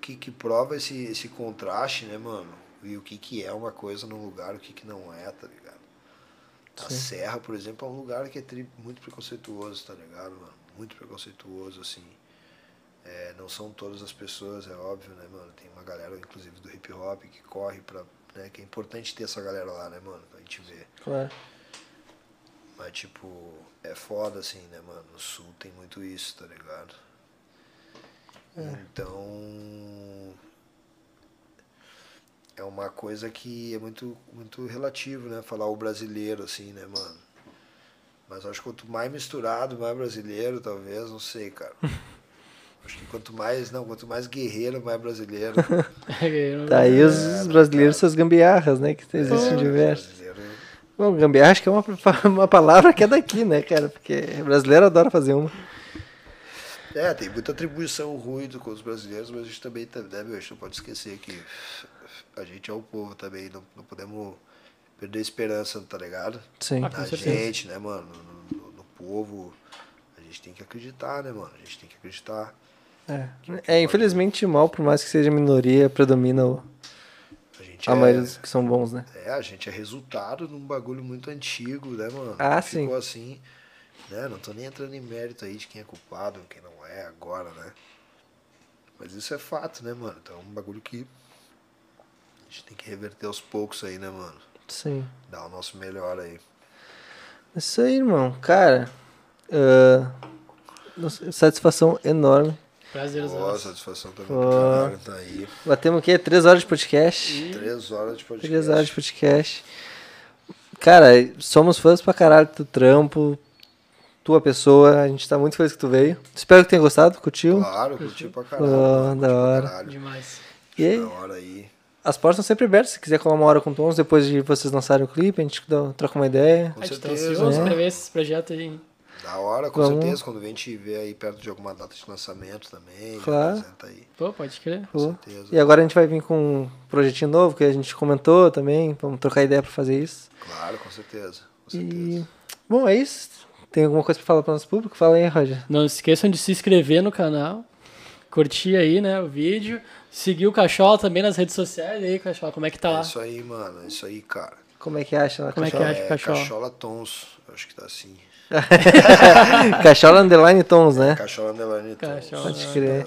que, que prova esse, esse contraste, né, mano? E o que, que é uma coisa num lugar, o que, que não é, tá ligado? A Sim. Serra, por exemplo, é um lugar que é muito preconceituoso, tá ligado, mano? Muito preconceituoso, assim. É, não são todas as pessoas, é óbvio, né, mano? Tem uma galera, inclusive, do hip hop que corre pra. Né, que é importante ter essa galera lá, né, mano? Pra gente ver. Claro. Mas, tipo, é foda, assim, né, mano? No sul tem muito isso, tá ligado? Então. É uma coisa que é muito, muito relativo, né? Falar o brasileiro, assim, né, mano? Mas acho que quanto mais misturado, mais brasileiro, talvez, não sei, cara. Acho que quanto mais, não, quanto mais guerreiro, mais brasileiro. Tá aí os É, brasileiros, cara. suas gambiarras, né? Que existem É, diversas. brasileiro- Bom, gambiarra acho que é uma, uma palavra que é daqui, né, cara? Porque brasileiro adora fazer uma. É, tem muita atribuição ruim com os brasileiros, mas a gente também, tá- né, meu, a gente não pode esquecer que a gente é o povo também, não, não podemos perder a esperança, tá ligado? Sim. Ah, Na certeza. gente, né, mano? No, no- no povo. A gente tem que acreditar, né, mano? A gente tem que acreditar. É. é, infelizmente, mal, por mais que seja minoria, predomina o- A a é, maioria dos que são bons, né? é, a gente é resultado de um bagulho muito antigo, né, mano? Ah, Ficou sim. assim, né? Não tô nem entrando em mérito aí de quem é culpado, quem não é agora, né? Mas isso é fato, né, mano? Então é um bagulho que a gente tem que reverter aos poucos aí, né, mano? Sim. Dar o nosso melhor aí. É Isso aí, irmão. Cara, nossa, satisfação enorme. Prazer, Boa, satisfação também pro caralho, tá aí. Batemos o quê? Três horas de podcast? Três horas de podcast. Três horas de podcast. Cara, somos fãs pra caralho do trampo, tua pessoa. A gente tá muito feliz que tu veio. Espero que tenha gostado, curtiu. Claro, curti pra caralho. Mano, da hora. caralho. Demais. E aí, Da hora aí. as portas estão sempre abertas. Se quiser colar uma hora com tons, depois de vocês lançarem o clipe, a gente troca uma ideia. Com A gente tá certeza. ansioso né? pra ver esse projeto aí. Da hora, com Vamos. certeza. Quando vem te ver aí perto de alguma data de lançamento também. Claro. Apresenta aí. Pô, pode crer. Pô. certeza. E agora a gente vai vir com um projetinho novo que a gente comentou também. Vamos trocar ideia pra fazer isso. Claro, com certeza. Com certeza. E. Bom, é isso. Tem alguma coisa pra falar pro nosso público? Fala aí, Roger. Não se esqueçam de se inscrever no canal, curtir aí, né, o vídeo, seguir o Cachola também nas redes sociais aí, Cachola, como é que tá É lá? isso aí, mano. É isso aí, cara. Como é que acha lá, Como é que Cachola? acha, é, Cachola? Cachola Tons. Acho que tá assim. Cachola Underline Tons, né? Cachola Underline Tons. Cachola. Pode crer.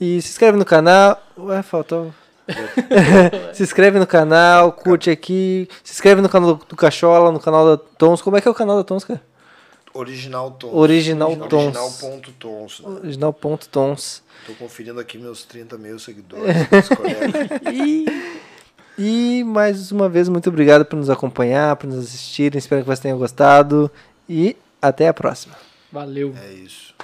E se inscreve no canal. Ué, faltou. se inscreve no canal, curte aqui. Se inscreve no canal do, Cachola, no canal da Tons. Como é que é o canal da Tons, cara? Original Tons. Original Tons. Original ponto Tons. Né? Original.tons. Tô conferindo aqui meus 30 mil seguidores. E, e mais uma vez, muito obrigado por nos acompanhar, por nos assistirem. Espero que vocês tenham gostado. E até a próxima. Valeu. É isso.